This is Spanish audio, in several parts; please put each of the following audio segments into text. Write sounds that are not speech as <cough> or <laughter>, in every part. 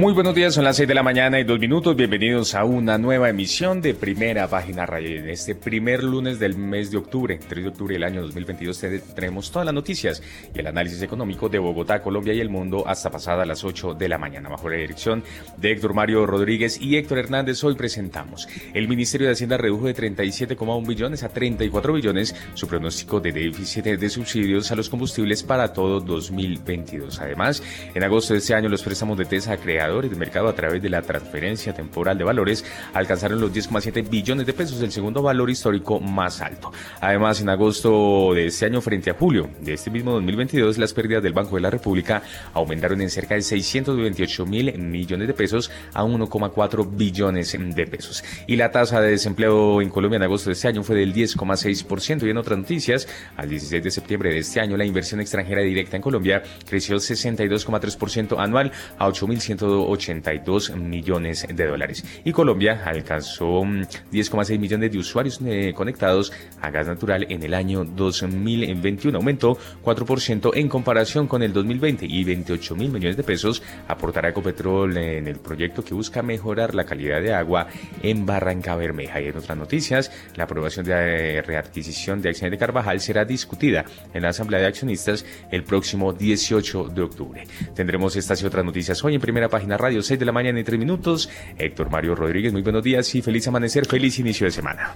Muy buenos días, son las 6 de la mañana y dos minutos. Bienvenidos a una nueva emisión de Primera Página Radio. En este primer lunes del mes de octubre, 3 de octubre del año 2022, tenemos todas las noticias y el análisis económico de Bogotá, Colombia y el mundo hasta pasada las 8 de la mañana. Bajo la dirección de Héctor Mario Rodríguez y Héctor Hernández, hoy presentamos. El Ministerio de Hacienda redujo de 37,1 billones a 34 billones su pronóstico de déficit de subsidios a los combustibles para todo 2022. Además, en agosto de este año, los préstamos de TESA creados de mercado a través de la transferencia temporal de valores alcanzaron los 10,7 billones de pesos, el segundo valor histórico más alto. Además, en agosto de este año frente a julio de este mismo 2022, las pérdidas del Banco de la República aumentaron en cerca de 628 mil millones de pesos a 1,4 billones de pesos. Y la tasa de desempleo en Colombia en agosto de este año fue del 10,6%. Y en otras noticias, al 16 de septiembre de este año, la inversión extranjera directa en Colombia creció 62,3% anual a 8.102 82 millones de dólares. Y Colombia alcanzó 10,6 mm, millones de usuarios eh, conectados a gas natural en el año 2021. Aumentó 4% en comparación con el 2020 y 28 mil millones de pesos aportará Ecopetrol en el proyecto que busca mejorar la calidad de agua en Barranca Bermeja. Y en otras noticias, la aprobación de eh, readquisición de acciones de Carvajal será discutida en la Asamblea de Accionistas el próximo 18 de octubre. Tendremos estas y otras noticias hoy en primera página Radio 6 de la mañana y 3 minutos. Héctor Mario Rodríguez, muy buenos días y feliz amanecer, feliz inicio de semana.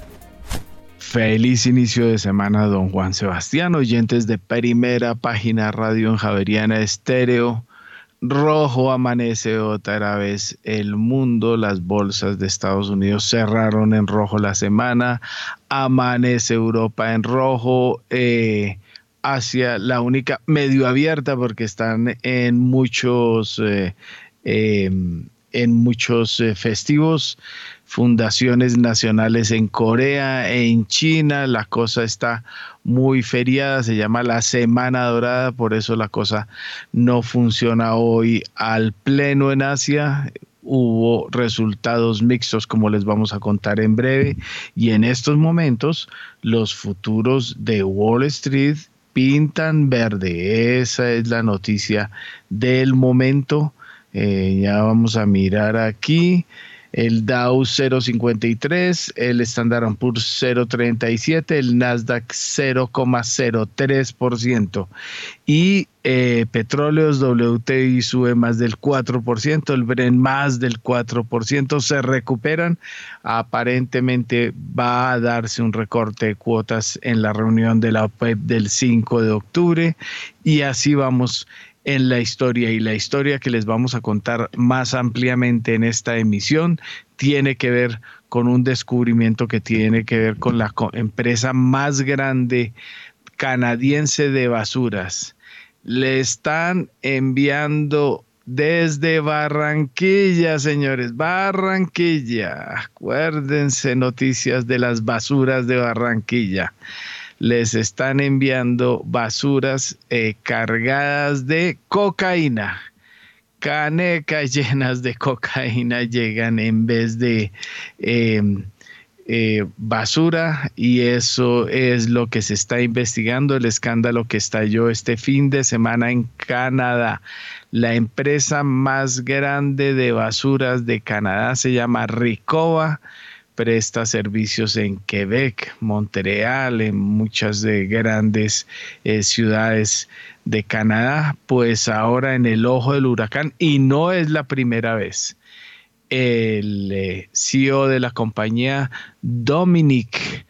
Feliz inicio de semana, don Juan Sebastián, oyentes de primera página radio en Javeriana Estéreo. Rojo amanece otra vez el mundo, las bolsas de Estados Unidos cerraron en rojo la semana, amanece Europa en rojo, eh, Asia la única medio abierta porque están en muchos eh, Em, en muchos eh, festivos, fundaciones nacionales en Corea, en China, la cosa está muy feriada, se llama la Semana Dorada, por eso la cosa no funciona hoy al pleno en Asia. Hubo resultados mixtos como les vamos a contar en breve y en estos momentos los futuros de Wall Street pintan verde. Esa es la noticia del momento eh, ya vamos a mirar aquí. El Dow 0.53, el Standard Poor's 0.37, el Nasdaq 0,03%. Y eh, petróleos WTI sube más del 4%, el Brent más del 4%, se recuperan. Aparentemente va a darse un recorte de cuotas en la reunión de la OPEP del 5 de octubre y así vamos en la historia y la historia que les vamos a contar más ampliamente en esta emisión tiene que ver con un descubrimiento que tiene que ver con la empresa más grande canadiense de basuras. Le están enviando desde Barranquilla, señores, Barranquilla. Acuérdense noticias de las basuras de Barranquilla les están enviando basuras eh, cargadas de cocaína. Canecas <laughs> llenas de cocaína llegan en vez de em, eh, basura y eso es lo que se está investigando, el escándalo que estalló este fin de semana en Canadá. La empresa más grande de basuras de Canadá se llama Ricova presta servicios en Quebec, Montreal, en muchas de grandes eh, ciudades de Canadá, pues ahora en el ojo del huracán, y no es la primera vez. El eh, CEO de la compañía, Dominic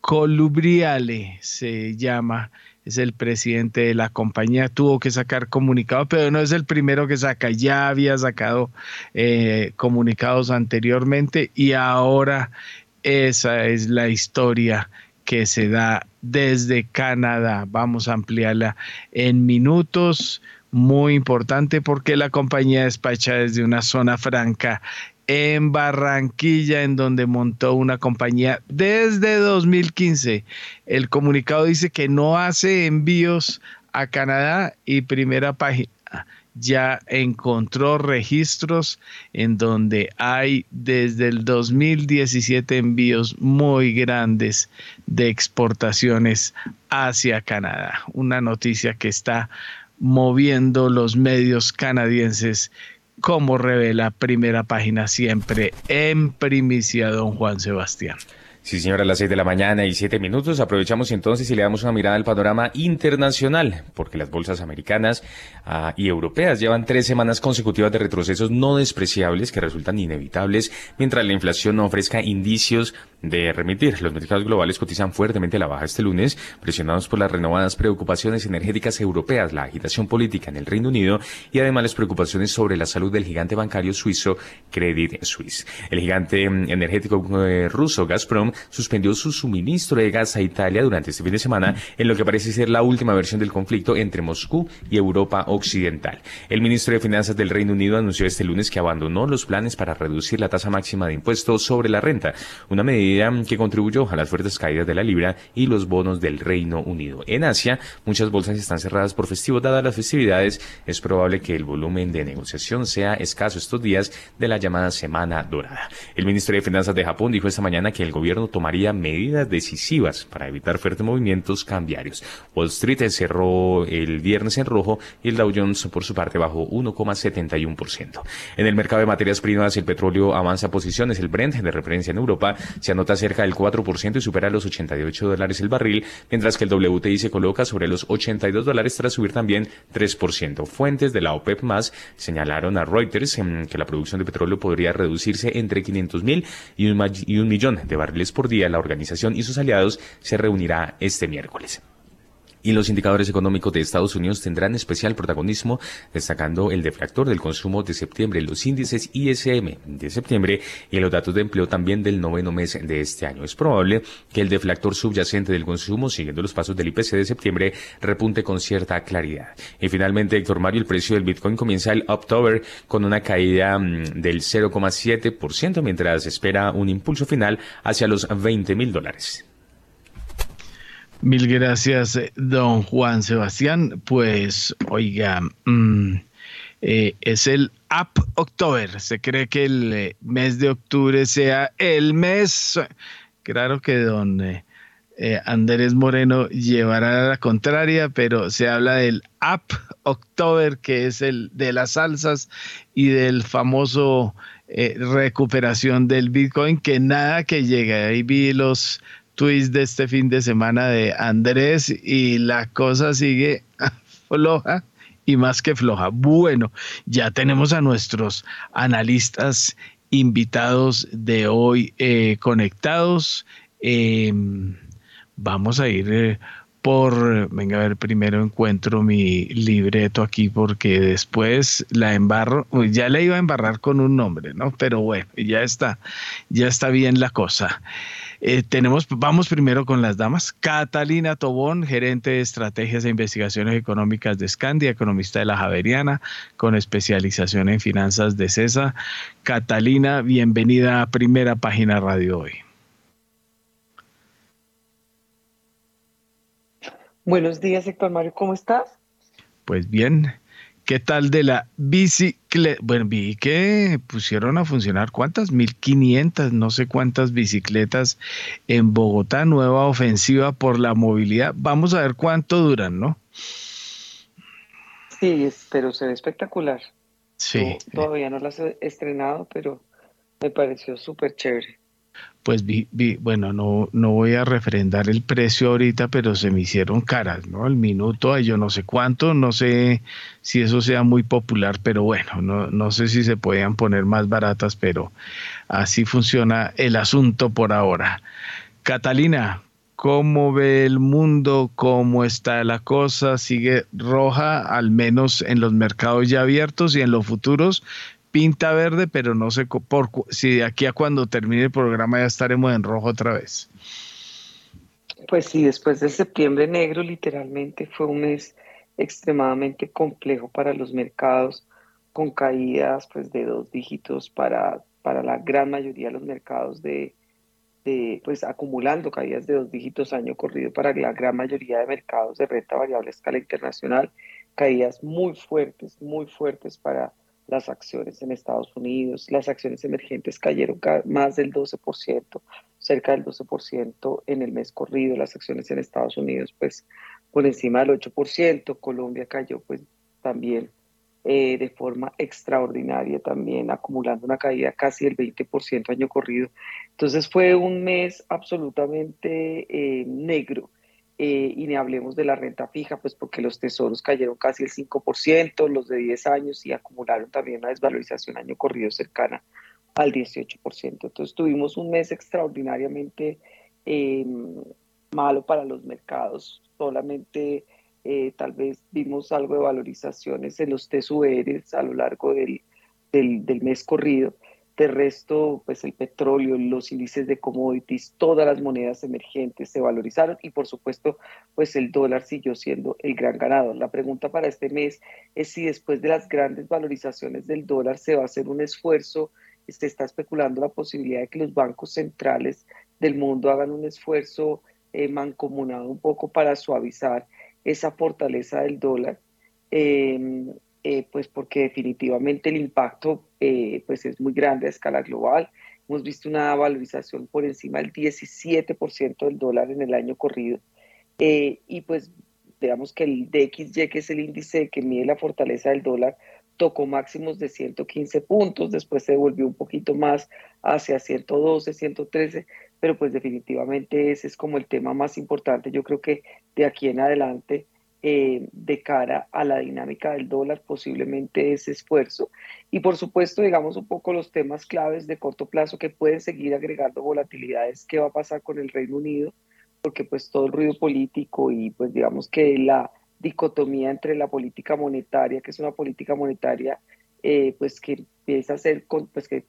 Colubriale, se llama, es el presidente de la compañía, tuvo que sacar comunicado, pero no es el primero que saca, ya había sacado eh, comunicados anteriormente y ahora esa es la historia que se da desde Canadá. Vamos a ampliarla en minutos. Muy importante porque la compañía despacha desde una zona franca en Barranquilla, en donde montó una compañía desde 2015. El comunicado dice que no hace envíos a Canadá y primera página ya encontró registros en donde hay desde el 2017 envíos muy grandes de exportaciones hacia Canadá. Una noticia que está moviendo los medios canadienses como revela primera página siempre en primicia don Juan Sebastián. Sí, señora, a las seis de la mañana y siete minutos. Aprovechamos entonces y le damos una mirada al panorama internacional, porque las bolsas americanas ah, y europeas llevan tres semanas consecutivas de retrocesos no despreciables que resultan inevitables, mientras la inflación no ofrezca indicios de remitir. Los mercados globales cotizan fuertemente la baja este lunes, presionados por las renovadas preocupaciones energéticas europeas, la agitación política en el Reino Unido y además las preocupaciones sobre la salud del gigante bancario suizo Credit Suisse. El gigante mm, energético eh, ruso Gazprom suspendió su suministro de gas a Italia durante este fin de semana en lo que parece ser la última versión del conflicto entre Moscú y Europa Occidental. El ministro de Finanzas del Reino Unido anunció este lunes que abandonó los planes para reducir la tasa máxima de impuestos sobre la renta, una medida que contribuyó a las fuertes caídas de la libra y los bonos del Reino Unido. En Asia, muchas bolsas están cerradas por festivos. Dadas las festividades, es probable que el volumen de negociación sea escaso estos días de la llamada Semana Dorada. El ministro de Finanzas de Japón dijo esta mañana que el gobierno tomaría medidas decisivas para evitar fuertes movimientos cambiarios. Wall Street cerró el viernes en rojo y el Dow Jones por su parte bajó 1,71%. En el mercado de materias primas el petróleo avanza posiciones. El Brent de referencia en Europa se anota cerca del 4% y supera los 88 dólares el barril, mientras que el WTI se coloca sobre los 82 dólares tras subir también 3%. Fuentes de la OPEP más señalaron a Reuters que la producción de petróleo podría reducirse entre 500 mil y un millón de barriles por día, la organización y sus aliados se reunirá este miércoles. Y los indicadores económicos de Estados Unidos tendrán especial protagonismo, destacando el deflactor del consumo de septiembre, los índices ISM de septiembre y los datos de empleo también del noveno mes de este año. Es probable que el deflactor subyacente del consumo, siguiendo los pasos del IPC de septiembre, repunte con cierta claridad. Y finalmente, Héctor Mario, el precio del Bitcoin comienza el October con una caída mm, del 0,7%, mientras espera un impulso final hacia los 20 mil dólares. Mil gracias, eh, don Juan Sebastián. Pues, oiga, mm, eh, es el Up October. Se cree que el eh, mes de octubre sea el mes. Claro que don Andrés Moreno llevará la contraria, pero se habla del Up October, que es el de las salsas y del famoso recuperación del Bitcoin, que nada que llega. Ahí vi los twist de este fin de semana de Andrés y la cosa sigue <laughs> floja y más que floja. Bueno, ya tenemos a nuestros analistas invitados de hoy eh, conectados. Em, vamos a ir eh, por, venga a ver, primero encuentro mi libreto aquí porque después la embarro, ya le iba a embarrar con un nombre, ¿no? Pero bueno, ya está, ya está bien la cosa. Eh, tenemos, vamos primero con las damas. Catalina Tobón, gerente de estrategias e investigaciones económicas de Scandia, economista de la Javeriana, con especialización en finanzas de CESA. Catalina, bienvenida a Primera Página Radio hoy. Buenos días, Héctor Mario, ¿cómo estás? Pues bien, ¿Qué tal de la bicicleta? Bueno, vi que pusieron a funcionar cuántas, 1500, no sé cuántas bicicletas en Bogotá, nueva ofensiva por la movilidad. Vamos a ver cuánto duran, ¿no? Sí, pero se ve espectacular. Sí. todavía no las he estrenado, pero me pareció súper chévere pues vi, bueno, no, no voy a refrendar el precio ahorita, pero se me hicieron caras, ¿no? El minuto, yo no sé cuánto, no sé si eso sea muy popular, pero bueno, no, no sé si se podían poner más baratas, pero así funciona el asunto por ahora. Catalina, ¿cómo ve el mundo? ¿Cómo está la cosa? ¿Sigue roja, al menos en los mercados ya abiertos y en los futuros? Pinta verde, pero no sé por, si de aquí a cuando termine el programa ya estaremos en rojo otra vez. Pues sí, después de septiembre negro literalmente fue un mes extremadamente complejo para los mercados, con caídas pues de dos dígitos para, para la gran mayoría de los mercados de, de, pues acumulando caídas de dos dígitos año corrido para la gran mayoría de mercados de renta variable a escala internacional, caídas muy fuertes, muy fuertes para las acciones en Estados Unidos, las acciones emergentes cayeron más del 12%, cerca del 12% en el mes corrido, las acciones en Estados Unidos pues por encima del 8%, Colombia cayó pues también eh, de forma extraordinaria también, acumulando una caída casi del 20% año corrido. Entonces fue un mes absolutamente eh, negro. Eh, y ni hablemos de la renta fija, pues porque los tesoros cayeron casi el 5%, los de 10 años y acumularon también una desvalorización año corrido cercana al 18%. Entonces tuvimos un mes extraordinariamente malo para los mercados, solamente eh, tal vez vimos algo de valorizaciones en los TSURs a lo largo del, del, mes corrido. De resto, pues el petróleo, los índices de commodities, todas las monedas emergentes se valorizaron y por supuesto, pues el dólar siguió siendo el gran ganador. La pregunta para este mes es si después de las grandes valorizaciones del dólar se va a hacer un esfuerzo, se está especulando la posibilidad de que los bancos centrales del mundo hagan un esfuerzo eh, mancomunado un poco para suavizar esa fortaleza del dólar, em, eh, pues porque definitivamente el impacto eh, pues es muy grande a escala global. Hemos visto una valorización por encima del 17% del dólar en el año corrido. Eh, y pues digamos que el DXY, que es el índice que mide la fortaleza del dólar, tocó máximos de 115 puntos, después se volvió un poquito más hacia 112, 113, pero pues definitivamente ese es como el tema más importante. Yo creo que de aquí en adelante, eh, de cara a la dinámica del dólar, posiblemente ese esfuerzo. Y por supuesto, digamos un poco los temas claves de corto plazo que pueden seguir agregando volatilidades, qué va a pasar con el Reino Unido, porque pues todo el ruido político y pues digamos que la dicotomía entre la política monetaria, que es una política monetaria eh, pues que empieza a ser, pues que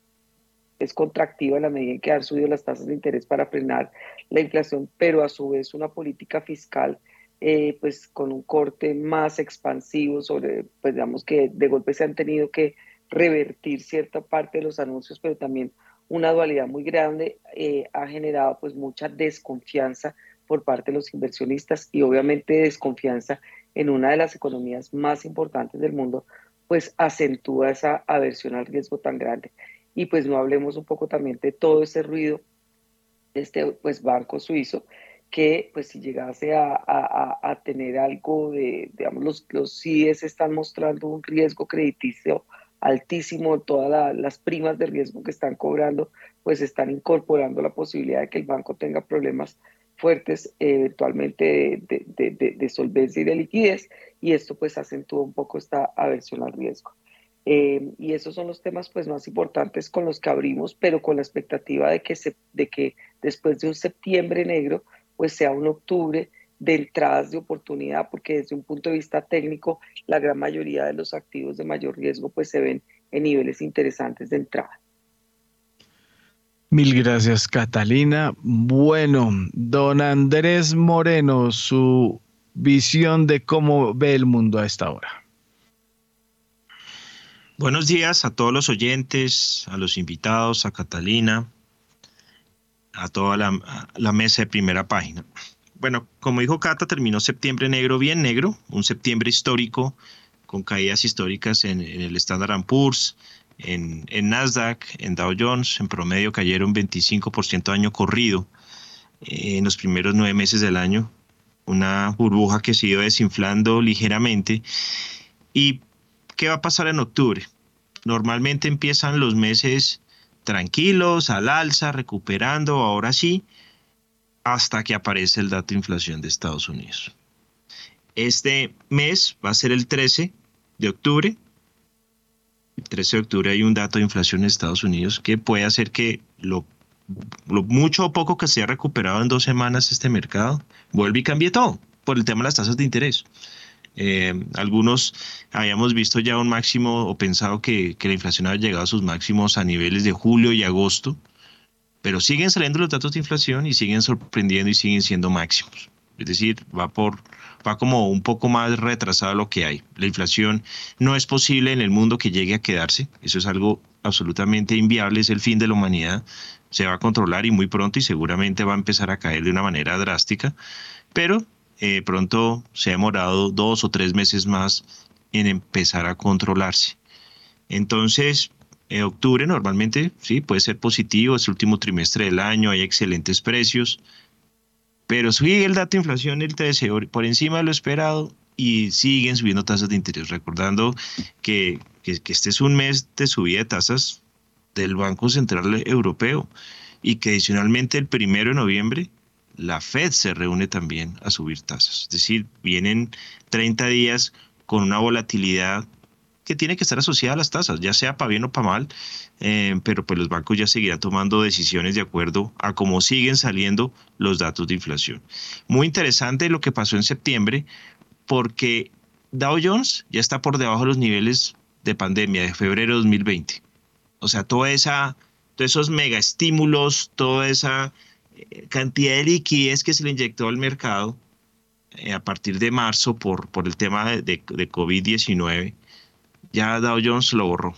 es contractiva en la medida en que han subido las tasas de interés para frenar la inflación, pero a su vez una política fiscal eh, pues con un corte más expansivo sobre, pues digamos que de golpe se han tenido que revertir cierta parte de los anuncios, pero también una dualidad muy grande eh, ha generado pues mucha desconfianza por parte de los inversionistas y obviamente desconfianza en una de las economías más importantes del mundo, pues acentúa esa aversión al riesgo tan grande. Y pues no hablemos un poco también de todo ese ruido de este pues banco suizo que pues si llegase a, a, tener algo de, digamos, los, los CIES están mostrando un riesgo crediticio altísimo, todas las primas de riesgo que están cobrando, pues están incorporando la posibilidad de que el banco tenga problemas fuertes eventualmente de, solvencia y de liquidez y esto pues acentúa un poco esta aversión al riesgo. Eh, y esos son los temas pues más importantes con los que abrimos, pero con la expectativa de que, se, de que después de un septiembre negro pues sea un octubre de entradas de oportunidad, porque desde un punto de vista técnico la gran mayoría de los activos de mayor riesgo pues se ven en niveles interesantes de entrada. Mil gracias, Catalina. Bueno, don Andrés Moreno, su visión de cómo ve el mundo a esta hora. Buenos días a todos los oyentes, a los invitados, a Catalina, a toda la, mesa de primera página. Bueno, como dijo Cata, terminó septiembre negro, bien negro, un septiembre histórico con caídas históricas en, en el Standard Poor's, en, Nasdaq, en Dow Jones, en promedio cayeron 25% año corrido eh, en los primeros nueve meses del año. Una burbuja que se ido desinflando ligeramente. ¿Y qué va a pasar en octubre? Normalmente empiezan los meses tranquilos, al alza, recuperando, ahora sí, hasta que aparece el dato de inflación de Estados Unidos. Este mes va a ser el 13 de octubre, el 13 de octubre hay un dato de inflación en Estados Unidos que puede hacer que lo, mucho o poco que se ha recuperado en dos semanas este mercado vuelva y cambie todo por el tema de las tasas de interés. Eh, algunos habíamos visto ya un máximo o pensado que, que, la inflación había llegado a sus máximos a niveles de julio y agosto, pero siguen saliendo los datos de inflación y siguen sorprendiendo y siguen siendo máximos. Es decir, va por va como un poco más retrasado lo que hay. La inflación no es posible en el mundo que llegue a quedarse, eso es algo absolutamente inviable, es el fin de la humanidad, se va a controlar y muy pronto y seguramente va a empezar a caer de una manera drástica, pero eh, pronto se ha demorado dos o tres meses más en empezar a controlarse. Entonces, en octubre normalmente sí puede ser positivo, es el último trimestre del año, hay excelentes precios, pero sigue el dato de inflación el 13 por encima de lo esperado y siguen subiendo tasas de interés. Recordando que, que, este es un mes de subida de tasas del Banco Central Europeo y que adicionalmente el primero de noviembre la Fed se reúne también a subir tasas. Es decir, vienen 30 días con una volatilidad que tiene que estar asociada a las tasas, ya sea para bien o para mal, eh, pero pues los bancos ya seguirán tomando decisiones de acuerdo a cómo siguen saliendo los datos de inflación. Muy interesante lo que pasó en septiembre, porque Dow Jones ya está por debajo de los niveles de pandemia de febrero de 2020. O sea, toda esa, todos esos mega estímulos, toda esa cantidad de liquidez que se le inyectó al mercado eh, a partir de marzo por, por el tema de, de, de COVID-19, ya Dow Jones lo borró.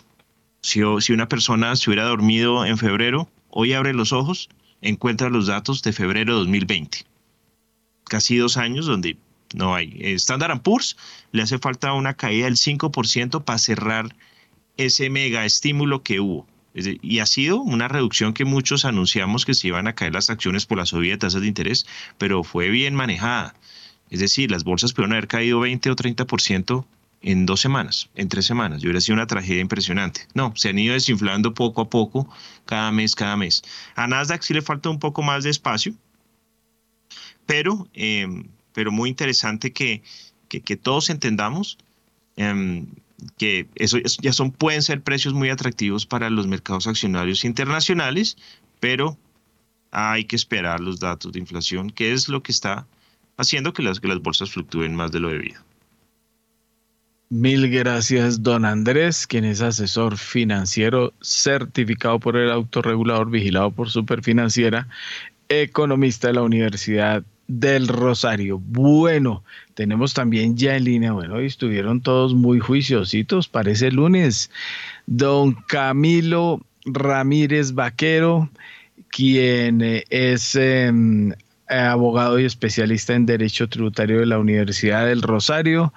Si, si una persona se hubiera dormido en febrero, hoy abre los ojos, encuentra los datos de febrero de 2020. Casi dos años donde no hay. Standard Poor's le hace falta una caída del 5% para cerrar ese mega estímulo que hubo. Y ha sido una reducción que muchos anunciamos que se iban a caer las acciones por la subida de tasas de interés, pero fue bien manejada. Es decir, las bolsas pudieron haber caído 20 o 30% en dos semanas, en tres semanas. Yo hubiera sido una tragedia impresionante. No, se han ido desinflando poco a poco, cada mes, cada mes. A Nasdaq sí le falta un poco más de espacio, pero, em, pero muy interesante que, que, todos entendamos em, que eso ya son, pueden ser precios muy atractivos para los mercados accionarios internacionales, pero hay que esperar los datos de inflación, que es lo que está haciendo que las, que las bolsas fluctúen más de lo debido. Mil gracias, don Andrés, quien es asesor financiero certificado por el autorregulador, vigilado por Superfinanciera, economista de la Universidad del Rosario. Bueno, tenemos también ya en línea, bueno, hoy estuvieron todos muy juiciositos, parece lunes, don Camilo Ramírez Vaquero, quien eh, es em, abogado y especialista en Derecho Tributario de la Universidad del Rosario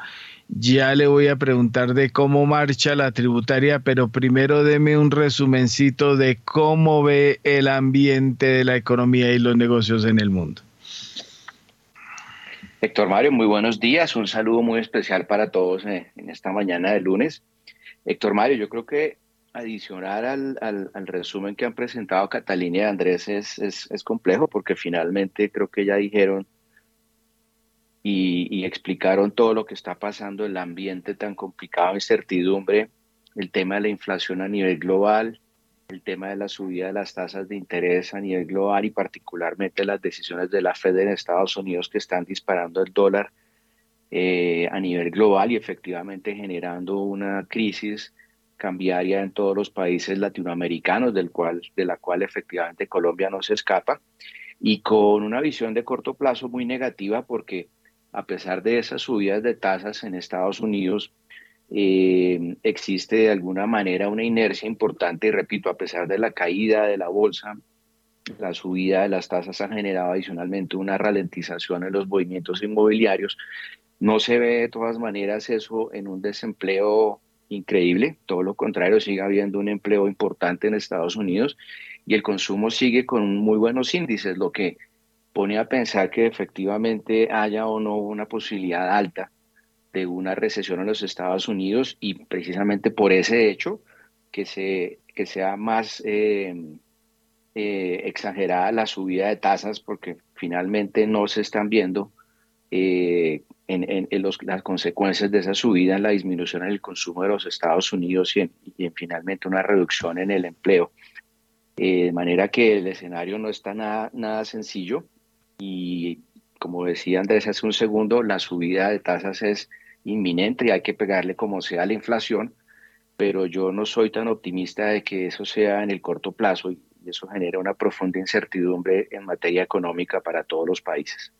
ya le voy a preguntar de cómo marcha la tributaria, pero primero deme un resumencito de cómo ve el ambiente de la economía y los negocios en el mundo. Héctor Mario, muy buenos días. Un saludo muy especial para todos eh, en esta mañana de lunes. Héctor Mario, yo creo que adicionar al, al, resumen que han presentado Catalina y Andrés es, es, complejo porque finalmente creo que ya dijeron y, explicaron todo lo que está pasando, el ambiente tan complicado, incertidumbre, el tema de la inflación a nivel global, el tema de la subida de las tasas de interés a nivel global y particularmente las decisiones de la Fed en Estados Unidos que están disparando el dólar eh, a nivel global y efectivamente generando una crisis cambiaria en todos los países latinoamericanos, del cual, de la cual efectivamente Colombia no se escapa, y con una visión de corto plazo muy negativa porque a pesar de esas subidas de tasas en Estados Unidos, eh, existe de alguna manera una inercia importante y repito, a pesar de la caída de la bolsa, la subida de las tasas ha generado adicionalmente una ralentización en los movimientos inmobiliarios. No se ve de todas maneras eso en un desempleo increíble, todo lo contrario, sigue habiendo un empleo importante en Estados Unidos y el consumo sigue con muy buenos índices, lo que pone a pensar que efectivamente haya o no una posibilidad alta de una recesión en los Estados Unidos y precisamente por ese hecho que, se, que sea más eh, eh, exagerada la subida de tasas porque finalmente no se están viendo eh, en, las consecuencias de esa subida en la disminución en el consumo de los Estados Unidos y en, finalmente una reducción en el empleo. de manera que el escenario no está nada, nada sencillo y como decía Andrés hace un segundo, la subida de tasas es inminente y hay que pegarle como sea la inflación, pero yo no soy tan optimista de que eso sea en el corto plazo y eso genera una profunda incertidumbre en materia económica para todos los países.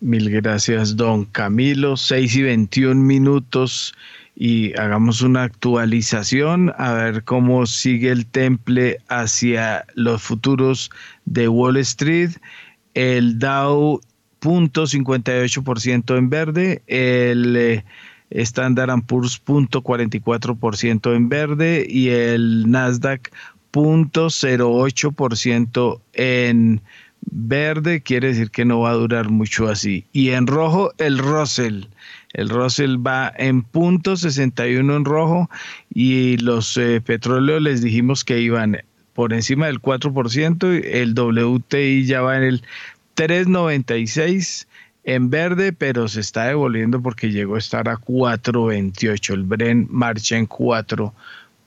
Mil gracias, don Camilo. 6 y 21 minutos y hagamos una actualización a ver cómo sigue el temple hacia los futuros de Wall Street. El Dow 58% en verde, el eh, Standard Poor's punto 44% en verde y el Nasdaq punto 08% en verde, quiere decir que no va a durar mucho así. Y en rojo el Russell. El Russell va en punto 61 en rojo y los eh, petróleos les dijimos que iban por encima del 4%, el WTI ya va en el 3.96 en verde, pero se está devolviendo porque llegó a estar a 4.28. El Bren marcha en 4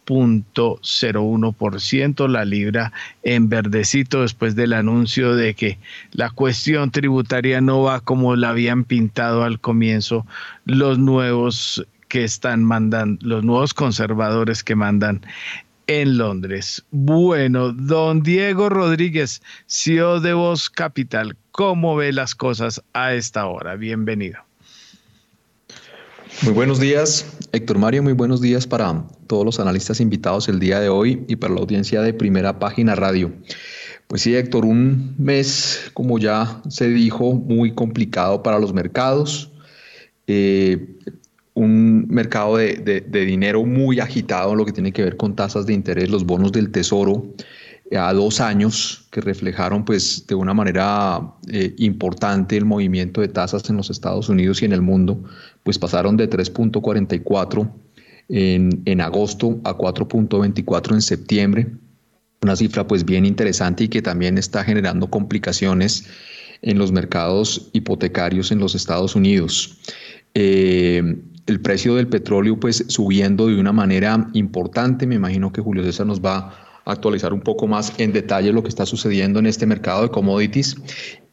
0.01%, la libra en verdecito después del anuncio de que la cuestión tributaria no va como la habían pintado al comienzo los nuevos que están mandando, los nuevos conservadores que mandan en Londres. Bueno, don Diego Rodríguez, CEO de Voz Capital, ¿cómo ve las cosas a esta hora? Bienvenido. Muy buenos días, Héctor Mario, muy buenos días para todos los analistas invitados el día de hoy y para la audiencia de Primera Página Radio. Pues sí, Héctor, un mes, como ya se dijo, muy complicado para los mercados. Eh, un mercado de, de, dinero muy agitado en lo que tiene que ver con tasas de interés, los bonos del tesoro a dos años que reflejaron pues de una manera eh, importante el movimiento de tasas en los Estados Unidos y en el mundo, pues pasaron de 3.44 en, en agosto a 4.24 en septiembre, una cifra pues bien interesante y que también está generando complicaciones en los mercados hipotecarios en los Estados Unidos. Eh, el precio del petróleo pues subiendo de una manera importante, me imagino que Julio César nos va actualizar un poco más en detalle lo que está sucediendo en este mercado de commodities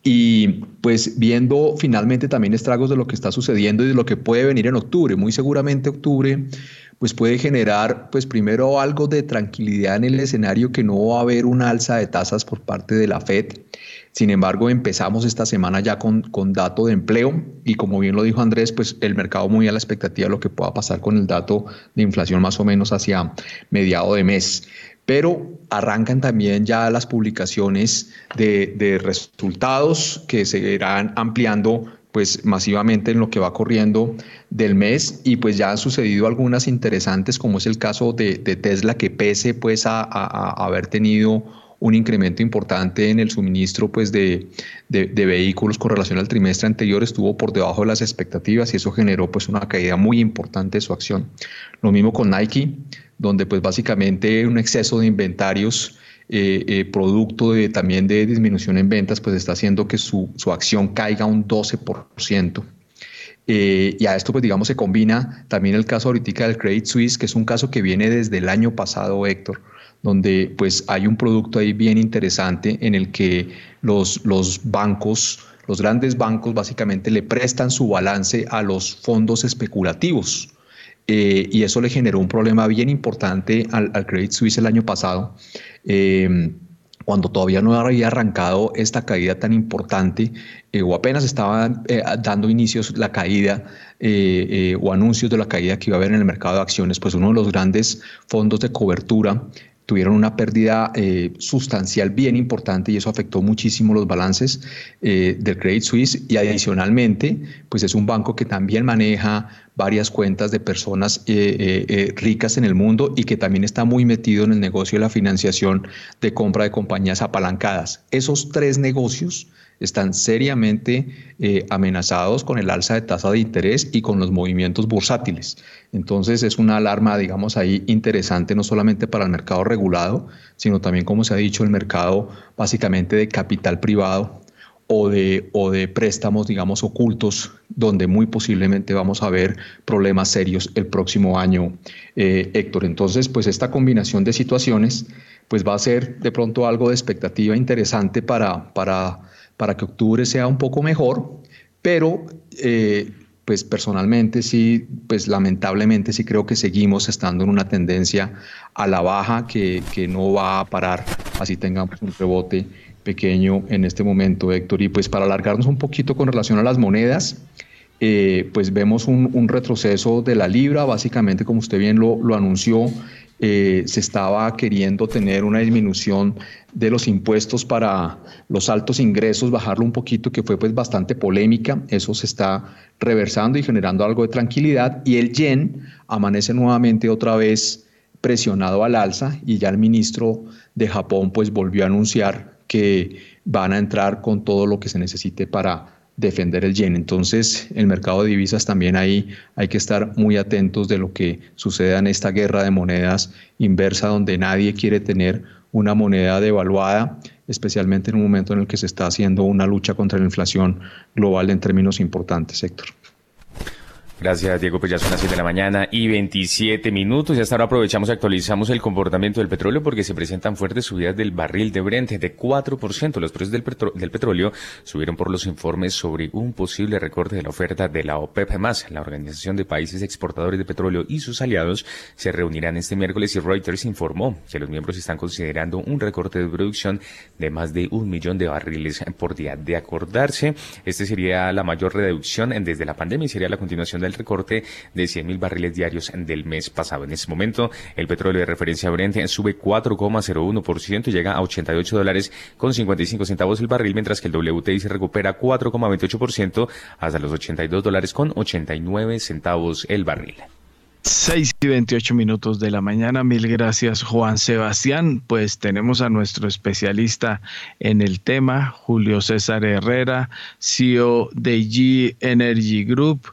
y pues viendo finalmente también estragos de lo que está sucediendo y de lo que puede venir en octubre. Muy seguramente octubre pues puede generar pues primero algo de tranquilidad en el escenario que no va a haber una alza de tasas por parte de la Fed. Sin embargo, empezamos esta semana ya con, con dato de empleo y como bien lo dijo Andrés, pues el mercado muy a la expectativa de lo que pueda pasar con el dato de inflación más o menos hacia mediado de mes. Pero arrancan también ya las publicaciones de, resultados que se irán ampliando pues masivamente en lo que va corriendo del mes y pues ya han sucedido algunas interesantes como es el caso de, Tesla que pese pues a, haber tenido un incremento importante en el suministro pues de, de, vehículos con relación al trimestre anterior estuvo por debajo de las expectativas y eso generó pues una caída muy importante de su acción. Lo mismo con Nike, donde pues básicamente un exceso de inventarios eh, eh, producto de, también de disminución en ventas, pues está haciendo que su, acción caiga un 12%. Eh, y a esto, pues digamos, se combina también el caso ahorita del Credit Suisse, que es un caso que viene desde el año pasado, Héctor, donde pues hay un producto ahí bien interesante en el que los, los bancos, los grandes bancos básicamente le prestan su balance a los fondos especulativos. Eh, y eso le generó un problema bien importante al, Credit Suisse el año pasado, em, cuando todavía no había arrancado esta caída tan importante eh, o apenas estaba eh, dando inicios la caída o anuncios de la caída que iba a haber en el mercado de acciones, pues uno de los grandes fondos de cobertura tuvieron una pérdida eh, sustancial bien importante y eso afectó muchísimo los balances eh, del Credit Suisse y adicionalmente, pues es un banco que también maneja varias cuentas de personas eh, ricas en el mundo y que también está muy metido en el negocio de la financiación de compra de compañías apalancadas. Esos tres negocios están seriamente eh, amenazados con el alza de tasa de interés y con los movimientos bursátiles. Entonces es una alarma, digamos, ahí interesante no solamente para el mercado regulado, sino también, como se ha dicho, el mercado básicamente de capital privado o de, o de préstamos, digamos, ocultos, donde muy posiblemente vamos a ver problemas serios el próximo año, eh, Héctor. Entonces, pues esta combinación de situaciones, pues va a ser de pronto algo de expectativa interesante para, para para que octubre sea un poco mejor, pero eh, pues personalmente sí, pues lamentablemente sí creo que seguimos estando en una tendencia a la baja que, no va a parar, así tengamos un rebote pequeño en este momento, Héctor. Y pues para alargarnos un poquito con relación a las monedas, eh, pues vemos un, retroceso de la libra, básicamente como usted bien lo, anunció, eh, se estaba queriendo tener una disminución de los impuestos para los altos ingresos, bajarlo un poquito, que fue pues bastante polémica, eso se está reversando y generando algo de tranquilidad. Y el yen amanece nuevamente otra vez presionado al alza y ya el ministro de Japón pues volvió a anunciar que van a entrar con todo lo que se necesite para defender el yen. Entonces, el mercado de divisas también ahí hay que estar muy atentos de lo que suceda en esta guerra de monedas inversa donde nadie quiere tener una moneda devaluada, especialmente en un momento en el que se está haciendo una lucha contra la inflación global en términos importantes, Héctor. Gracias, Diego. Pues ya son las 7 de la mañana y 27 minutos. Y hasta ahora aprovechamos y actualizamos el comportamiento del petróleo porque se presentan fuertes subidas del barril de Brent de 4%. Los precios del, del petróleo subieron por los informes sobre un posible recorte de la oferta de la OPEP+. La Organización de Países Exportadores de Petróleo y sus aliados se reunirán este miércoles y Reuters informó que los miembros están considerando un recorte de producción de más de un millón de barriles por día. De acordarse, este sería la mayor reducción desde la pandemia y sería la continuación de el recorte de 100.000 barriles diarios del mes pasado. En este momento, el petróleo de referencia Brent sube 4,01% y llega a 88 dólares con 55 centavos el barril, mientras que el WTI se recupera 4,28% hasta los 82 dólares con 89 centavos el barril. 6 y 28 minutos de la mañana. Mil gracias, Juan Sebastián. Pues tenemos a nuestro especialista en el tema, Julio César Herrera, CEO de G Energy Group.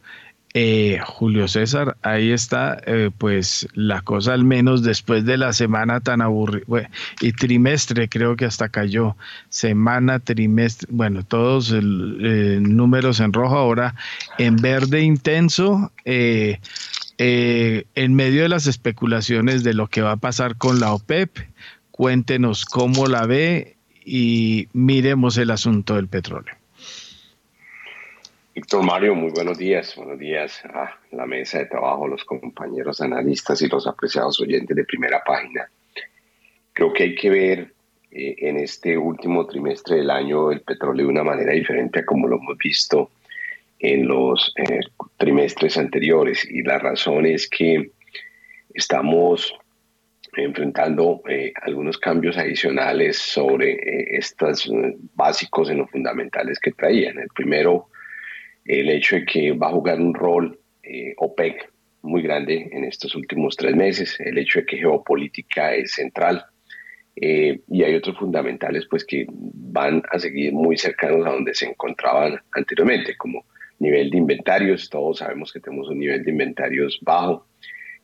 Eh, Julio César, ahí está, eh, pues la cosa al menos después de la semana tan aburrida, y trimestre creo que hasta cayó, semana, trimestre, bueno, todos eh, números en rojo, ahora en verde intenso, en medio de las especulaciones de lo que va a pasar con la OPEP, cuéntenos cómo la ve y miremos el asunto del petróleo. Víctor Mario, muy buenos días. Buenos días a la mesa de trabajo, los compañeros analistas y los apreciados oyentes de primera página. Creo que hay que ver eh, en este último trimestre del año el petróleo de una manera diferente a como lo hemos visto en los eh, trimestres anteriores. Y la razón es que estamos enfrentando eh, algunos cambios adicionales sobre estos básicos en los fundamentales que traían. El primero el hecho de que va a jugar un rol eh, OPEC muy grande en estos últimos tres meses, el hecho de que geopolítica es central eh, y hay otros fundamentales pues que van a seguir muy cercanos a donde se encontraban anteriormente, como nivel de inventarios, todos sabemos que tenemos un nivel de inventarios bajo,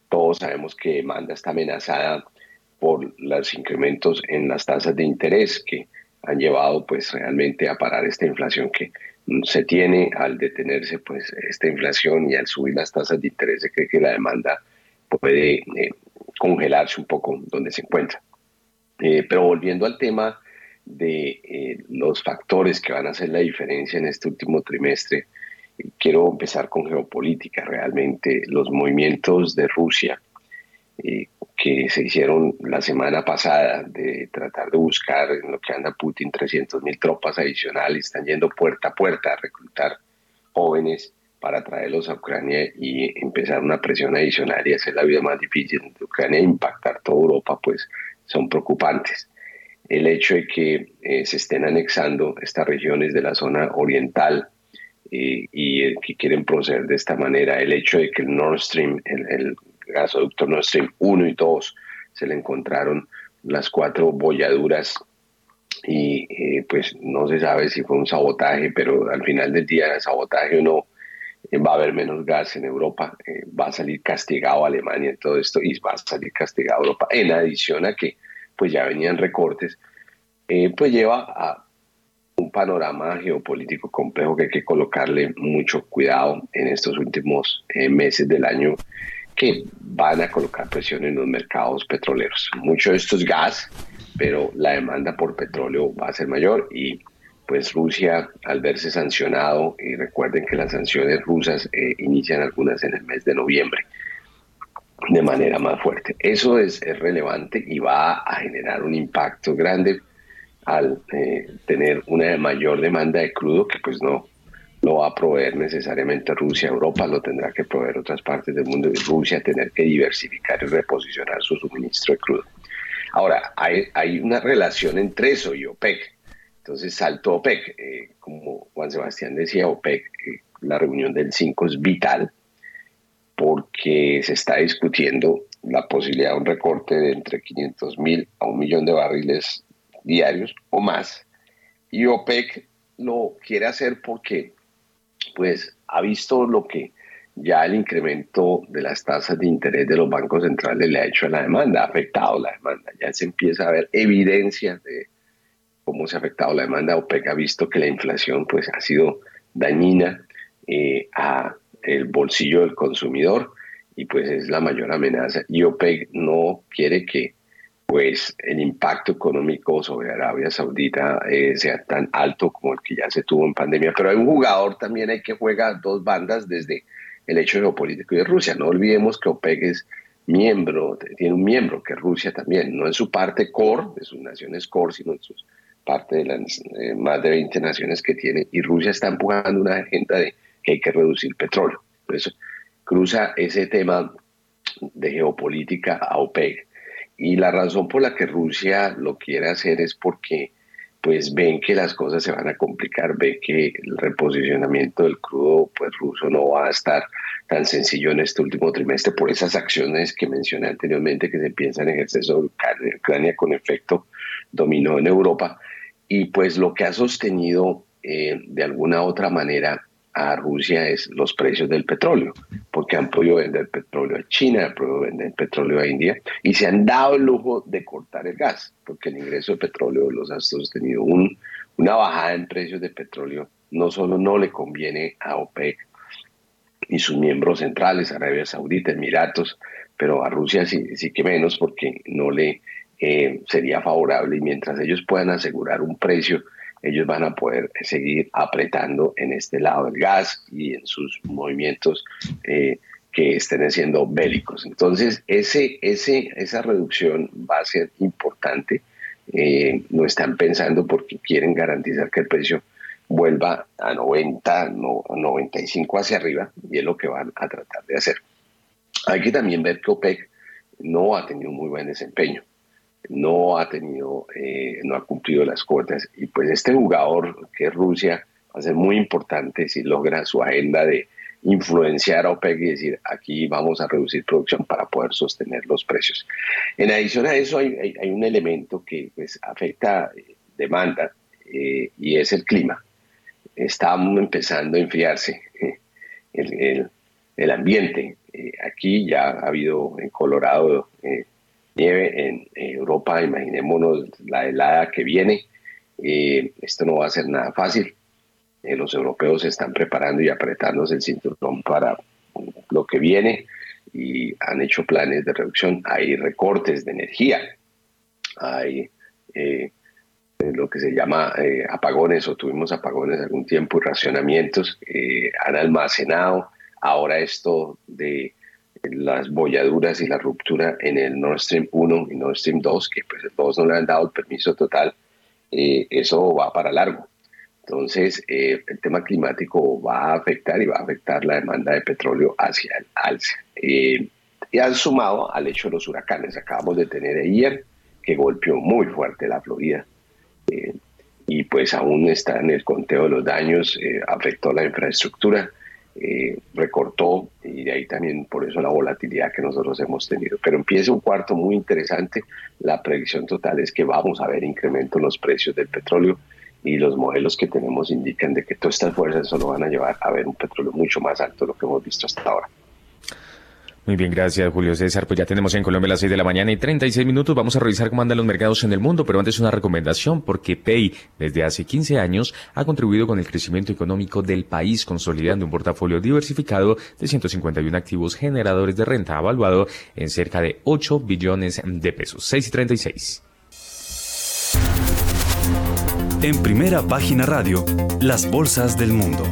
todos sabemos que demanda está amenazada por los incrementos en las tasas de interés que han llevado pues realmente a parar esta inflación que se tiene al detenerse pues esta inflación y al subir las tasas de interés se cree que la demanda puede eh, congelarse un poco donde se encuentra. Eh, pero volviendo al tema de eh, los factores que van a hacer la diferencia en este último trimestre, quiero empezar con geopolítica. Realmente los movimientos de Rusia que se hicieron la semana pasada de tratar de buscar en lo que anda Putin 300 mil tropas adicionales, están yendo puerta a puerta a reclutar jóvenes para traerlos a Ucrania y empezar una presión adicional y hacer la vida más difícil de Ucrania e impactar toda Europa, pues son preocupantes. El hecho de que eh, se estén anexando estas regiones de la zona oriental eh, y que quieren proceder de esta manera, el hecho de que el Nord Stream, el gasoducto Nord Stream 1 y 2 se le encontraron las cuatro bolladuras y eh, pues no se sabe si fue un sabotaje, pero al final del día el sabotaje o no, eh, va a haber menos gas en Europa, eh, va a salir castigado Alemania en todo esto y va a salir castigado Europa, en adición a que pues ya venían recortes, pues lleva a un panorama geopolítico complejo que hay que colocarle mucho cuidado en estos últimos meses del año que van a colocar presión en los mercados petroleros. Mucho de esto es gas, pero la demanda por petróleo va a ser mayor y pues Rusia al verse sancionado, y recuerden que las sanciones rusas eh, inician algunas en el mes de noviembre de manera más fuerte. Eso es, es relevante y va a generar un impacto grande al eh, tener una mayor demanda de crudo que pues no lo va a proveer necesariamente Rusia, Europa lo tendrá que proveer otras partes del mundo y Rusia tener que diversificar y reposicionar su suministro de crudo. Ahora, hay, una relación entre eso y OPEC. Entonces, salto OPEC. Eh, como Juan Sebastián decía, OPEC, eh, la reunión del 5 es vital porque se está discutiendo la posibilidad de un recorte de entre 500 mil a un millón de barriles diarios o más. Y OPEC lo quiere hacer porque pues ha visto lo que ya el incremento de las tasas de interés de los bancos centrales le ha hecho a la demanda, ha afectado la demanda. Ya se empieza a ver evidencia de cómo se ha afectado la demanda. OPEC ha visto que la inflación pues ha sido dañina eh, a el bolsillo del consumidor y pues es la mayor amenaza. Y OPEC no quiere que pues el impacto económico sobre Arabia Saudita eh, sea tan alto como el que ya se tuvo en pandemia. Pero hay un jugador también hay que juega dos bandas desde el hecho geopolítico de Rusia. No olvidemos que OPEC es miembro, tiene un miembro que es Rusia también, no en su parte core, de sus naciones core, sino en su parte de las eh, más de 20 naciones que tiene. Y Rusia está empujando una agenda de que hay que reducir petróleo. Por eso cruza ese tema de geopolítica a OPEC y la razón por la que Rusia lo quiere hacer es porque pues ven que las cosas se van a complicar, ven que el reposicionamiento del crudo pues ruso no va a estar tan sencillo en este último trimestre por esas acciones que mencioné anteriormente que se empiezan a ejercer sobre Ucrania con efecto dominó en Europa. Y pues lo que ha sostenido eh, de alguna otra manera a Rusia es los precios del petróleo, porque han podido vender petróleo a China, han podido vender petróleo a India y se han dado el lujo de cortar el gas, porque el ingreso de petróleo los ha sostenido. Un, una bajada en precios de petróleo no solo no le conviene a OPEC y sus miembros centrales, Arabia Saudita, Emiratos, pero a Rusia sí, sí que menos porque no le eh, sería favorable y mientras ellos puedan asegurar un precio ellos van a poder seguir apretando en este lado del gas y en sus movimientos eh, que estén siendo bélicos. Entonces, ese, ese, esa reducción va a ser importante. Eh, no están pensando porque quieren garantizar que el precio vuelva a 90, no, 95 hacia arriba, y es lo que van a tratar de hacer. Hay que también ver que OPEC no ha tenido un muy buen desempeño no ha tenido, eh, no ha cumplido las cuotas. Y pues este jugador que es Rusia va a ser muy importante si logra su agenda de influenciar a OPEC y decir aquí vamos a reducir producción para poder sostener los precios. En adición a eso hay, un elemento que pues, afecta eh, demanda eh, y es el clima. Estamos empezando a enfriarse el, el, ambiente. aquí ya ha habido en Colorado nieve en Europa, imaginémonos la helada que viene. Eh, esto no va a ser nada fácil. Eh, los europeos se están preparando y apretándose el cinturón para lo que viene y han hecho planes de reducción. Hay recortes de energía, hay eh, lo que se llama apagones o tuvimos apagones algún tiempo y racionamientos. han almacenado ahora esto de las bolladuras y la ruptura en el Nord Stream 1 y Nord Stream 2, que pues todos no le han dado el permiso total, eh, eso va para largo. Entonces, eh, el tema climático va a afectar y va a afectar la demanda de petróleo hacia el alza. Eh, y han sumado al hecho de los huracanes. Acabamos de tener ayer que golpeó muy fuerte la Florida. y pues aún está en el conteo de los daños, afectó la infraestructura eh, recortó y de ahí también por eso la volatilidad que nosotros hemos tenido. Pero empieza un cuarto muy interesante. La predicción total es que vamos a ver incremento en los precios del petróleo y los modelos que tenemos indican de que todas estas fuerzas solo van a llevar a ver un petróleo mucho más alto de lo que hemos visto hasta ahora. Muy bien, gracias Julio César. Pues ya tenemos en Colombia las 6 de la mañana y 36 minutos. Vamos a revisar cómo andan los mercados en el mundo, pero antes una recomendación porque Pay desde hace 15 años ha contribuido con el crecimiento económico del país, consolidando un portafolio diversificado de 151 activos generadores de renta evaluado en cerca de 8 billones de pesos. 6 y 36. En primera página radio, las bolsas del mundo.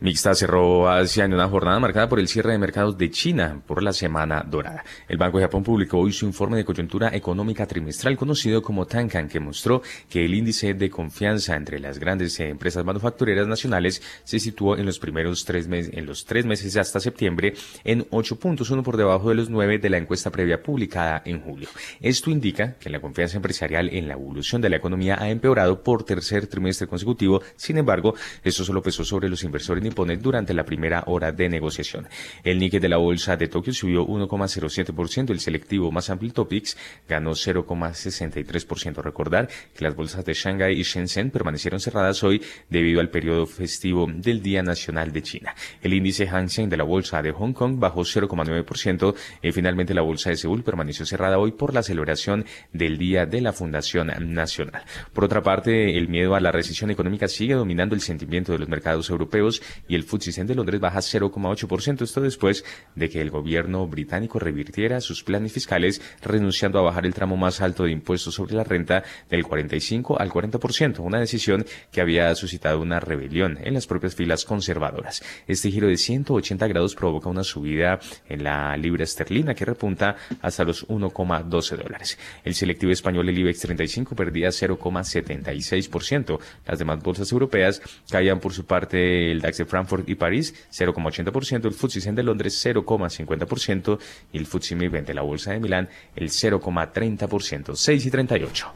Mixta cerró Asia en una jornada marcada por el cierre de mercados de China por la Semana Dorada. El Banco de Japón publicó hoy su informe de coyuntura económica trimestral conocido como Tankan, que mostró que el índice de confianza entre las grandes empresas manufactureras nacionales se situó en los primeros tres meses, en los tres meses hasta septiembre en 8 puntos, uno por debajo de los 9 de la encuesta previa publicada en julio. Esto indica que la confianza empresarial en la evolución de la economía ha empeorado por tercer trimestre consecutivo. Sin embargo, esto solo pesó sobre los inversores nipones durante la primera hora de negociación. El Nikkei de la bolsa de Tokio subió 1,07%, el selectivo más amplio Topics ganó 0,63%. Recordar que las bolsas de Shanghai y Shenzhen permanecieron cerradas hoy debido al periodo festivo del Día Nacional de China. El índice Hang Seng de la bolsa de Hong Kong bajó 0,9% y finalmente la bolsa de Seúl permaneció cerrada hoy por la celebración del Día de la Fundación Nacional. Por otra parte, el miedo a la recesión económica sigue dominando el sentimiento de los mercados europeos y el FTSE de Londres baja 0,8%, esto después de que el gobierno británico revirtiera sus planes fiscales renunciando a bajar el tramo más alto de impuestos sobre la renta del 45 al 40%, una decisión que había suscitado una rebelión en las propias filas conservadoras. Este giro de 180 grados provoca una subida en la libra esterlina que repunta hasta los 1,12 dólares. El selectivo español, el IBEX 35, perdía 0,76%. Las demás bolsas europeas caían por su parte el DAX de Frankfurt y París 0,80%, el FTSE de Londres 0,50% y el FTSE MIB de la bolsa de Milán el 0,30%, 6 y 38.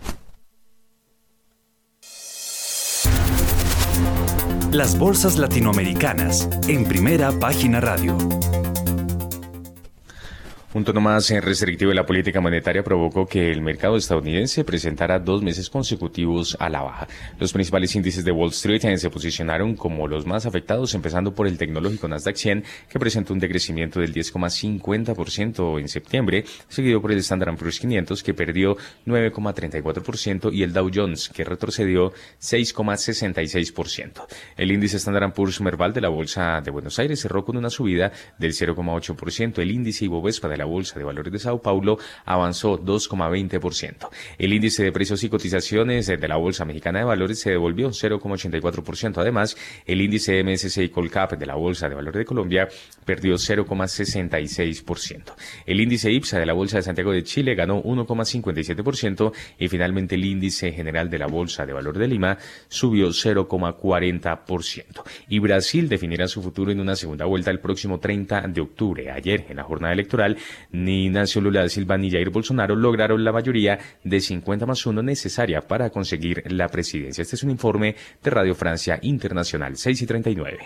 Las bolsas latinoamericanas en primera página radio. Un tono más restrictivo de la política monetaria provocó que el mercado estadounidense presentara dos meses consecutivos a la baja. Los principales índices de Wall Street se posicionaron como los más afectados, empezando por el tecnológico Nasdaq 100, que presentó un decrecimiento del 10,50% en septiembre, seguido por el Standard Poor's 500, que perdió 9,34%, y el Dow Jones, que retrocedió 6,66%. El índice Standard Poor's Merval de la Bolsa de Buenos Aires cerró con una subida del 0,8%. El índice Ibovespa de la Bolsa de Valores de Sao Paulo avanzó 2,20%. El índice de precios y cotizaciones de la Bolsa Mexicana de Valores se devolvió 0,84%. Además, el índice MSCI Colcap de la Bolsa de Valores de Colombia perdió 0,66%. El índice IPSA de la Bolsa de Santiago de Chile ganó 1,57% y finalmente el índice general de la Bolsa de Valores de Lima subió 0,40%. Y Brasil definirá su futuro en una segunda vuelta el próximo 30 de octubre. Ayer, en la jornada electoral, ni Ignacio Lula da Silva ni Jair Bolsonaro lograron la mayoría de 50 más 1 necesaria para conseguir la presidencia. Este es un informe de Radio Francia Internacional 6 y 39.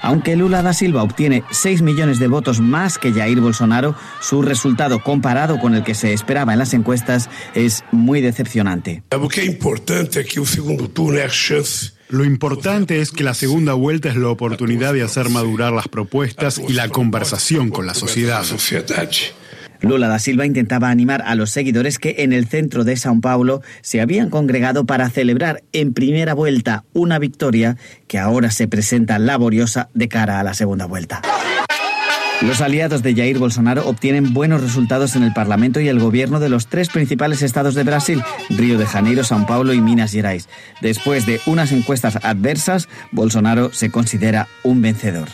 Aunque Lula da Silva obtiene 6 millones de votos más que Jair Bolsonaro, su resultado comparado con el que se esperaba en las encuestas es muy decepcionante. Lo que es importante es que el segundo turno es chance lo importante es que la segunda vuelta es la oportunidad de hacer madurar las propuestas y la conversación con la sociedad. Lula da Silva intentaba animar a los seguidores que en el centro de Sao Paulo se habían congregado para celebrar en primera vuelta una victoria que ahora se presenta laboriosa de cara a la segunda vuelta. Los aliados de Jair Bolsonaro obtienen buenos resultados en el Parlamento y el gobierno de los tres principales estados de Brasil, Río de Janeiro, São Paulo y Minas Gerais. Después de unas encuestas adversas, Bolsonaro se considera un vencedor.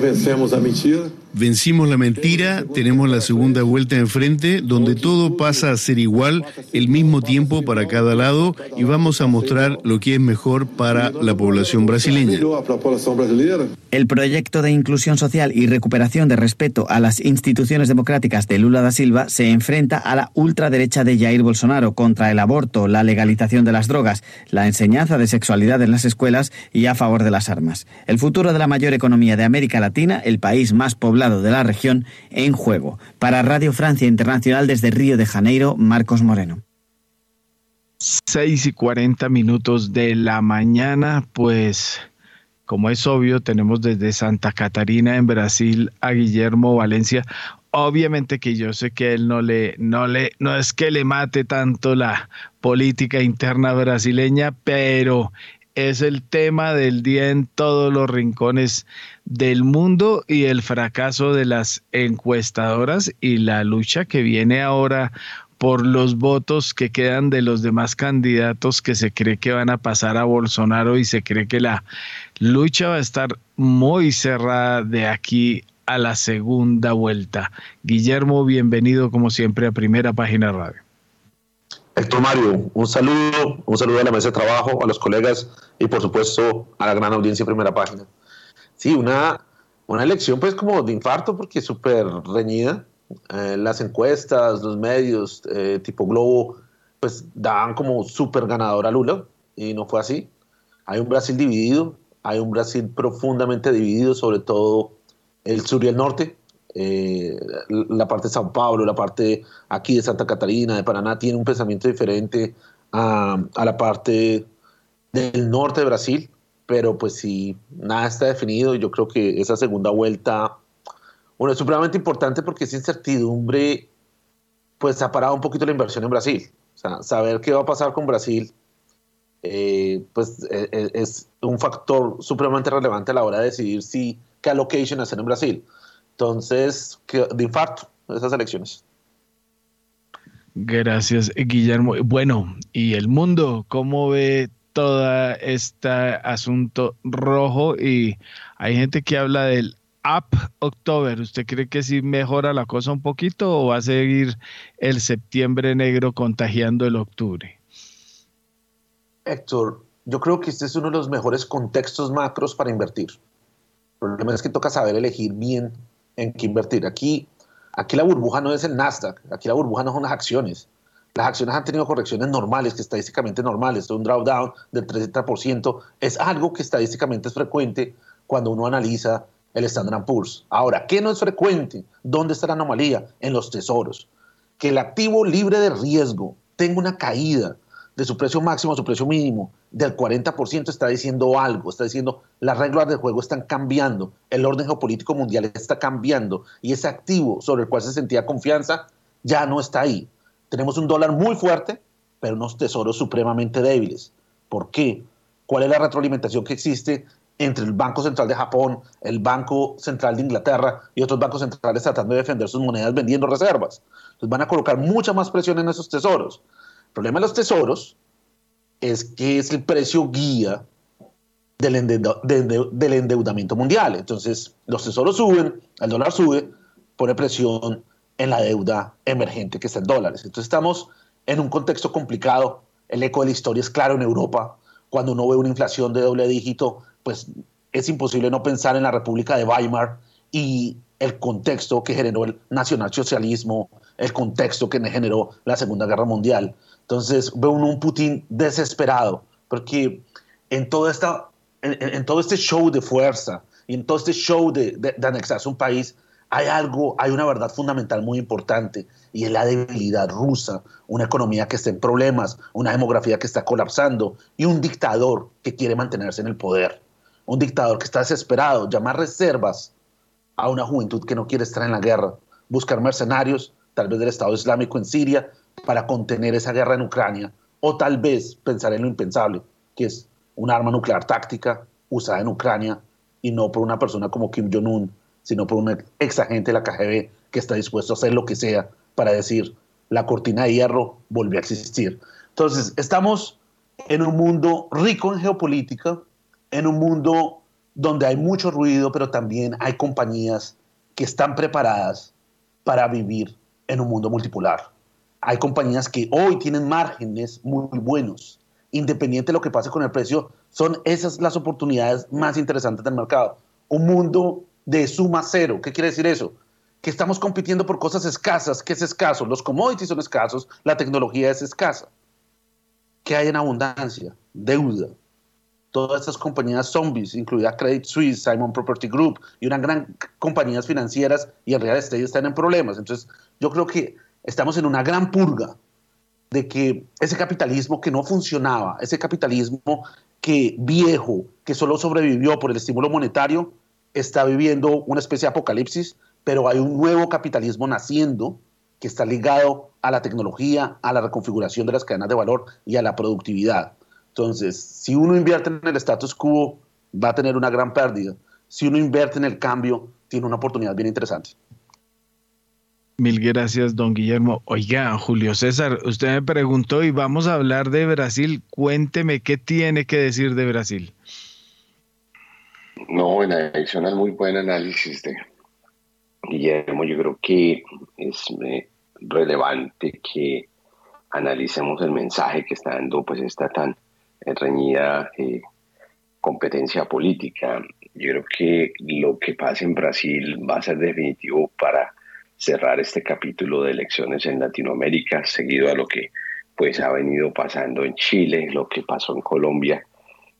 vencemos mentira Vencimos la mentira, tenemos la segunda vuelta enfrente, donde todo pasa a ser igual, el mismo tiempo para cada lado, y vamos a mostrar lo que es mejor para la población brasileña. El proyecto de inclusión social y recuperación de respeto a las instituciones democráticas de Lula da Silva se enfrenta a la ultraderecha de Jair Bolsonaro contra el aborto, la legalización de las drogas, la enseñanza de sexualidad en las escuelas y a favor de las armas. El futuro de la mayor economía de América Latina, el país más poblado de la región en juego. Para Radio Francia Internacional desde Río de Janeiro, Marcos Moreno. 6 y 40 minutos de la mañana, pues como es obvio, tenemos desde Santa Catarina en Brasil a Guillermo Valencia. Obviamente que yo sé que él no le, no le, no es que le mate tanto la política interna brasileña, pero es el tema del día en todos los rincones del mundo y el fracaso de las encuestadoras y la lucha que viene ahora por los votos que quedan de los demás candidatos que se cree que van a pasar a Bolsonaro y se cree que la lucha va a estar muy cerrada de aquí a la segunda vuelta. Guillermo, bienvenido como siempre a Primera Página Radio. Héctor Mario, un saludo, un saludo a la mesa de trabajo, a los colegas y por supuesto a la gran audiencia de Primera Página. Sí, una, una elección pues como de infarto porque es súper reñida, eh, las encuestas, los medios eh, tipo Globo, pues daban como súper ganador a Lula y no fue así. Hay un Brasil dividido, hay un Brasil profundamente dividido, sobre todo el sur y el norte. Eh, la parte de Sao Paulo, la parte aquí de Santa Catarina, de Paraná, tiene un pensamiento diferente a, a la parte del norte de Brasil, pero pues si nada está definido. Yo creo que esa segunda vuelta bueno, es supremamente importante porque esa incertidumbre pues ha parado un poquito la inversión en Brasil. O sea, saber qué va a pasar con Brasil eh, pues e, e, es, un factor supremamente relevante a la hora de decidir si qué allocation hacer en Brasil. Entonces, de infarto esas elecciones. Gracias, Guillermo. Bueno, ¿y el mundo cómo ve todo este asunto rojo? Y hay gente que habla del Up October, ¿usted cree que sí mejora la cosa un poquito o va a seguir el septiembre negro contagiando el octubre? Héctor, yo creo que este es uno de los mejores contextos macros para invertir. El problema es que toca saber elegir bien en qué invertir. Aquí, aquí la burbuja no es el Nasdaq, aquí la burbuja no son las acciones. Las acciones han tenido correcciones normales, que estadísticamente normales, un drawdown del 30%, es algo que estadísticamente es frecuente cuando uno analiza el Standard Poor's. Ahora, ¿qué no es frecuente? ¿Dónde está la anomalía? En los tesoros. Que el activo libre de riesgo tenga una caída de su precio máximo a su precio mínimo del 40% está diciendo algo, está diciendo las reglas del juego están cambiando, el orden geopolítico mundial está cambiando y ese activo sobre el cual se sentía confianza ya no está ahí. Tenemos un dólar muy fuerte, pero unos tesoros supremamente débiles. ¿Por qué? ¿Cuál es la retroalimentación que existe entre el Banco Central de Japón, el Banco Central de Inglaterra y otros bancos centrales tratando de defender sus monedas vendiendo reservas. Entonces van a colocar mucha más presión en esos tesoros. El problema de los tesoros es que es el precio guía del, endeudamiento mundial. Entonces los tesoros suben, el dólar sube, pone presión en la deuda emergente que está en dólares. Entonces estamos en un contexto complicado. El eco de la historia es claro en Europa. Cuando uno ve una inflación de doble dígito, pues es imposible no pensar en la República de Weimar y el contexto que generó el nacionalsocialismo, el contexto que generó la Segunda Guerra Mundial. Entonces veo un Putin desesperado, porque en, toda esta, en, todo este show de fuerza y en todo este show de, de, de anexarse un país, hay algo, hay una verdad fundamental muy importante y es la debilidad rusa, una economía que está en problemas, una demografía que está colapsando y un dictador que quiere mantenerse en el poder. Un dictador que está desesperado, llamar reservas a una juventud que no quiere estar en la guerra, buscar mercenarios, tal vez del Estado Islámico en Siria, para contener esa guerra en Ucrania, o tal vez pensar en lo impensable, que es un arma nuclear táctica usada en Ucrania y no por una persona como Kim Jong-un, sino por un ex agente de la KGB que está dispuesto a hacer lo que sea para decir la cortina de hierro volvió a existir. Entonces, estamos en un mundo rico en geopolítica, en un mundo donde hay mucho ruido, pero también hay compañías que están preparadas para vivir en un mundo multipolar. Hay compañías que hoy tienen márgenes muy buenos. Independiente de lo que pase con el precio, son esas las oportunidades más interesantes del mercado. Un mundo de suma cero. ¿Qué quiere decir eso? Que estamos compitiendo por cosas escasas. ¿Qué es escaso? Los commodities son escasos, la tecnología es escasa. ¿Qué hay en abundancia? Deuda, todas estas compañías zombies, incluida Credit Suisse, Simon Property Group y unas gran compañías financieras y en real estate están en problemas. Entonces, yo creo que estamos en una gran purga de que ese capitalismo que no funcionaba, ese capitalismo que viejo, que solo sobrevivió por el estímulo monetario, está viviendo una especie de apocalipsis, pero hay un nuevo capitalismo naciendo que está ligado a la tecnología, a la reconfiguración de las cadenas de valor y a la productividad. Entonces, si uno invierte en el status quo, va a tener una gran pérdida. Si uno invierte en el cambio, tiene una oportunidad bien interesante. Mil gracias, don Guillermo. Oiga, Julio César, usted me preguntó y vamos a hablar de Brasil. Cuénteme qué tiene que decir de Brasil. No, en adición muy buen análisis de Guillermo, yo creo que es eh, relevante que analicemos el mensaje que está dando pues esta tan reñida eh, competencia política. Yo creo que lo que pasa en Brasil va a ser definitivo para cerrar este capítulo de elecciones en Latinoamérica, seguido a lo que pues ha venido pasando en Chile, lo que pasó en Colombia,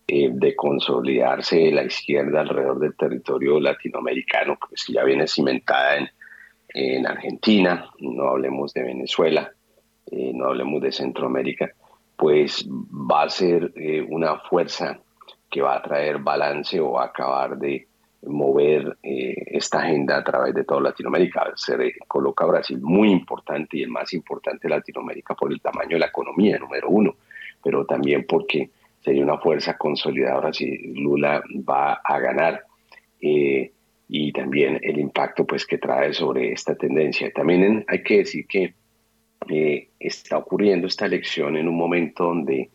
eh, de consolidarse la izquierda alrededor del territorio latinoamericano, pues ya viene cimentada en, en Argentina, no hablemos de Venezuela, eh, no hablemos de Centroamérica, pues va a ser eh, una fuerza que va a traer balance o acabar de mover eh, esta agenda a través de toda Latinoamérica. Se coloca Brasil muy importante y el más importante de Latinoamérica por el tamaño de la economía, número uno, pero también porque sería una fuerza consolidadora si Lula va a ganar. Eh, y también el impacto pues que trae sobre esta tendencia. También hay que decir que eh, está ocurriendo esta elección en un momento donde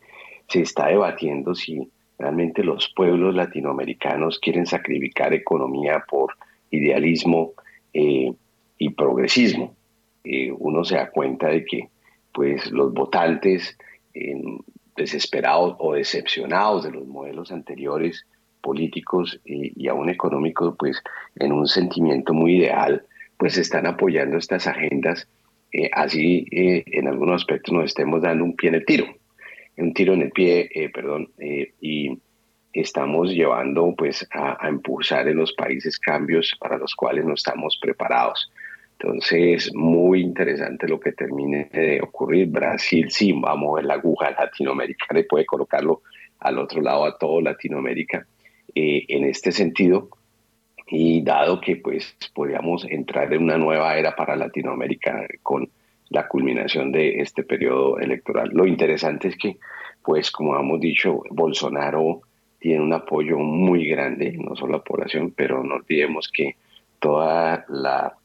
se está debatiendo si Realmente los pueblos latinoamericanos quieren sacrificar economía por idealismo eh, y progresismo. Eh, uno se da cuenta de que pues, los votantes desesperados o decepcionados de los modelos anteriores políticos y aún económicos, pues en un sentimiento muy ideal, pues están apoyando estas agendas, eh, así en algunos aspectos nos estemos dando un pie en el tiro un tiro en el pie, eh, perdón, eh, y estamos llevando pues a, impulsar en los países cambios para los cuales no estamos preparados. Entonces, muy interesante lo que termine de ocurrir. Brasil sí va a mover la aguja latinoamericana y puede colocarlo al otro lado a todo Latinoamérica eh, en este sentido. Y dado que pues podríamos entrar en una nueva era para Latinoamérica con la culminación de este periodo electoral. Lo interesante es que, pues como hemos dicho, Bolsonaro tiene un apoyo muy grande, no solo la población, pero no olvidemos que toda la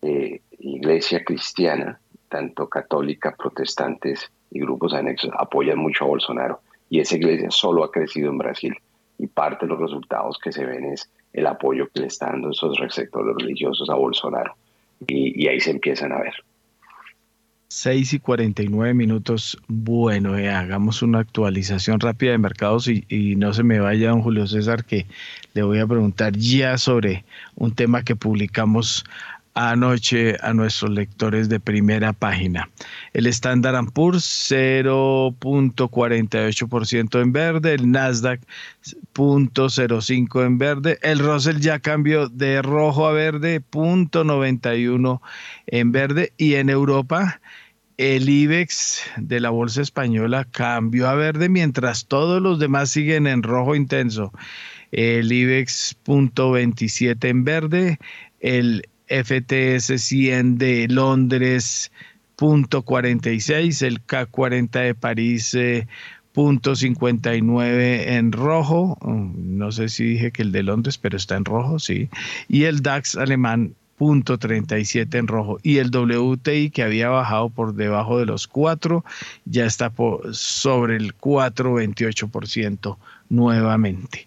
eh, iglesia cristiana, tanto católica, protestantes y grupos anexos, apoyan mucho a Bolsonaro. Y esa iglesia solo ha crecido en Brasil. Y parte de los resultados que se ven es el apoyo que le están dando esos sectores religiosos a Bolsonaro. y ahí se empiezan a ver. 6 y 49 minutos. Bueno, eh, hagamos una actualización rápida de mercados y, y, no se me vaya, don Julio César, que le voy a preguntar ya sobre un tema que publicamos anoche a nuestros lectores de primera página. El Standard Poor's 0.48% en verde, el Nasdaq 0.05 en verde, el Russell ya cambió de rojo a verde, 0.91 en verde y en Europa el IBEX de la bolsa española cambió a verde mientras todos los demás siguen en rojo intenso. El IBEX .27 en verde, el FTS 100 de Londres .46, el K40 de París eh, .59 en rojo, mm, no sé si dije que el de Londres, pero está en rojo, sí, y el DAX alemán .37 en rojo. Y el WTI que había bajado por debajo de los 4 ya está por sobre el 4.28% nuevamente.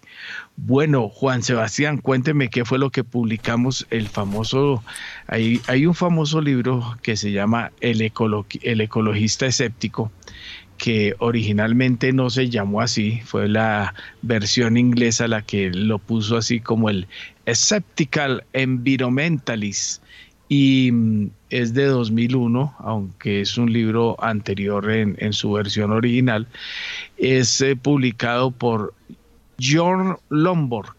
Bueno, Juan Sebastián, cuénteme qué fue lo que publicamos, el famoso, hay, un famoso libro que se llama El, el ecologista escéptico, que originalmente no se llamó así, fue la versión inglesa la que lo puso así como el Skeptical Environmentalist. Y mm, es de 2001, aunque es un libro anterior en, su versión original, es eh, publicado por John Lomborg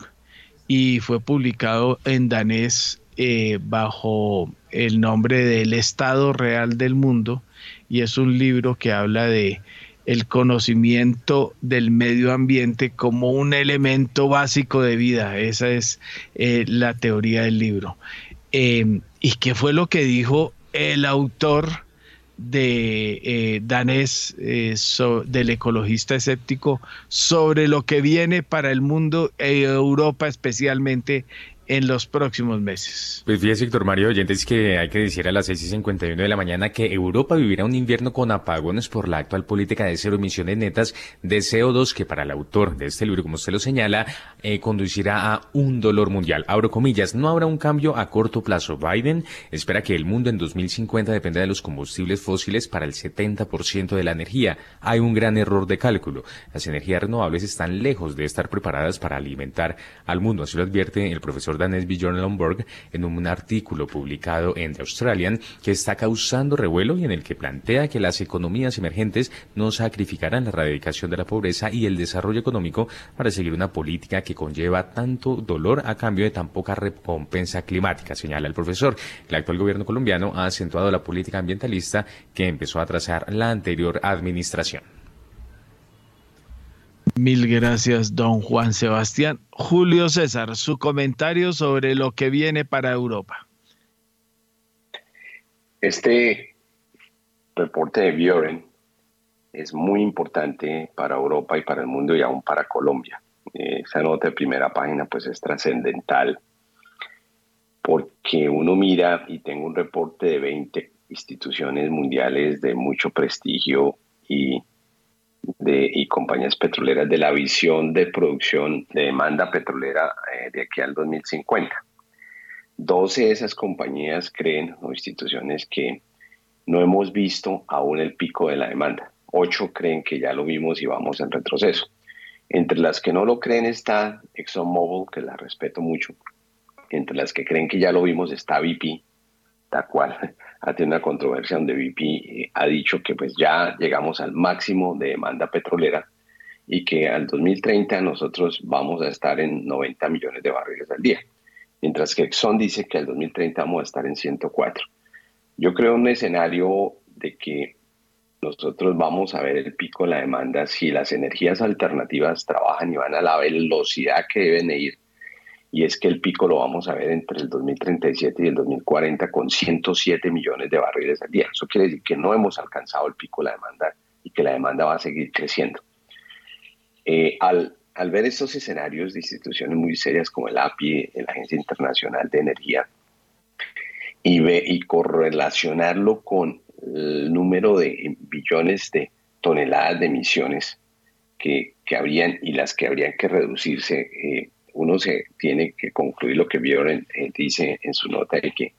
y fue publicado en danés eh, bajo el nombre del Estado Real del Mundo y es un libro que habla de el conocimiento del medio ambiente como un elemento básico de vida. Esa es eh, la teoría del libro. Em, ¿Y qué fue lo que dijo el autor de eh, danés eh, del ecologista escéptico sobre lo que viene para el mundo, Europa especialmente en los próximos meses. Pues fíjese, Víctor Mario Oyentes, que hay que decir a las 6 y 51 de la mañana que Europa vivirá un invierno con apagones por la actual política de cero emisiones netas de CO2 que para el autor de este libro, como usted lo señala, eh, conducirá a un dolor mundial. Abro comillas, no habrá un cambio a corto plazo. Biden espera que el mundo en 2050 dependa de los combustibles fósiles para el 70% de la energía. Hay un gran error de cálculo. Las energías renovables están lejos de estar preparadas para alimentar al mundo. Así lo advierte el profesor Lomborg en un artículo publicado en The Australian que está causando revuelo y en el que plantea que las economías emergentes no sacrificarán la erradicación de la pobreza y el desarrollo económico para seguir una política que conlleva tanto dolor a cambio de tan poca recompensa climática, señala el profesor. El actual gobierno colombiano ha acentuado la política ambientalista que empezó a trazar la anterior administración. Mil gracias, don Juan Sebastián. Julio César, su comentario sobre lo que viene para Europa. Este reporte de Björn es muy importante para Europa y para el mundo y aún para Colombia. Esa nota de primera página pues es trascendental porque uno mira y tengo un reporte de 20 instituciones mundiales de mucho prestigio y de, y compañías petroleras de la visión de producción de demanda petrolera eh, de aquí al 2050. 12 de esas compañías creen o instituciones que no hemos visto aún el pico de la demanda. Ocho creen que ya lo vimos y vamos en retroceso. Entre las que no lo creen está ExxonMobil, que la respeto mucho. Entre las que creen que ya lo vimos está BP, tal cual tenido una controversia donde BP eh, ha dicho que pues ya llegamos al máximo de demanda petrolera y que al 2030 nosotros vamos a estar en 90 millones de barriles al día, mientras que Exxon dice que al 2030 vamos a estar en 104. Yo creo un escenario de que nosotros vamos a ver el pico de la demanda si las energías alternativas trabajan y van a la velocidad que deben ir y es que el pico lo vamos a ver entre el 2037 y el 2040 con 107 millones de barriles al día. Eso quiere decir que no hemos alcanzado el pico de la demanda y que la demanda va a seguir creciendo. Eh, al, al, ver estos escenarios de instituciones muy serias como el API, la Agencia Internacional de Energía, y, ve, y correlacionarlo con el número de billones de toneladas de emisiones que, que habrían y las que habrían que reducirse, eh, uno se tiene que concluir lo que Bjorn eh, dice en su nota que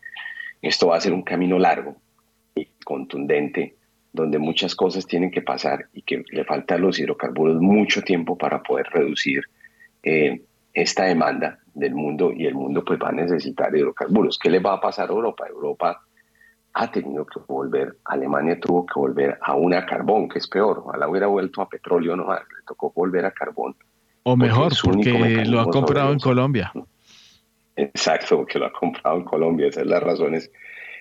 esto va a ser un camino largo y contundente donde muchas cosas tienen que pasar y que le falta a los hidrocarburos mucho tiempo para poder reducir eh, esta demanda del mundo y el mundo pues va a necesitar hidrocarburos. ¿Qué le va a pasar a Europa? Europa ha tenido que volver, Alemania tuvo que volver a una carbón, que es peor, ojalá hubiera vuelto a petróleo nomás, le tocó volver a carbón o mejor, porque, lo ha comprado en Colombia. Exacto, porque lo ha comprado en Colombia, esas son las razones.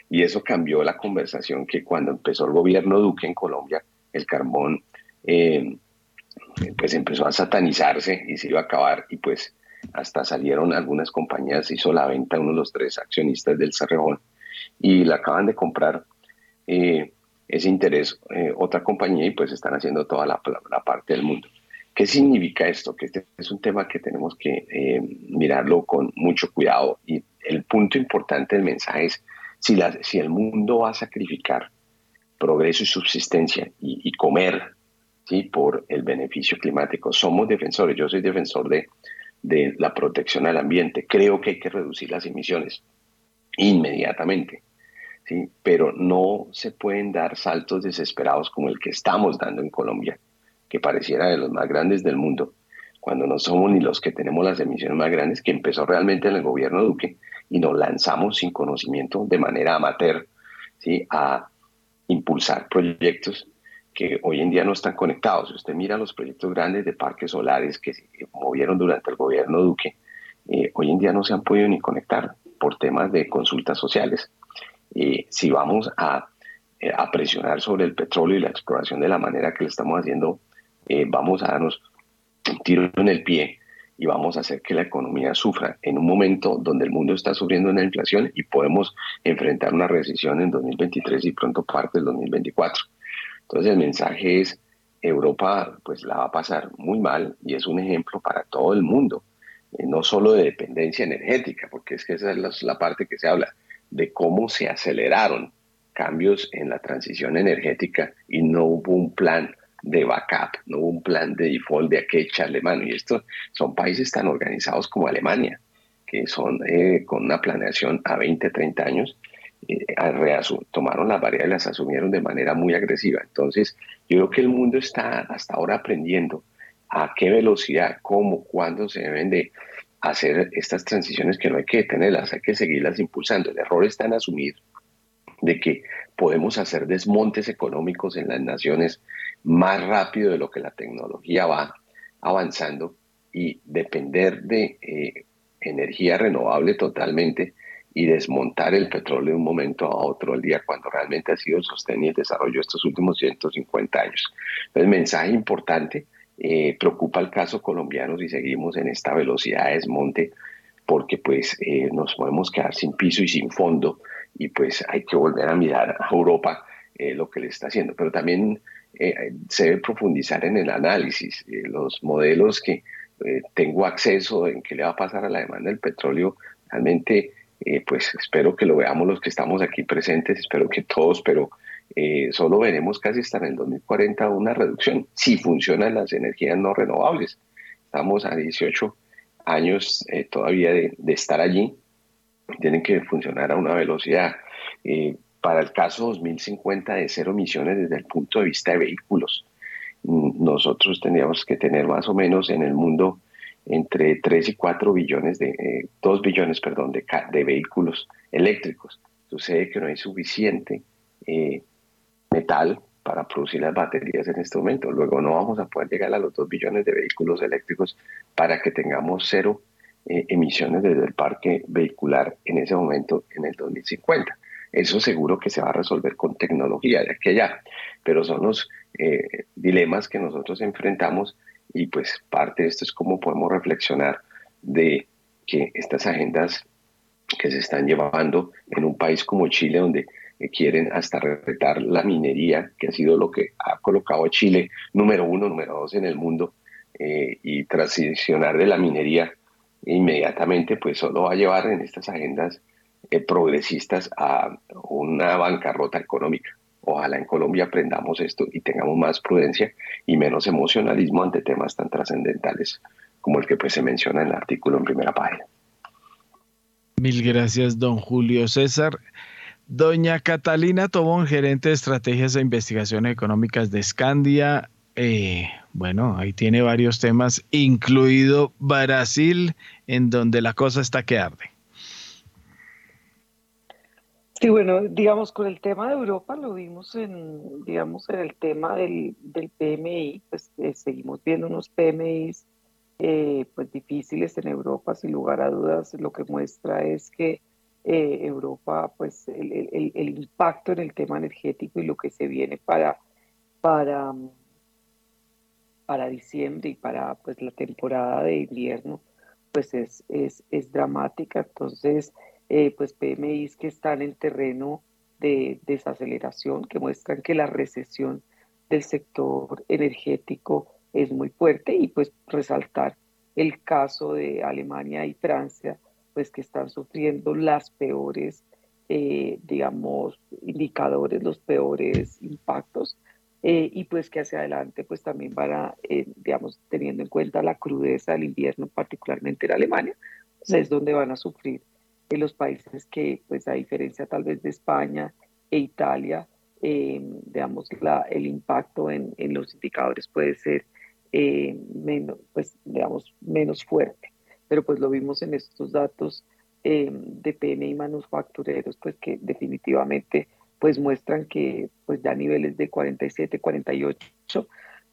Y eso cambió la conversación que cuando empezó el gobierno Duque en Colombia, el carbón eh, pues empezó a satanizarse y se iba a acabar y pues hasta salieron algunas compañías, hizo la venta uno de los tres accionistas del Cerrejón y la acaban de comprar eh, ese interés eh, otra compañía y pues están haciendo toda la parte del mundo. ¿Qué significa esto? Que este es un tema que tenemos que eh, mirarlo con mucho cuidado y el punto importante del mensaje es si, el mundo va a sacrificar progreso y subsistencia y, comer por el beneficio climático. Somos defensores, yo soy defensor de, de la protección al ambiente. Creo que hay que reducir las emisiones inmediatamente. ¿sí? Pero no se pueden dar saltos desesperados como el que estamos dando en Colombia que pareciera de los más grandes del mundo, cuando no somos ni los que tenemos las emisiones más grandes, que empezó realmente en el gobierno Duque, y nos lanzamos sin conocimiento de manera amateur ¿sí? a impulsar proyectos que hoy en día no están conectados. Si usted mira los proyectos grandes de parques solares que se movieron durante el gobierno Duque, eh, hoy en día no se han podido ni conectar por temas de consultas sociales. Eh, si vamos a, eh, a presionar sobre el petróleo y la exploración de la manera que le estamos haciendo eh, vamos a darnos un tiro en el pie y vamos a hacer que la economía sufra en un momento donde el mundo está sufriendo una inflación y podemos enfrentar una recesión en 2023 y pronto parte del 2024. Entonces el mensaje es, Europa pues la va a pasar muy mal y es un ejemplo para todo el mundo. eh, no solo de dependencia energética, porque es que esa es la, parte que se habla, de cómo se aceleraron cambios en la transición energética y no hubo un plan de backup, no hubo un plan de default de a qué echarle mano. Y estos son países tan organizados como Alemania, que son eh, con una planeación a 20, 30 años, eh, tomaron las variables, las asumieron de manera muy agresiva. Entonces, yo creo que el mundo está hasta ahora aprendiendo a qué velocidad, cómo, cuándo se deben de hacer estas transiciones que no hay que detenerlas, hay que seguirlas impulsando. El error está en asumir de que podemos hacer desmontes económicos en las naciones más rápido de lo que la tecnología va avanzando y depender de eh, energía renovable totalmente y desmontar el petróleo de un momento a otro al día cuando realmente ha sido sostenido el desarrollo estos últimos 150 años. Entonces, mensaje importante, eh, preocupa el caso colombiano si seguimos en esta velocidad de desmonte porque pues eh, nos podemos quedar sin piso y sin fondo y pues hay que volver a mirar a Europa eh, lo que le está haciendo. Pero también se debe profundizar en el análisis, los modelos que tengo acceso en qué le va a pasar a la demanda del petróleo, realmente pues espero que lo veamos los que estamos aquí presentes, espero que todos, pero eh, solo veremos casi hasta en el 2040 una reducción si funcionan las energías no renovables. Estamos a 18 años eh, todavía de, estar allí, tienen que funcionar a una velocidad. Eh, para el caso 2050 de cero emisiones desde el punto de vista de vehículos, mm, nosotros tendríamos que tener más o menos en el mundo entre 3 y 4 billones de, 2 billones, perdón, de, de vehículos eléctricos. Sucede que no hay suficiente metal para producir las baterías en este momento. Luego no vamos a poder llegar a los 2 billones de vehículos eléctricos para que tengamos cero eh, emisiones desde el parque vehicular en ese momento en el 2050. Eso seguro que se va a resolver con tecnología de aquí pero son los eh, dilemas que nosotros enfrentamos y pues parte de esto es cómo podemos reflexionar de que estas agendas que se están llevando en un país como Chile, donde quieren hasta retar la minería, que ha sido lo que ha colocado a Chile número uno, número dos en el mundo, eh, y transicionar de la minería inmediatamente, pues solo va a llevar en estas agendas eh, progresistas a una bancarrota económica. Ojalá en Colombia aprendamos esto y tengamos más prudencia y menos emocionalismo ante temas tan trascendentales como el que pues se menciona en el artículo en primera página. Mil gracias, don Julio César. Doña Catalina Tobón, gerente de estrategias e investigaciones económicas de Scandia. Eh, bueno, ahí tiene varios temas, incluido Brasil, en donde la cosa está que arde. Sí, bueno, digamos, con el tema de Europa lo vimos en, digamos, en el tema del, PMI, pues eh, seguimos viendo unos PMIs eh, pues difíciles en Europa, sin lugar a dudas, lo que muestra es que eh, Europa, pues el, el, impacto en el tema energético y lo que se viene para, para, para diciembre y para pues, la temporada de invierno, pues es, es, es dramática. Entonces, eh, pues PMIs que están en terreno de desaceleración, que muestran que la recesión del sector energético es muy fuerte y pues resaltar el caso de Alemania y Francia, pues que están sufriendo las peores, eh, digamos, indicadores, los peores impactos, eh, y pues que hacia adelante pues también van a, eh, digamos, teniendo en cuenta la crudeza del invierno, particularmente en Alemania, pues es donde van a sufrir en los países que, pues a diferencia tal vez de España e Italia, digamos, la, el impacto en, en, los indicadores puede ser menos, pues, digamos, menos fuerte. Pero pues lo vimos en estos datos eh, de PMI manufactureros, pues que definitivamente pues muestran que pues ya niveles de 47, 48,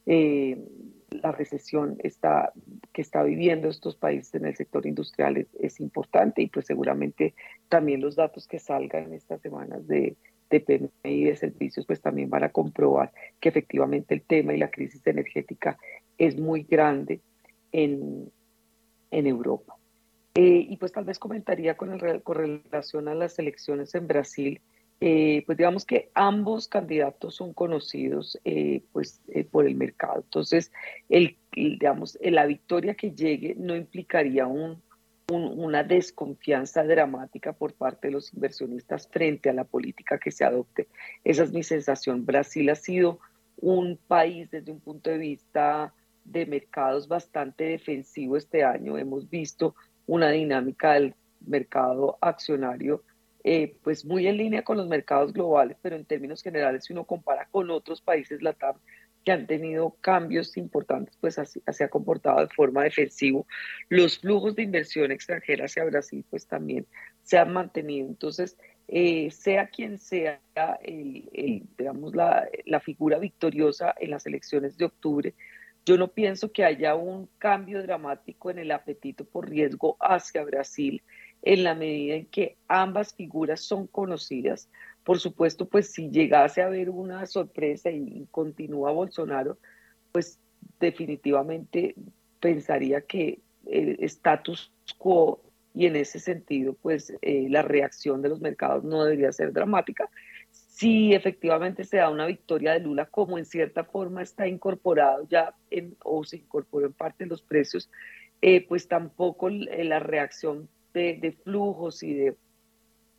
eh, la recesión está, que está viviendo estos países en el sector industrial es, importante y pues seguramente también los datos que salgan estas semanas de, de PMI de servicios pues también van a comprobar que efectivamente el tema y la crisis energética es muy grande en, en Europa. Eh, y pues tal vez comentaría con, el, con relación a las elecciones en Brasil, eh, pues digamos que ambos candidatos son conocidos eh, pues, eh, por el mercado. Entonces, el, digamos, la victoria que llegue no implicaría un, una desconfianza dramática por parte de los inversionistas frente a la política que se adopte. Esa es mi sensación. Brasil ha sido un país desde un punto de vista de mercados bastante defensivo este año. Hemos visto una dinámica del mercado accionario eh, pues muy en línea con los mercados globales, pero en términos generales, si uno compara con otros países LATAM que han tenido cambios importantes, pues así, se ha comportado de forma defensiva. Los flujos de inversión extranjera hacia Brasil, pues también se han mantenido. Entonces, eh, sea quien sea el, digamos, la, la figura victoriosa en las elecciones de octubre, yo no pienso que haya un cambio dramático en el apetito por riesgo hacia Brasil en la medida en que ambas figuras son conocidas. Por supuesto, pues si llegase a haber una sorpresa y, continúa Bolsonaro, pues definitivamente pensaría que el status quo y en ese sentido, pues eh, la reacción de los mercados no debería ser dramática. Si efectivamente se da una victoria de Lula, como en cierta forma está incorporado ya o se incorporó en parte en los precios, eh, pues tampoco la reacción de, flujos y de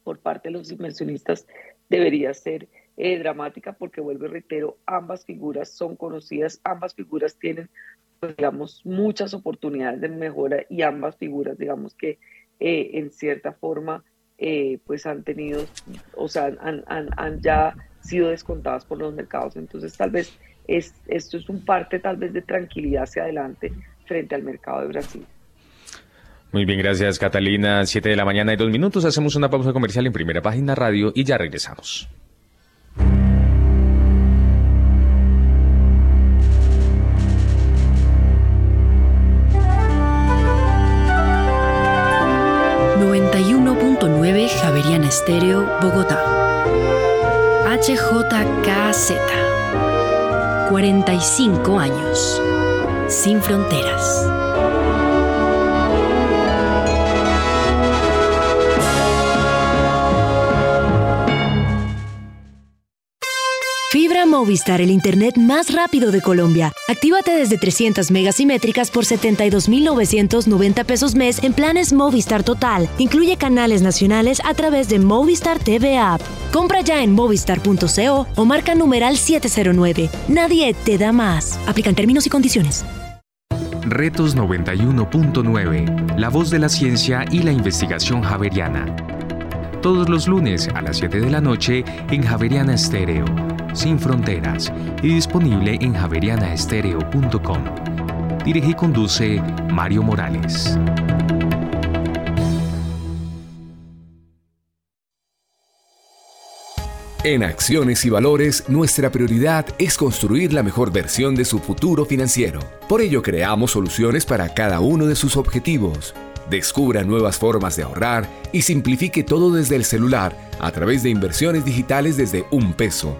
por parte de los inversionistas debería ser eh, dramática porque vuelvo y reitero, ambas figuras son conocidas, ambas figuras tienen, pues, digamos, muchas oportunidades de mejora y ambas figuras, digamos que eh, en cierta forma, eh, pues han tenido, o sea, han, han, han, ya sido descontadas por los mercados. Entonces, tal vez es, esto es un parte tal vez de tranquilidad hacia adelante frente al mercado de Brasil. Muy bien, gracias Catalina. Siete de la mañana y dos minutos. Hacemos una pausa comercial en primera página radio y ya regresamos. ...91.9 Javeriana Estéreo, Bogotá. HJKZ. 45 años. Sin fronteras. Movistar, el internet más rápido de Colombia. Actívate desde 300 megas simétricas por 72,990 pesos mes en planes Movistar Total. Incluye canales nacionales a través de Movistar TV App. Compra ya en movistar.co o marca numeral 709. Nadie te da más. Aplican términos y condiciones. Retos 91.9. La voz de la ciencia y la investigación javeriana. Todos los lunes a las 7 de la noche en Javeriana Estéreo sin fronteras y disponible en javerianaestereo.com. Dirige y conduce Mario Morales. En Acciones y Valores, nuestra prioridad es construir la mejor versión de su futuro financiero. Por ello, creamos soluciones para cada uno de sus objetivos. Descubra nuevas formas de ahorrar y simplifique todo desde el celular a través de inversiones digitales desde un peso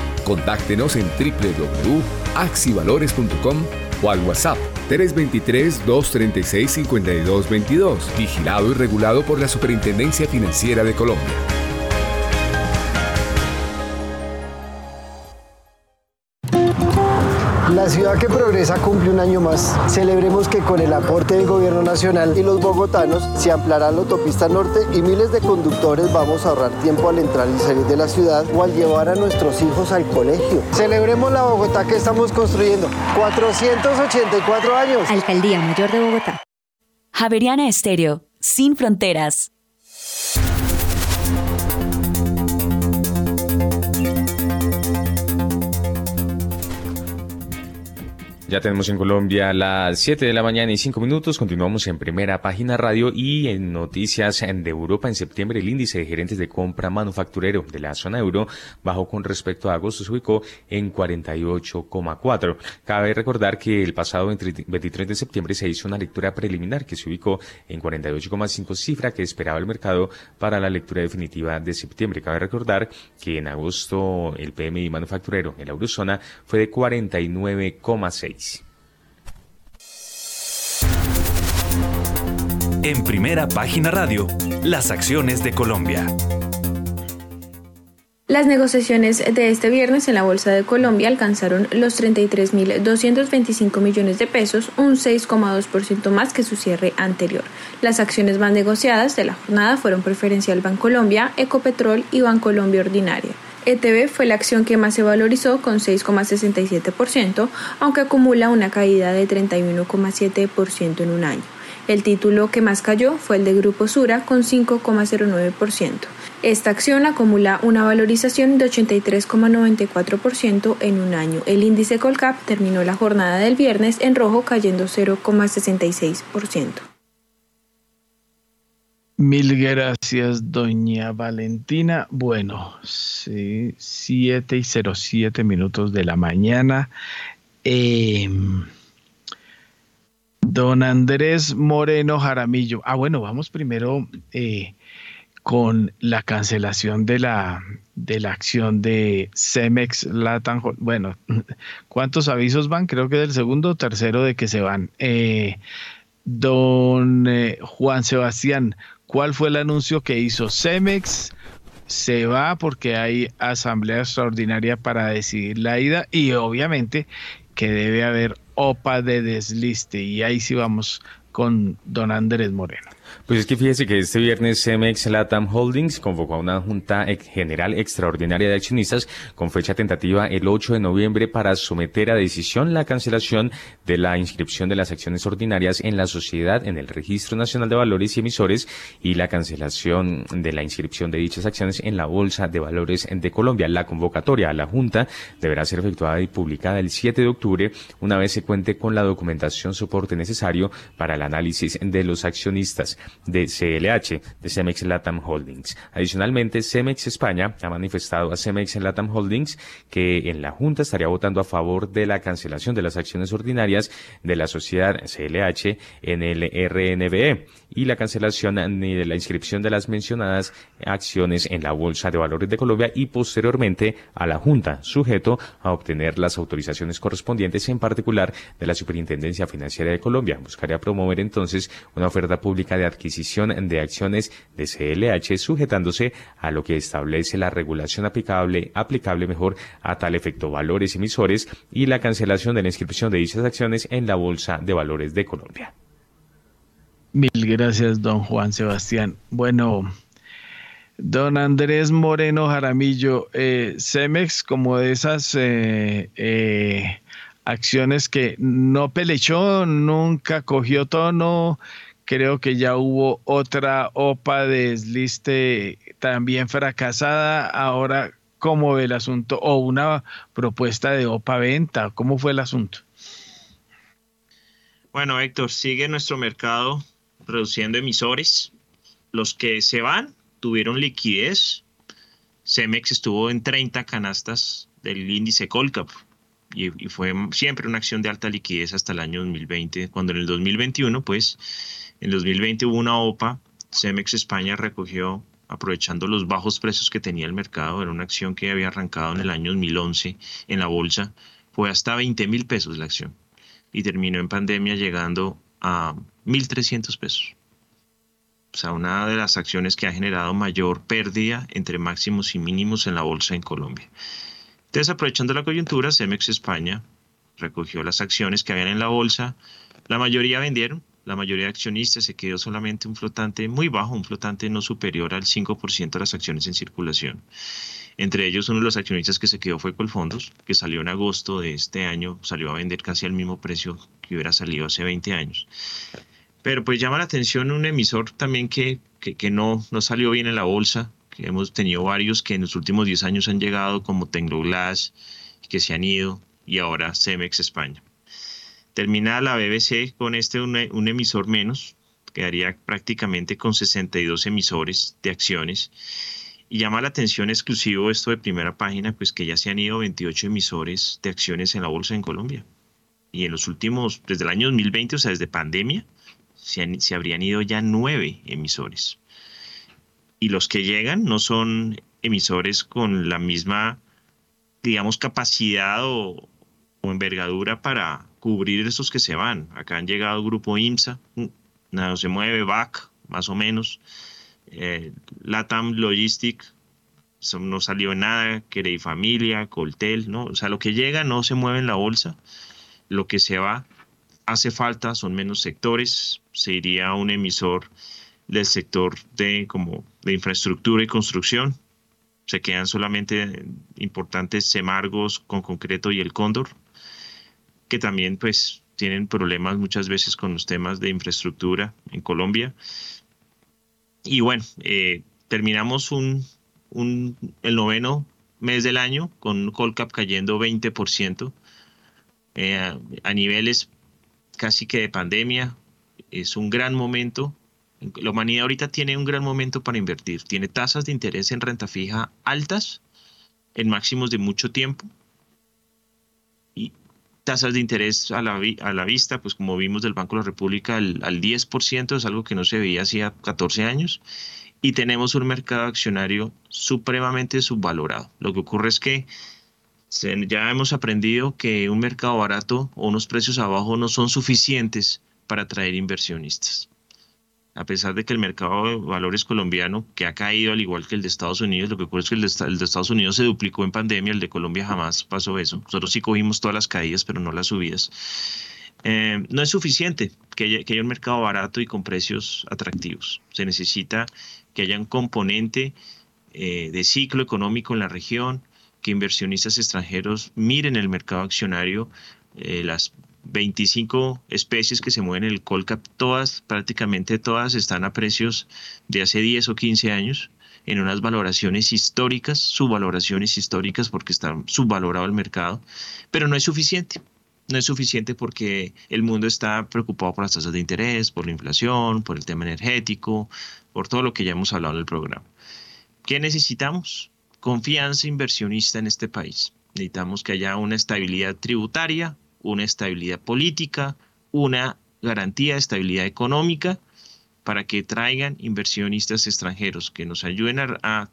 Contáctenos en www.axivalores.com o al WhatsApp 323-236-5222, vigilado y regulado por la Superintendencia Financiera de Colombia. La ciudad que progresa cumple un año más. Celebremos que con el aporte del gobierno nacional y los bogotanos se ampliará la autopista norte y miles de conductores vamos a ahorrar tiempo al entrar y salir de la ciudad o al llevar a nuestros hijos al colegio. Celebremos la Bogotá que estamos construyendo. 484 años. Alcaldía Mayor de Bogotá. Javeriana Estéreo, sin fronteras. Ya tenemos en Colombia las 7 de la mañana y 5 minutos. Continuamos en primera página radio y en noticias de Europa. En septiembre, el índice de gerentes de compra manufacturero de la zona euro bajó con respecto a agosto, se ubicó en 48,4. Cabe recordar que el pasado 23 de septiembre se hizo una lectura preliminar que se ubicó en 48,5, cifra que esperaba el mercado para la lectura definitiva de septiembre. Cabe recordar que en agosto el PMI manufacturero en la eurozona fue de 49,6. En primera página radio, las acciones de Colombia. Las negociaciones de este viernes en la Bolsa de Colombia alcanzaron los 33.225 millones de pesos, un 6,2% más que su cierre anterior. Las acciones más negociadas de la jornada fueron Preferencial Bancolombia, Ecopetrol y Bancolombia Ordinaria. ETB fue la acción que más se valorizó con 6,67%, aunque acumula una caída de 31,7% en un año. El título que más cayó fue el de Grupo Sura con 5,09%. Esta acción acumula una valorización de 83,94% en un año. El índice Colcap terminó la jornada del viernes en rojo cayendo 0,66%. Mil gracias, doña Valentina. Bueno, sí, 7 y 07 minutos de la mañana. Em, don Andrés Moreno Jaramillo. Ah, bueno, vamos primero eh, con la cancelación de la, de la acción de Cemex Latam. Bueno, <laughs> ¿cuántos avisos van? Creo que del segundo o tercero de que se van. Eh, don eh, Juan Sebastián, ¿Cuál fue el anuncio que hizo Cemex? Se va porque hay asamblea extraordinaria para decidir la ida y obviamente que debe haber OPA de desliste y ahí sí vamos con don Andrés Moreno. Pues es que fíjese que este viernes Cemex Latam Holdings convocó a una junta general extraordinaria de accionistas con fecha tentativa el 8 de noviembre para someter a decisión la cancelación de la inscripción de las acciones ordinarias en la sociedad en el Registro Nacional de Valores y Emisores y la cancelación de la inscripción de dichas acciones en la Bolsa de Valores de Colombia. La convocatoria a la junta deberá ser efectuada y publicada el 7 de octubre una vez se cuente con la documentación soporte necesario para el análisis de los accionistas de CLH, de Cemex Latam Holdings. Adicionalmente, Cemex España ha manifestado a Cemex Latam Holdings que en la Junta estaría votando a favor de la cancelación de las acciones ordinarias de la sociedad CLH en el RNBE y la cancelación ni de la inscripción de las mencionadas acciones en la Bolsa de Valores de Colombia y posteriormente a la Junta, sujeto a obtener las autorizaciones correspondientes, en particular de la Superintendencia Financiera de Colombia. Buscaría promover entonces una oferta pública de adquisición de acciones de CLH sujetándose a lo que establece la regulación aplicable, aplicable mejor a tal efecto valores emisores y la cancelación de la inscripción de dichas acciones en la Bolsa de Valores de Colombia. Mil gracias, don Juan Sebastián. Bueno, don Andrés Moreno Jaramillo, eh, Cemex, como de esas eh, eh, acciones que no pelechó, nunca cogió tono, creo que ya hubo otra OPA de desliste también fracasada. Ahora, ¿cómo ve el asunto? O una propuesta de OPA venta, ¿cómo fue el asunto? Bueno, Héctor, sigue nuestro mercado produciendo emisores. Los que se van tuvieron liquidez. Cemex estuvo en 30 canastas del índice Colcap y, y, fue siempre una acción de alta liquidez hasta el año 2020, cuando en el 2021, pues, en 2020 hubo una OPA, Cemex España recogió, aprovechando los bajos precios que tenía el mercado, era una acción que había arrancado en el año 2011 en la bolsa, fue hasta 20 mil pesos la acción y terminó en pandemia llegando a 1.300 pesos. O sea, una de las acciones que ha generado mayor pérdida entre máximos y mínimos en la bolsa en Colombia. Entonces, aprovechando la coyuntura, Cemex España recogió las acciones que habían en la bolsa. La mayoría vendieron, la mayoría de accionistas se quedó solamente un flotante muy bajo, un flotante no superior al 5% de las acciones en circulación. Entre ellos, uno de los accionistas que se quedó fue Colfondos, que salió en agosto de este año, salió a vender casi al mismo precio que hubiera salido hace 20 años. Pero pues llama la atención un emisor también que, que, que no, no salió bien en la bolsa, que hemos tenido varios que en los últimos 10 años han llegado, como Tecnoglass, que se han ido, y ahora Cemex España. Termina la BBC con este un, un emisor menos, quedaría prácticamente con 62 emisores de acciones. Y llama la atención exclusivo esto de primera página, pues que ya se han ido 28 emisores de acciones en la bolsa en Colombia. Y en los últimos, desde el año 2020, o sea, desde pandemia, se, habrían ido ya nueve emisores. Y los que llegan no son emisores con la misma, digamos, capacidad o, envergadura para cubrir esos que se van. Acá han llegado Grupo IMSA, nada se mueve, BAC, más o menos. Eh, Latam Logistic, no salió nada, Querey Familia, Coltel, ¿no? O sea, lo que llega no se mueve en la bolsa, lo que se va hace falta, son menos sectores, se iría un emisor del sector de, como de infraestructura y construcción, se quedan solamente importantes Semargos con concreto y el Cóndor, que también pues tienen problemas muchas veces con los temas de infraestructura en Colombia. Y bueno, eh, terminamos un, un, el noveno mes del año con Colcap cayendo 20% eh, a niveles casi que de pandemia. Es un gran momento. La humanidad ahorita tiene un gran momento para invertir. Tiene tasas de interés en renta fija altas, en máximos de mucho tiempo tasas de interés a la, a la vista, pues como vimos del Banco de la República, al, al 10%, es algo que no se veía hacía 14 años, y tenemos un mercado accionario supremamente subvalorado. Lo que ocurre es que ya hemos aprendido que un mercado barato o unos precios abajo no son suficientes para atraer inversionistas a pesar de que el mercado de valores colombiano, que ha caído al igual que el de Estados Unidos, lo que ocurre es que el de, Estados Unidos se duplicó en pandemia, el de Colombia jamás pasó eso. Nosotros sí cogimos todas las caídas, pero no las subidas. Eh, no es suficiente que haya, un mercado barato y con precios atractivos. Se necesita que haya un componente eh, de ciclo económico en la región, que inversionistas extranjeros miren el mercado accionario, eh, las 25 especies que se mueven en el Colcap, todas, prácticamente todas, están a precios de hace 10 o 15 años, en unas valoraciones históricas, subvaloraciones históricas porque está subvalorado el mercado, pero no es suficiente. No es suficiente porque el mundo está preocupado por las tasas de interés, por la inflación, por el tema energético, por todo lo que ya hemos hablado en el programa. ¿Qué necesitamos? Confianza inversionista en este país. Necesitamos que haya una estabilidad tributaria, una estabilidad política, una garantía de estabilidad económica para que traigan inversionistas extranjeros que nos ayuden a,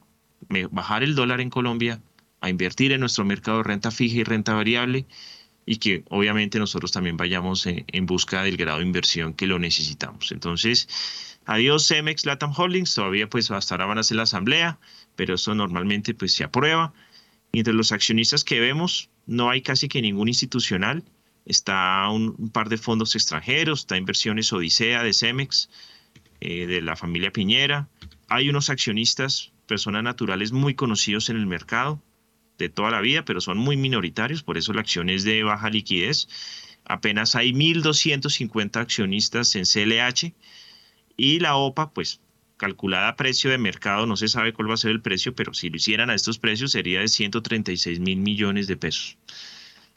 bajar el dólar en Colombia, a invertir en nuestro mercado de renta fija y renta variable y que obviamente nosotros también vayamos en, en, busca del grado de inversión que lo necesitamos. Entonces, adiós Cemex Latam Holdings, todavía pues hasta ahora van a hacer la asamblea, pero eso normalmente pues se aprueba. Entre los accionistas que vemos, no hay casi que ningún institucional, está un, par de fondos extranjeros, está Inversiones Odisea de Cemex, eh, de la familia Piñera. Hay unos accionistas, personas naturales muy conocidos en el mercado de toda la vida, pero son muy minoritarios, por eso la acción es de baja liquidez. Apenas hay 1.250 accionistas en CLH y la OPA, pues calculada a precio de mercado, no se sabe cuál va a ser el precio, pero si lo hicieran a estos precios sería de 136 mil millones de pesos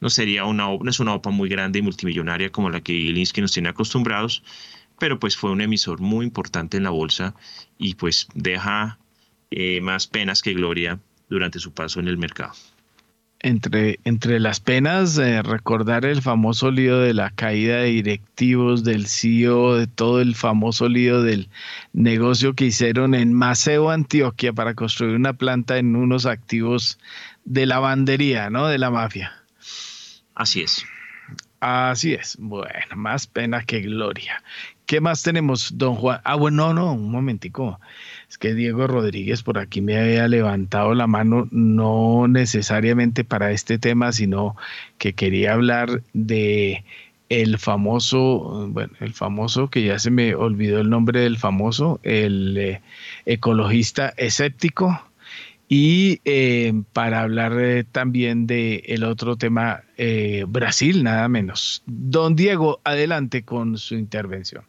no sería una no es una OPA muy grande y multimillonaria como la que Ilinsky nos tiene acostumbrados, pero pues fue un emisor muy importante en la bolsa y pues deja eh, más penas que gloria durante su paso en el mercado. Entre, entre las penas, eh, recordar el famoso lío de la caída de directivos, del CEO, de todo el famoso lío del negocio que hicieron en Maceo, Antioquia, para construir una planta en unos activos de lavandería, ¿no? De la mafia. Así es. Así es. Bueno, más pena que gloria. ¿Qué más tenemos, don Juan? Ah, bueno, no, no, un momentico. Es que Diego Rodríguez por aquí me había levantado la mano, no necesariamente para este tema, sino que quería hablar de el famoso, bueno, el famoso, que ya se me olvidó el nombre del famoso, el eh, ecologista escéptico, y eh, para hablar eh, también del el otro tema, eh, Brasil, nada menos. Don Diego, adelante con su intervención.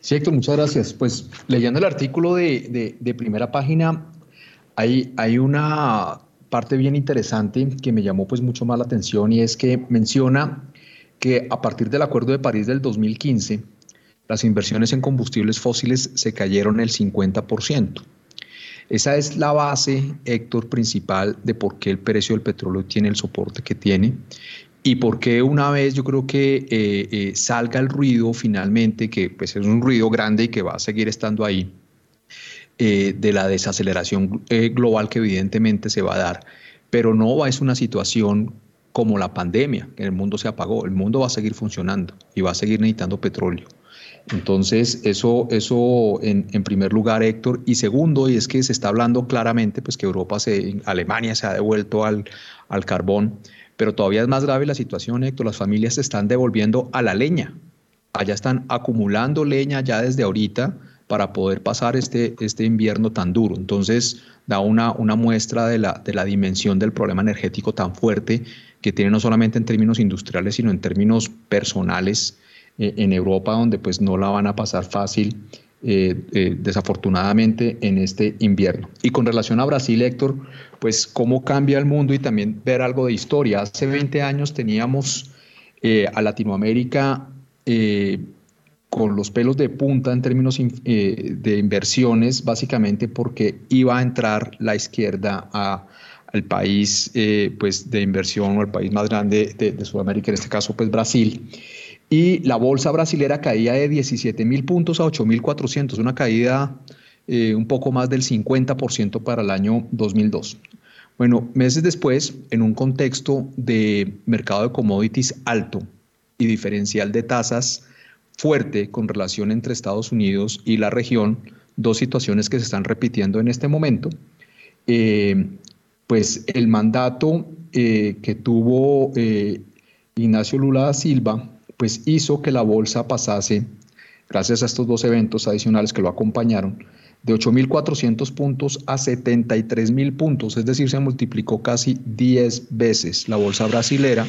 Sí, muchas gracias. Pues leyendo el artículo de, de, primera página, hay, hay una parte bien interesante que me llamó pues mucho más la atención y es que menciona que a partir del Acuerdo de París del 2015, las inversiones en combustibles fósiles se cayeron el 50%. Esa es la base, Héctor, principal de por qué el precio del petróleo tiene el soporte que tiene y por qué una vez yo creo que eh, eh, salga el ruido finalmente, que pues es un ruido grande y que va a seguir estando ahí, eh, de la desaceleración global que evidentemente se va a dar, pero no es una situación como la pandemia, el mundo se apagó, el mundo va a seguir funcionando y va a seguir necesitando petróleo. Entonces, eso, eso en, primer lugar, Héctor. Y segundo, y es que se está hablando claramente, pues que Europa, se, Alemania se ha devuelto al, al carbón, pero todavía es más grave la situación, Héctor. Las familias se están devolviendo a la leña. Allá están acumulando leña ya desde ahorita para poder pasar este, este invierno tan duro. Entonces, da una, una muestra de la, de la dimensión del problema energético tan fuerte que tiene no solamente en términos industriales, sino en términos personales eh, en Europa, donde pues no la van a pasar fácil, eh, eh, desafortunadamente, en este invierno. Y con relación a Brasil, Héctor, pues cómo cambia el mundo y también ver algo de historia. Hace 20 años teníamos a Latinoamérica con los pelos de punta en términos de inversiones, básicamente porque iba a entrar la izquierda al país pues de inversión o el país más grande de, de, Sudamérica, en este caso pues Brasil y la bolsa brasilera caía de 17 mil puntos a 8 mil 400, una caída eh, un poco más del 50% para el año 2002. Bueno, meses después, en un contexto de mercado de commodities alto y diferencial de tasas fuerte con relación entre Estados Unidos y la región, dos situaciones que se están repitiendo en este momento, eh, pues el mandato eh, que tuvo Ignacio Lula da Silva pues hizo que la bolsa pasase, gracias a estos dos eventos adicionales que lo acompañaron, de 8.400 puntos a 73.000 puntos, es decir, se multiplicó casi 10 veces la bolsa brasilera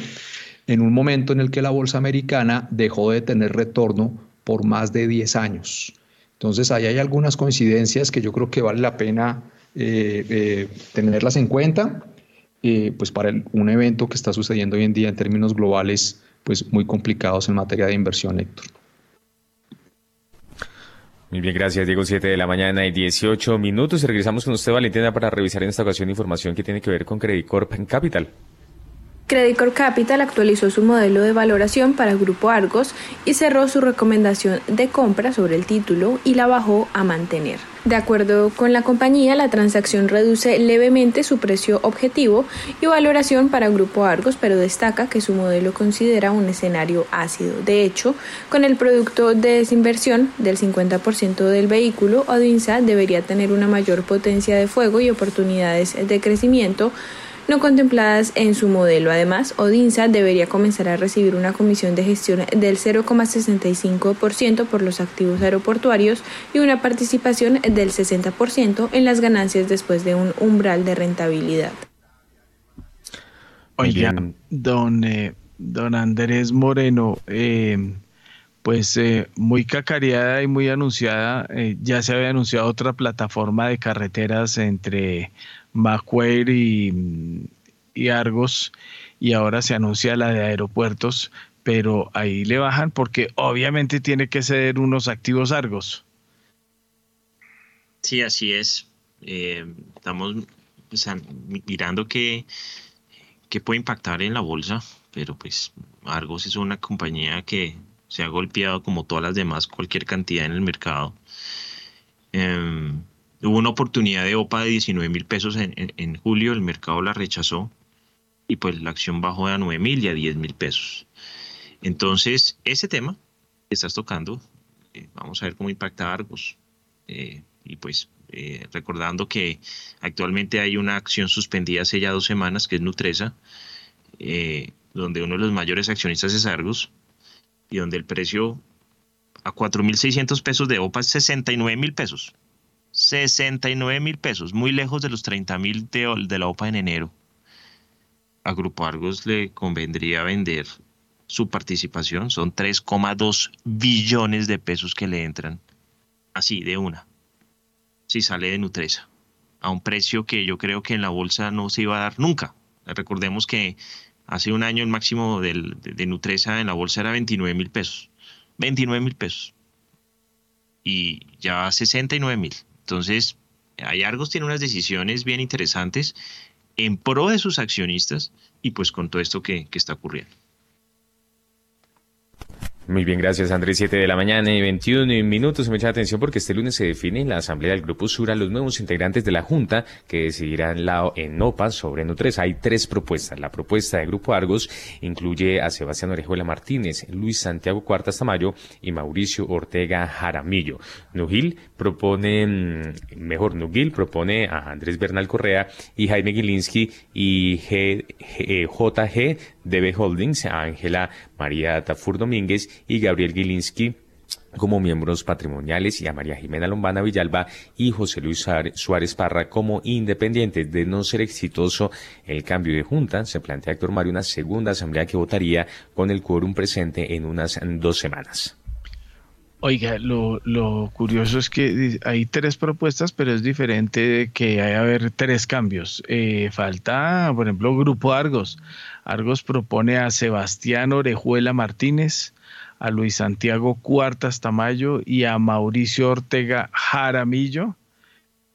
en un momento en el que la bolsa americana dejó de tener retorno por más de 10 años. Entonces, ahí hay algunas coincidencias que yo creo que vale la pena eh, eh, tenerlas en cuenta, eh, pues para un evento que está sucediendo hoy en día en términos globales pues muy complicados en materia de inversión, Héctor. Muy bien, gracias Diego. 7 de la mañana y 18 minutos. Regresamos con usted, Valentina, para revisar en esta ocasión información que tiene que ver con Credit Corp en Capital. Credit Corp Capital actualizó su modelo de valoración para Grupo Argos y cerró su recomendación de compra sobre el título y la bajó a mantener. De acuerdo con la compañía, la transacción reduce levemente su precio objetivo y valoración para Grupo Argos, pero destaca que su modelo considera un escenario ácido. De hecho, con el producto de desinversión del 50% del vehículo, Odinsa debería tener una mayor potencia de fuego y oportunidades de crecimiento no contempladas en su modelo. Además, Odinsa debería comenzar a recibir una comisión de gestión del 0,65% por los activos aeroportuarios y una participación del 60% en las ganancias después de un umbral de rentabilidad. Oigan, don, eh, don Andrés Moreno, eh, pues eh, muy cacareada y muy anunciada, ya se había anunciado otra plataforma de carreteras entre Macquarie y, Argos, y ahora se anuncia la de aeropuertos, pero ahí le bajan porque obviamente tiene que ser unos activos Argos. Sí, así es. Eh, estamos mirando qué, puede impactar en la bolsa, pero pues Argos es una compañía que se ha golpeado como todas las demás cualquier cantidad en el mercado. Em, Hubo una oportunidad de OPA de 19 mil pesos en, julio, el mercado la rechazó y pues la acción bajó a 9 mil y a 10 mil pesos. Entonces, ese tema que estás tocando, eh, vamos a ver cómo impacta Argos. Eh, y pues eh, recordando que actualmente hay una acción suspendida hace ya dos semanas, que es Nutresa, donde uno de los mayores accionistas es Argos, y donde el precio a 4.600 pesos de OPA es 69 mil pesos. 69 mil pesos, muy lejos de los 30 mil de, la OPA en enero. A Grupo Argos le convendría vender su participación, son 3,2 billones de pesos que le entran, así de una, si sale de Nutresa, a un precio que yo creo que en la bolsa no se iba a dar nunca. Recordemos que Hace un año el máximo de, de, Nutresa en la bolsa era 29 mil pesos. 29 mil pesos. Y ya va a 69 mil. Entonces, hay Argos tiene unas decisiones bien interesantes en pro de sus accionistas y pues con todo esto que, que está ocurriendo. Muy bien, gracias Andrés. 7 de la mañana y 21 minutos. Mucha atención porque este lunes se define en la Asamblea del Grupo Sura los nuevos integrantes de la Junta que decidirán la, en OPA sobre Nutres. Hay tres propuestas. La propuesta del Grupo Argos incluye a Sebastián Orejuela Martínez, Luis Santiago Cuartas Tamayo y Mauricio Ortega Jaramillo. Nugil propone, mm, mejor, Nugil propone a Andrés Bernal Correa y Jaime Gilinski y JG DB Holdings, Ángela María Tafur Domínguez y Gabriel Gilinski como miembros patrimoniales y a María Jimena Lombana Villalba y José Luis Suárez Parra como independientes. De no ser exitoso el cambio de junta, se plantea Héctor Mario una segunda asamblea que votaría con el quórum presente en unas dos semanas. Oiga, lo, curioso es que hay tres propuestas, pero es diferente que haya haber tres cambios. Eh, falta, por ejemplo, Grupo Argos. Argos propone a Sebastián Orejuela Martínez, a Luis Santiago Cuartas Tamayo y a Mauricio Ortega Jaramillo.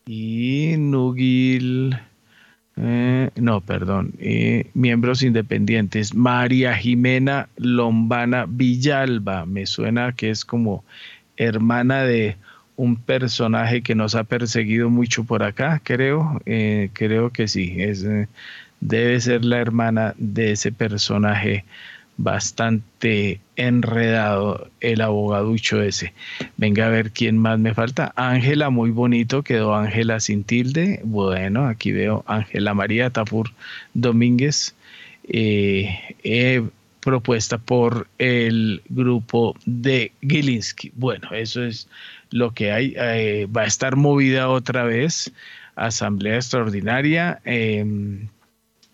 Y Nugil eh, no, perdón, eh, miembros independientes. María Jimena Lombana Villalba, me suena que es como hermana de un personaje que nos ha perseguido mucho por acá, creo, eh, creo que sí, es, debe ser la hermana de ese personaje bastante enredado el abogaducho ese. Venga a ver quién más me falta. Ángela, muy bonito, quedó Ángela sin tilde. Bueno, aquí veo Ángela María Tafur Domínguez, eh, eh, propuesta por el grupo de Gilinski. Bueno, eso es lo que hay. Eh, va a estar movida otra vez. Asamblea extraordinaria.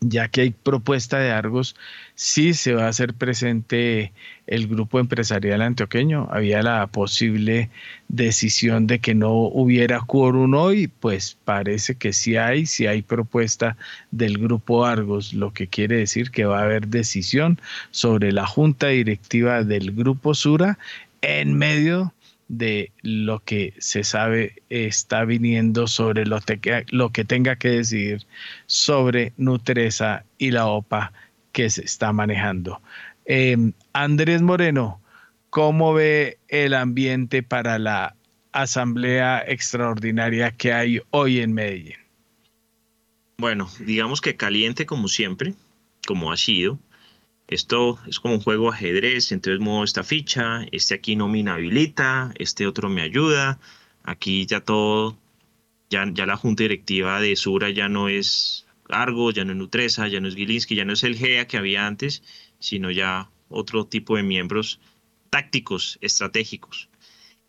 Ya que hay propuesta de Argos, sí se va a hacer presente el grupo empresarial antioqueño. Había la posible decisión de que no hubiera quórum hoy, pues parece que sí hay, sí hay propuesta del grupo Argos, lo que quiere decir que va a haber decisión sobre la junta directiva del grupo Sura en medio de lo que se sabe está viniendo sobre lo, lo, que tenga que decir sobre Nutresa y la OPA que se está manejando. Em, Andrés Moreno, ¿cómo ve el ambiente para la asamblea extraordinaria que hay hoy en Medellín? Bueno, digamos que caliente como siempre, como ha sido. Esto es como un juego ajedrez, entonces muevo esta ficha, este aquí no me inhabilita, este otro me ayuda, aquí ya todo, ya, ya la junta directiva de Sura ya no es Argo, ya no es Nutresa, ya no es Gilinski, ya no es el GEA que había antes, sino ya otro tipo de miembros tácticos, estratégicos.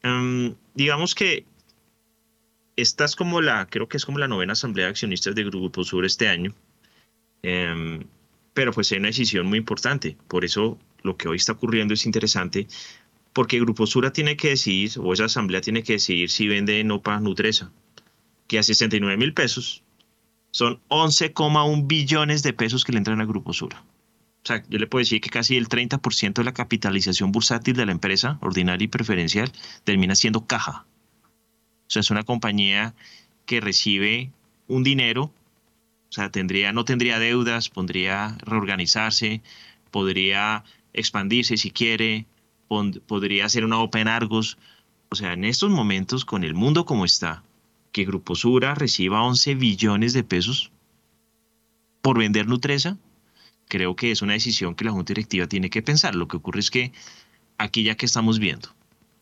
Em, digamos que esta es como la, creo que es como la novena asamblea de accionistas de Grupo Sur este año. Em, pero pues es una decisión muy importante. Por eso lo que hoy está ocurriendo es interesante, porque Grupo Sura tiene que decidir, o esa asamblea tiene que decidir si vende Nopa Nutresa, que a 69 mil pesos son 11,1 billones de pesos que le entran a Grupo Sura. O sea, yo le puedo decir que casi el 30% de la capitalización bursátil de la empresa, ordinaria y preferencial, termina siendo caja. O sea, es una compañía que recibe un dinero sea, tendría, no tendría deudas, podría reorganizarse, podría expandirse si quiere, podría hacer una Open Argos. O sea, en estos momentos, con el mundo como está, que Grupo Sura reciba 11 billones de pesos por vender Nutresa, creo que es una decisión que la Junta Directiva tiene que pensar. Lo que ocurre es que aquí ya que estamos viendo,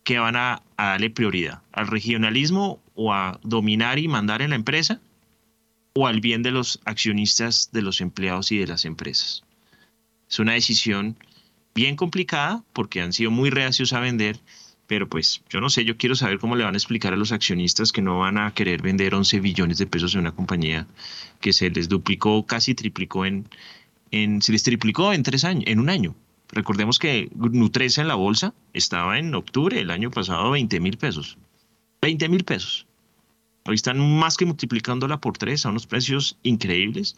que van a darle prioridad? ¿Al regionalismo o a dominar y mandar en la empresa? O al bien de los accionistas, de los empleados y de las empresas. Es una decisión bien complicada porque han sido muy reacios a vender, pero pues yo no sé, yo quiero saber cómo le van a explicar a los accionistas que no van a querer vender 11 billones de pesos en una compañía que se les duplicó, casi triplicó en, en se les triplicó en tres años, en un año. Recordemos que Nutresa en la bolsa estaba en octubre del año pasado 20 mil pesos. 20 mil pesos. Hoy están más que multiplicándola por tres a unos precios increíbles.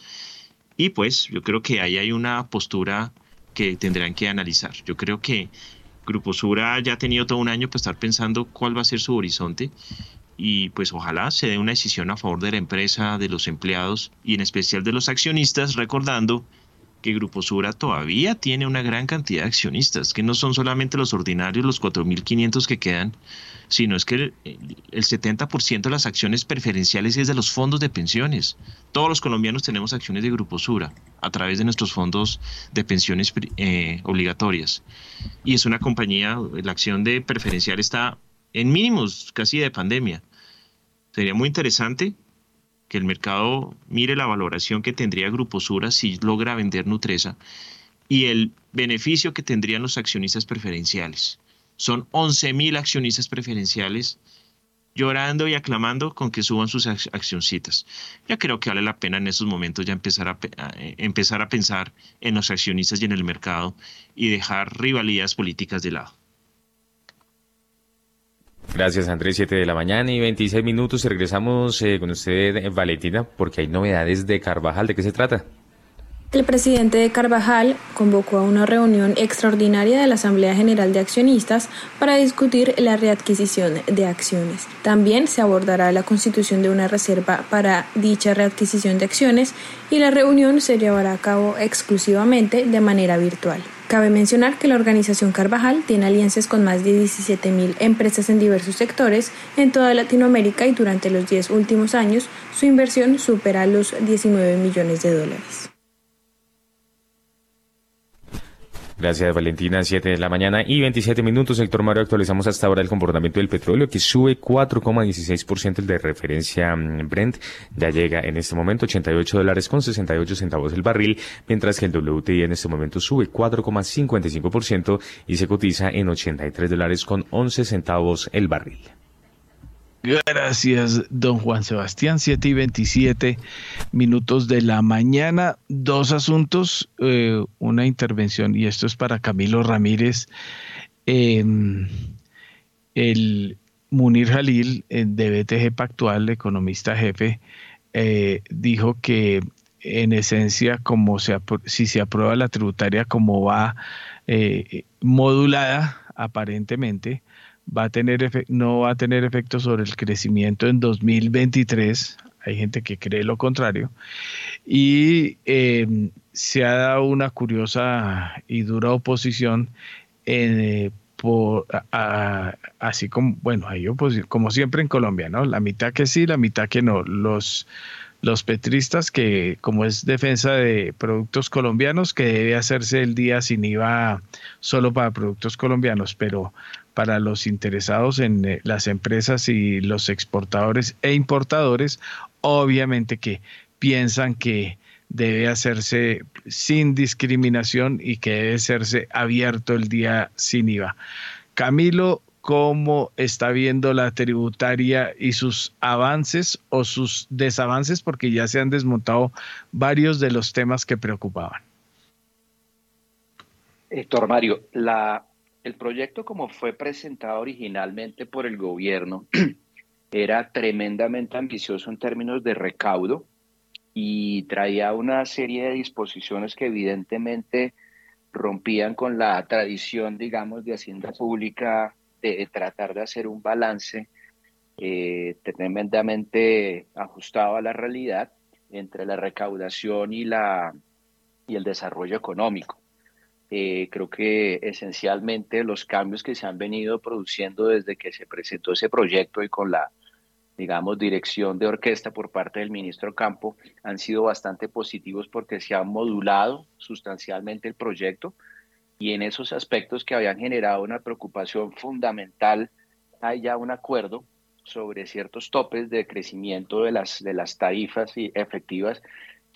Y pues yo creo que ahí hay una postura que tendrán que analizar. Yo creo que Grupo Sura ya ha tenido todo un año para estar pensando cuál va a ser su horizonte y pues ojalá se dé una decisión a favor de la empresa, de los empleados y en especial de los accionistas, recordando que Grupo Sura todavía tiene una gran cantidad de accionistas, que no son solamente los ordinarios, los 4.500 que quedan, sino es que el, el 70% de las acciones preferenciales es de los fondos de pensiones. Todos los colombianos tenemos acciones de Grupo Sura a través de nuestros fondos de pensiones eh, obligatorias. Y es una compañía, la acción de preferencial está en mínimos casi de pandemia. Sería muy interesante que el mercado mire la valoración que tendría Grupo Sura si logra vender Nutresa y el beneficio que tendrían los accionistas preferenciales. Son 11 mil accionistas preferenciales llorando y aclamando con que suban sus accioncitas. Ya creo que vale la pena en esos momentos ya empezar a, eh, empezar a pensar en los accionistas y en el mercado y dejar rivalidades políticas de lado. Gracias, Andrés. 7 de la mañana y 26 minutos. Regresamos eh, con usted, Valentina, porque hay novedades de Carvajal. ¿De qué se trata? El presidente de Carvajal convocó a una reunión extraordinaria de la Asamblea General de Accionistas para discutir la readquisición de acciones. También se abordará la constitución de una reserva para dicha readquisición de acciones y la reunión se llevará a cabo exclusivamente de manera virtual. Cabe mencionar que la organización Carvajal tiene alianzas con más de 17.000 empresas en diversos sectores en toda Latinoamérica y durante los 10 últimos años su inversión supera los 19 millones de dólares. Gracias, Valentina. 7 de la mañana y 27 minutos. Héctor Mario, actualizamos hasta ahora el comportamiento del petróleo, que sube 4,16% el de referencia mm, Brent. Ya llega en este momento 88 dólares con 68 centavos el barril, mientras que el WTI en este momento sube 4,55% y se cotiza en 83 dólares con 11 centavos el barril. Gracias, don Juan Sebastián. 7 y 27 minutos de la mañana. Dos asuntos, eh, una intervención, y esto es para Camilo Ramírez. Em, el Munir Jalil, de BTG Pactual, economista jefe, eh, dijo que en esencia, como se, si se aprueba la tributaria como va eh, modulada, aparentemente, va a tener no va a tener efecto sobre el crecimiento en 2023. Hay gente que cree lo contrario. Y em, se ha dado una curiosa y dura oposición eh, por, así como, bueno, oposición, como siempre en Colombia, ¿no? La mitad que sí, la mitad que no. Los, los petristas, que como es defensa de productos colombianos, que debe hacerse el día sin IVA solo para productos colombianos, pero para los interesados en eh, las empresas y los exportadores e importadores, obviamente que piensan que debe hacerse sin discriminación y que debe hacerse abierto el día sin IVA. Camilo, ¿cómo está viendo la tributaria y sus avances o sus desavances? Porque ya se han desmontado varios de los temas que preocupaban. Héctor Mario, la el proyecto como fue presentado originalmente por el gobierno <clears throat> era tremendamente ambicioso en términos de recaudo y traía una serie de disposiciones que evidentemente rompían con la tradición, digamos, de Hacienda Pública de tratar de hacer un balance eh, tremendamente ajustado a la realidad entre la recaudación y, la, y el desarrollo económico. Eh, creo que esencialmente los cambios que se han venido produciendo desde que se presentó ese proyecto y con la, digamos, dirección de orquesta por parte del ministro Campo han sido bastante positivos porque se ha modulado sustancialmente el proyecto y en esos aspectos que habían generado una preocupación fundamental hay ya un acuerdo sobre ciertos topes de crecimiento de las, de las tarifas efectivas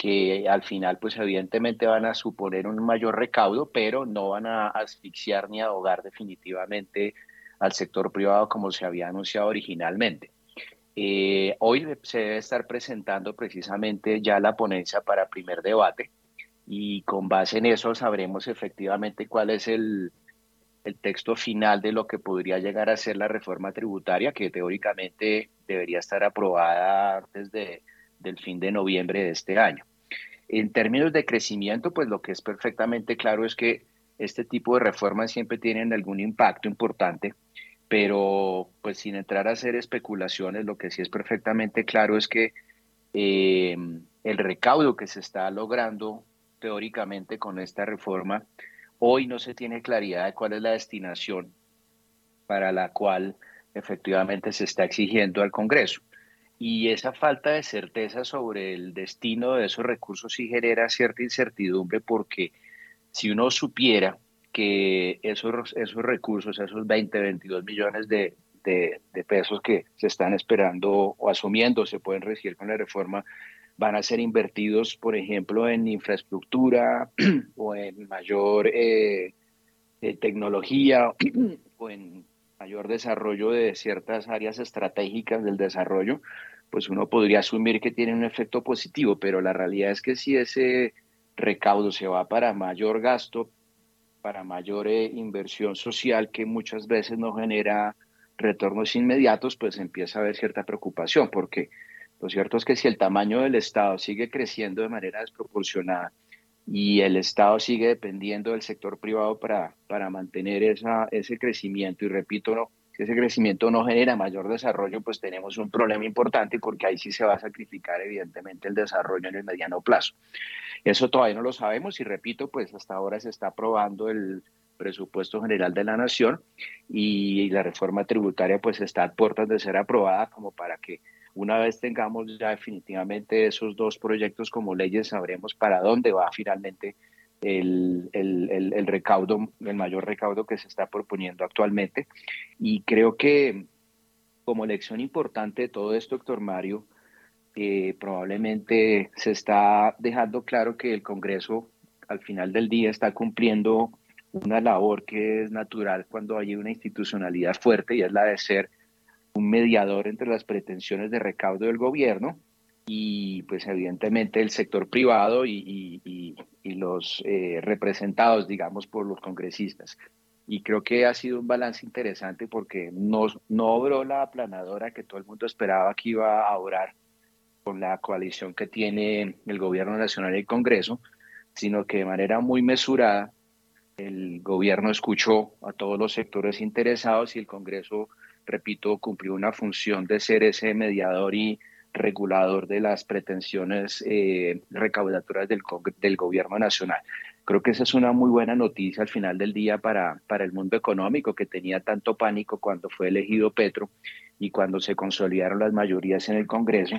que al final pues evidentemente van a suponer un mayor recaudo, pero no van a asfixiar ni ahogar definitivamente al sector privado como se había anunciado originalmente. Eh, hoy se debe estar presentando precisamente ya la ponencia para primer debate y con base en eso sabremos efectivamente cuál es el, el texto final de lo que podría llegar a ser la reforma tributaria que teóricamente debería estar aprobada antes de, del fin de noviembre de este año. En términos de crecimiento, pues lo que es perfectamente claro es que este tipo de reformas siempre tienen algún impacto importante, pero pues sin entrar a hacer especulaciones, lo que sí es perfectamente claro es que eh, el recaudo que se está logrando teóricamente con esta reforma, hoy no se tiene claridad de cuál es la destinación para la cual efectivamente se está exigiendo al Congreso. Y esa falta de certeza sobre el destino de esos recursos sí genera cierta incertidumbre porque si uno supiera que esos, esos recursos, esos 20, 22 millones de, de, pesos que se están esperando o asumiendo se pueden recibir con la reforma, van a ser invertidos, por ejemplo, en infraestructura <clears throat> o en mayor eh, eh, tecnología <clears throat> o en mayor desarrollo de ciertas áreas estratégicas del desarrollo, pues uno podría asumir que tiene un efecto positivo, pero la realidad es que si ese recaudo se va para mayor gasto, para mayor eh, inversión social que muchas veces no genera retornos inmediatos, pues empieza a haber cierta preocupación, porque lo cierto es que si el tamaño del Estado sigue creciendo de manera desproporcionada y el Estado sigue dependiendo del sector privado para, para mantener esa, ese crecimiento, y repito, no, ese crecimiento no genera mayor desarrollo, pues tenemos un problema importante porque ahí sí se va a sacrificar evidentemente el desarrollo en el mediano plazo. Eso todavía no lo sabemos y repito, pues hasta ahora se está aprobando el presupuesto general de la nación y la reforma tributaria pues está a puertas de ser aprobada como para que una vez tengamos ya definitivamente esos dos proyectos como leyes, sabremos para dónde va finalmente el, el, recaudo, el mayor recaudo que se está proponiendo actualmente. Y creo que como lección importante de todo esto, doctor Mario, eh, probablemente se está dejando claro que el Congreso al final del día está cumpliendo una labor que es natural cuando hay una institucionalidad fuerte y es la de ser un mediador entre las pretensiones de recaudo del gobierno y pues evidentemente el sector privado y, los eh, representados, digamos, por los congresistas. Y creo que ha sido un balance interesante porque no, no obró la aplanadora que todo el mundo esperaba que iba a obrar con la coalición que tiene el gobierno nacional y el Congreso, sino que de manera muy mesurada el gobierno escuchó a todos los sectores interesados y el Congreso repito, cumplió una función de ser ese mediador y regulador de las pretensiones eh, recaudatorias del, del, gobierno nacional. Creo que esa es una muy buena noticia al final del día para, para el mundo económico que tenía tanto pánico cuando fue elegido Petro y cuando se consolidaron las mayorías en el Congreso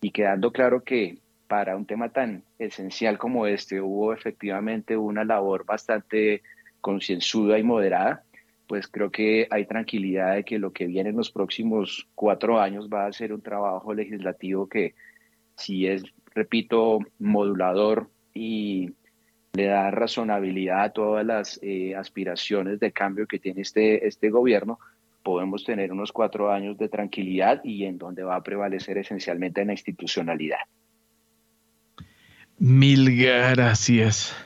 y quedando claro que para un tema tan esencial como este hubo efectivamente una labor bastante concienzuda y moderada pues creo que hay tranquilidad de que lo que viene en los próximos cuatro años va a ser un trabajo legislativo que si es, repito, modulador y le da razonabilidad a todas las eh, aspiraciones de cambio que tiene este, este gobierno, podemos tener unos cuatro años de tranquilidad y en donde va a prevalecer esencialmente la institucionalidad. Mil gracias.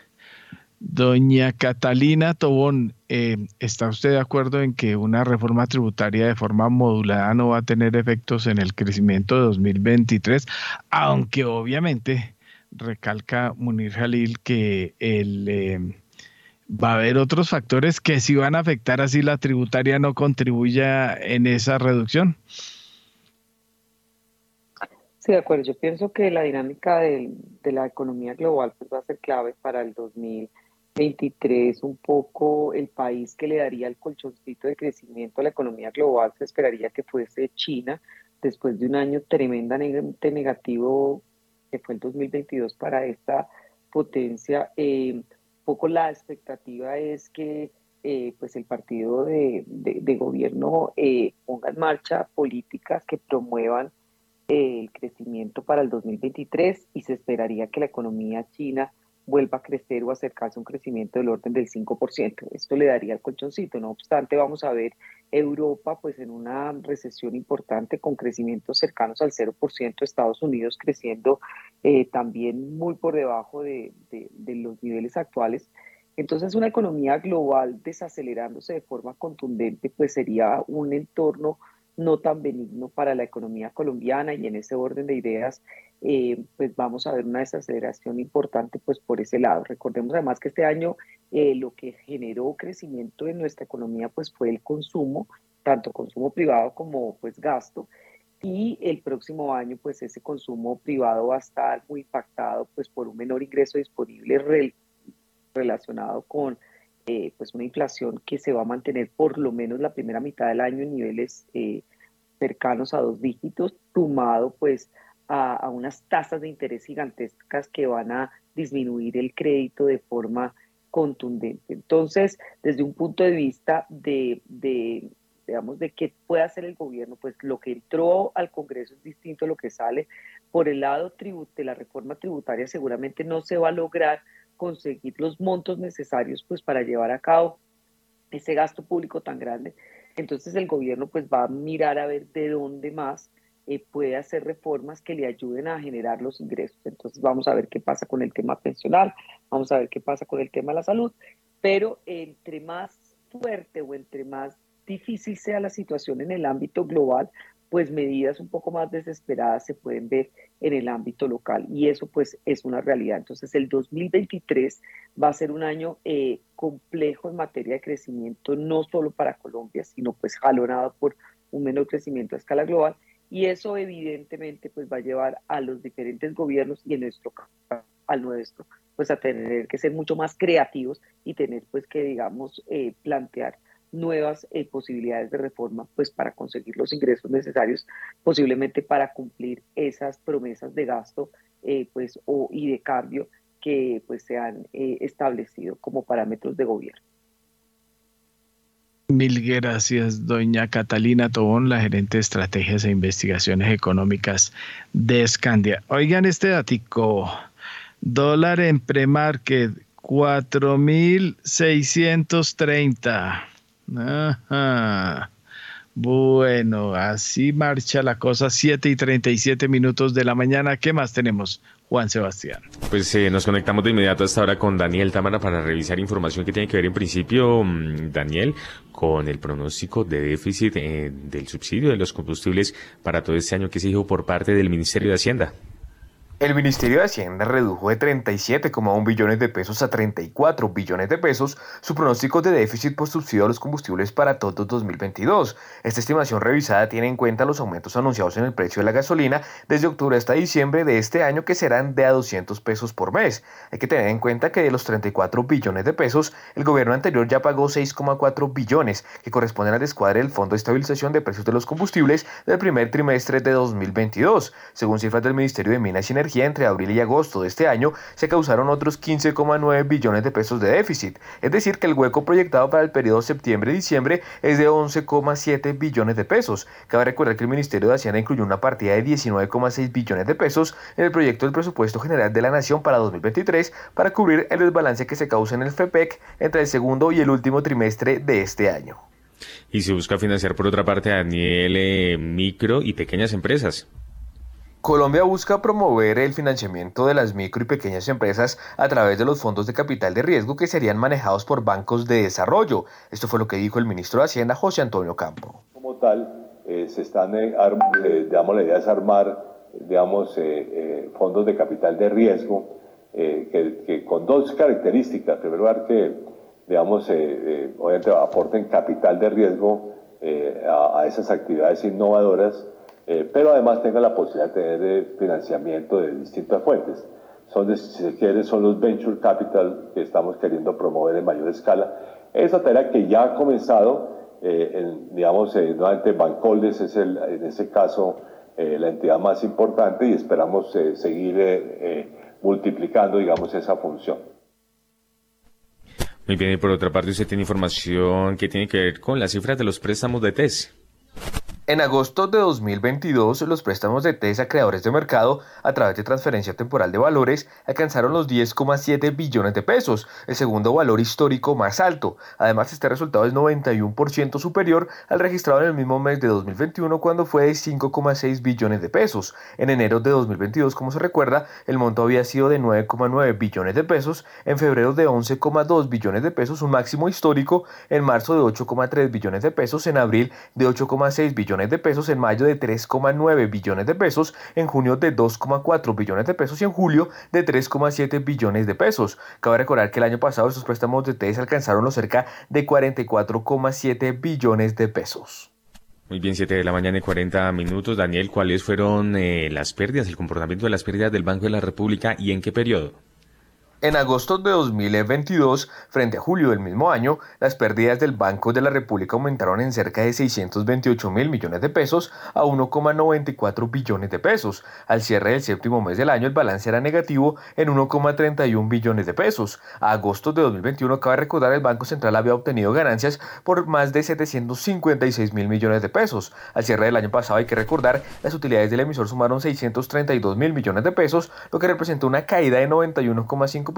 Doña Catalina Tobón, eh, ¿está usted de acuerdo en que una reforma tributaria de forma modulada no va a tener efectos en el crecimiento de 2023? Aunque obviamente recalca Munir Jalil que el, eh, va a haber otros factores que sí van a afectar así la tributaria no contribuya en esa reducción. Sí, de acuerdo. Yo pienso que la dinámica de, la economía global pues, va a ser clave para el 2023 23, un poco el país que le daría el colchoncito de crecimiento a la economía global, se esperaría que fuese China, después de un año tremendamente negativo que fue el 2022 para esta potencia. Eh, un poco la expectativa es que eh, pues el partido de, gobierno eh, ponga en marcha políticas que promuevan el crecimiento para el 2023 y se esperaría que la economía china vuelva a crecer o acercarse a un crecimiento del orden del 5%. Esto le daría el colchoncito. No obstante, vamos a ver Europa pues en una recesión importante con crecimientos cercanos al 0%, Estados Unidos creciendo eh, también muy por debajo de, de los niveles actuales. Entonces, una economía global desacelerándose de forma contundente, pues sería un entorno no tan benigno para la economía colombiana y en ese orden de ideas, eh, pues vamos a ver una desaceleración importante pues por ese lado. Recordemos además que este año eh, lo que generó crecimiento en nuestra economía pues fue el consumo, tanto consumo privado como pues gasto y el próximo año pues ese consumo privado va a estar muy impactado pues por un menor ingreso disponible relacionado con eh, pues una inflación que se va a mantener por lo menos la primera mitad del año en niveles eh, cercanos a dos dígitos, sumado pues a, unas tasas de interés gigantescas que van a disminuir el crédito de forma contundente. Entonces, desde un punto de vista de, de digamos, de qué puede hacer el gobierno, pues lo que entró al Congreso es distinto a lo que sale. Por el lado de la reforma tributaria seguramente no se va a lograr conseguir los montos necesarios pues para llevar a cabo ese gasto público tan grande. Entonces el gobierno pues va a mirar a ver de dónde más eh, puede hacer reformas que le ayuden a generar los ingresos. Entonces vamos a ver qué pasa con el tema pensional, vamos a ver qué pasa con el tema de la salud, pero entre más fuerte o entre más difícil sea la situación en el ámbito global, pues medidas un poco más desesperadas se pueden ver en el ámbito local y eso pues es una realidad. Entonces el 2023 va a ser un año eh, complejo en materia de crecimiento, no solo para Colombia, sino pues jalonado por un menor crecimiento a escala global y eso evidentemente pues va a llevar a los diferentes gobiernos y en nuestro caso al nuestro pues a tener que ser mucho más creativos y tener pues que digamos eh, plantear nuevas eh, posibilidades de reforma pues para conseguir los ingresos necesarios posiblemente para cumplir esas promesas de gasto eh, pues o y de cambio que pues se han eh, establecido como parámetros de gobierno. Mil gracias, doña Catalina Tobón, la gerente de estrategias e investigaciones económicas de Scandia. Oigan este datico, dólar en premarket 4.630 Ajá. Bueno, así marcha la cosa, 7 y 37 minutos de la mañana. ¿Qué más tenemos, Juan Sebastián? Pues eh, nos conectamos de inmediato hasta ahora con Daniel Támara para revisar información que tiene que ver en principio, mm, Daniel, con el pronóstico de déficit eh, del subsidio de los combustibles para todo este año que se dijo por parte del Ministerio de Hacienda. El Ministerio de Hacienda redujo de 37,1 billones de pesos a 34 billones de pesos su pronóstico de déficit por subsidio a los combustibles para todo 2022. Esta estimación revisada tiene en cuenta los aumentos anunciados en el precio de la gasolina desde octubre hasta diciembre de este año que serán de a 200 pesos por mes. Hay que tener en cuenta que de los 34 billones de pesos, el gobierno anterior ya pagó 6,4 billones, que corresponden al descuadre del Fondo de Estabilización de Precios de los Combustibles del primer trimestre de 2022, según cifras del Ministerio de Minas y Energía entre abril y agosto de este año se causaron otros 15,9 billones de pesos de déficit, es decir que el hueco proyectado para el periodo septiembre-diciembre es de 11,7 billones de pesos. Cabe recordar que el Ministerio de Hacienda incluyó una partida de 19,6 billones de pesos en el proyecto del presupuesto general de la Nación para 2023 para cubrir el desbalance que se causa en el FEPEC entre el segundo y el último trimestre de este año. Y se busca financiar por otra parte a Daniel eh, micro y pequeñas empresas. Colombia busca promover el financiamiento de las micro y pequeñas empresas a través de los fondos de capital de riesgo que serían manejados por bancos de desarrollo. Esto fue lo que dijo el ministro de Hacienda, José Antonio Campo. Como tal, eh, se están, eh, eh, digamos, la idea es armar, digamos, fondos de capital de riesgo que, con dos características. En primer lugar, que, digamos, obviamente aporten capital de riesgo a esas actividades innovadoras eh, pero además tenga la posibilidad de tener eh, financiamiento de distintas fuentes. Son, si se quiere, son los venture capital que estamos queriendo promover en mayor escala. Esa tarea que ya ha comenzado, eh, digamos, nuevamente Bancoldes es el, en ese caso la entidad más importante y esperamos seguir multiplicando, digamos, esa función. Muy bien, y por otra parte, usted tiene información que tiene que ver con las cifras de los préstamos de TES. En agosto de 2022, los préstamos de TES a creadores de mercado a través de transferencia temporal de valores alcanzaron los 10,7 billones de pesos, el segundo valor histórico más alto. Además, este resultado es 91% superior al registrado en el mismo mes de 2021 cuando fue de 5,6 billones de pesos. En enero de 2022, como se recuerda, el monto había sido de 9,9 billones de pesos, en febrero de 11,2 billones de pesos, un máximo histórico, en marzo de 8,3 billones de pesos, en abril de 8,6 billones de pesos en mayo de 3,9 billones de pesos, en junio de 2,4 billones de pesos y en julio de 3,7 billones de pesos. Cabe recordar que el año pasado estos préstamos de TES alcanzaron los cerca de 44,7 billones de pesos. Muy bien, 7 de la mañana y 40 minutos. Daniel, ¿cuáles fueron eh, las pérdidas, el comportamiento de las pérdidas del Banco de la República y en qué periodo? En agosto de 2022, frente a julio del mismo año, las pérdidas del Banco de la República aumentaron en cerca de 628 mil millones de pesos a 1,94 billones de pesos. Al cierre del séptimo mes del año, el balance era negativo en 1,31 billones de pesos. A agosto de 2021, cabe recordar, el Banco Central había obtenido ganancias por más de 756 mil millones de pesos. Al cierre del año pasado, hay que recordar, las utilidades del emisor sumaron 632 mil millones de pesos, lo que representó una caída de 91,5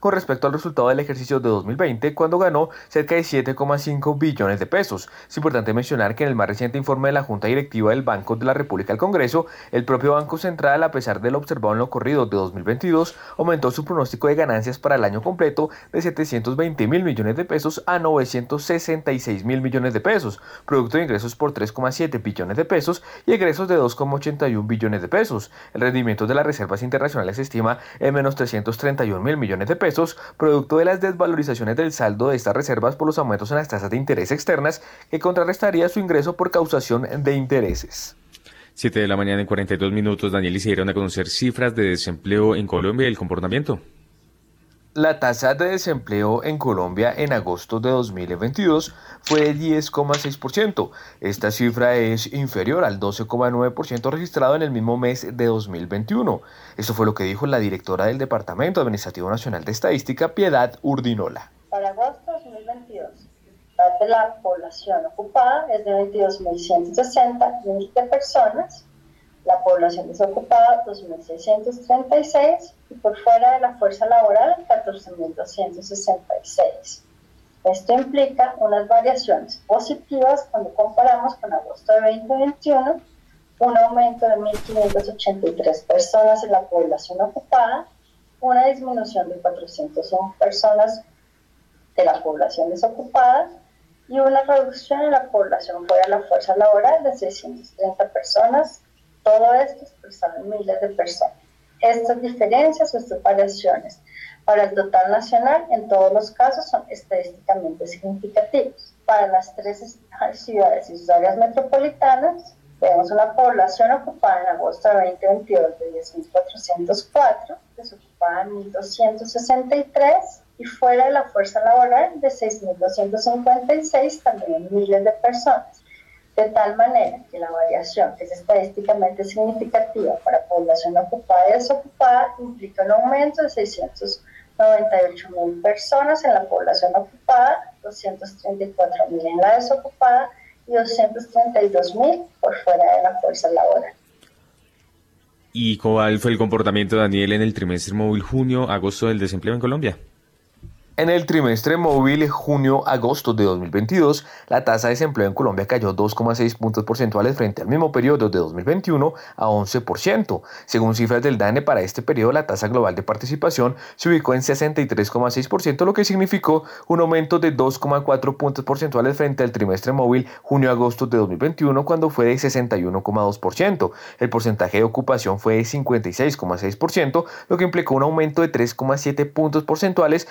con respecto al resultado del ejercicio de 2020, cuando ganó cerca de 7,5 billones de pesos. Es importante mencionar que en el más reciente informe de la Junta Directiva del Banco de la República al Congreso, el propio Banco Central, a pesar de lo observado en lo corrido de 2022, aumentó su pronóstico de ganancias para el año completo de 720 mil millones de pesos a 966 mil millones de pesos, producto de ingresos por 3,7 billones de pesos y egresos de 2,81 billones de pesos. El rendimiento de las reservas internacionales se estima en menos 331 mil millones de pesos, producto de las desvalorizaciones del saldo de estas reservas por los aumentos en las tasas de interés externas, que contrarrestaría su ingreso por causación de intereses. 7 de la mañana en 42 minutos, Daniel, y se dieron a conocer cifras de desempleo en Colombia y el comportamiento. La tasa de desempleo en Colombia en agosto de 2022 fue de 10,6%. Esta cifra es inferior al 12,9% registrado en el mismo mes de 2021. Esto fue lo que dijo la directora del Departamento Administrativo Nacional de Estadística, Piedad Urdinola. Para agosto de 2022, la población ocupada es de 22.160 millones de personas la población desocupada 2.636 y por fuera de la fuerza laboral 14.266. Esto implica unas variaciones positivas cuando comparamos con agosto de 2021, un aumento de 1.583 personas en la población ocupada, una disminución de 401 personas de la población desocupada y una reducción en la población fuera de la fuerza laboral de 630 personas todo esto expresado en miles de personas. Estas diferencias o estas variaciones para el total nacional en todos los casos son estadísticamente significativos. Para las tres ciudades y sus áreas metropolitanas, vemos una población ocupada en agosto de 2022 de 10.404, desocupada en 1.263 y fuera de la fuerza laboral de 6.256, también miles de personas de tal manera que la variación es estadísticamente significativa para población ocupada y desocupada implica un aumento de 698 mil personas en la población ocupada, 234 mil en la desocupada y 232 mil por fuera de la fuerza laboral. ¿Y cuál fue el comportamiento, Daniel, en el trimestre móvil junio-agosto del desempleo en Colombia? En el trimestre móvil junio-agosto de 2022, la tasa de desempleo en Colombia cayó 2,6 puntos porcentuales frente al mismo periodo de 2021 a 11%. Según cifras del DANE, para este periodo la tasa global de participación se ubicó en 63,6%, lo que significó un aumento de 2,4 puntos porcentuales frente al trimestre móvil junio-agosto de 2021, cuando fue de 61,2%. El porcentaje de ocupación fue de 56,6%, lo que implicó un aumento de 3,7 puntos porcentuales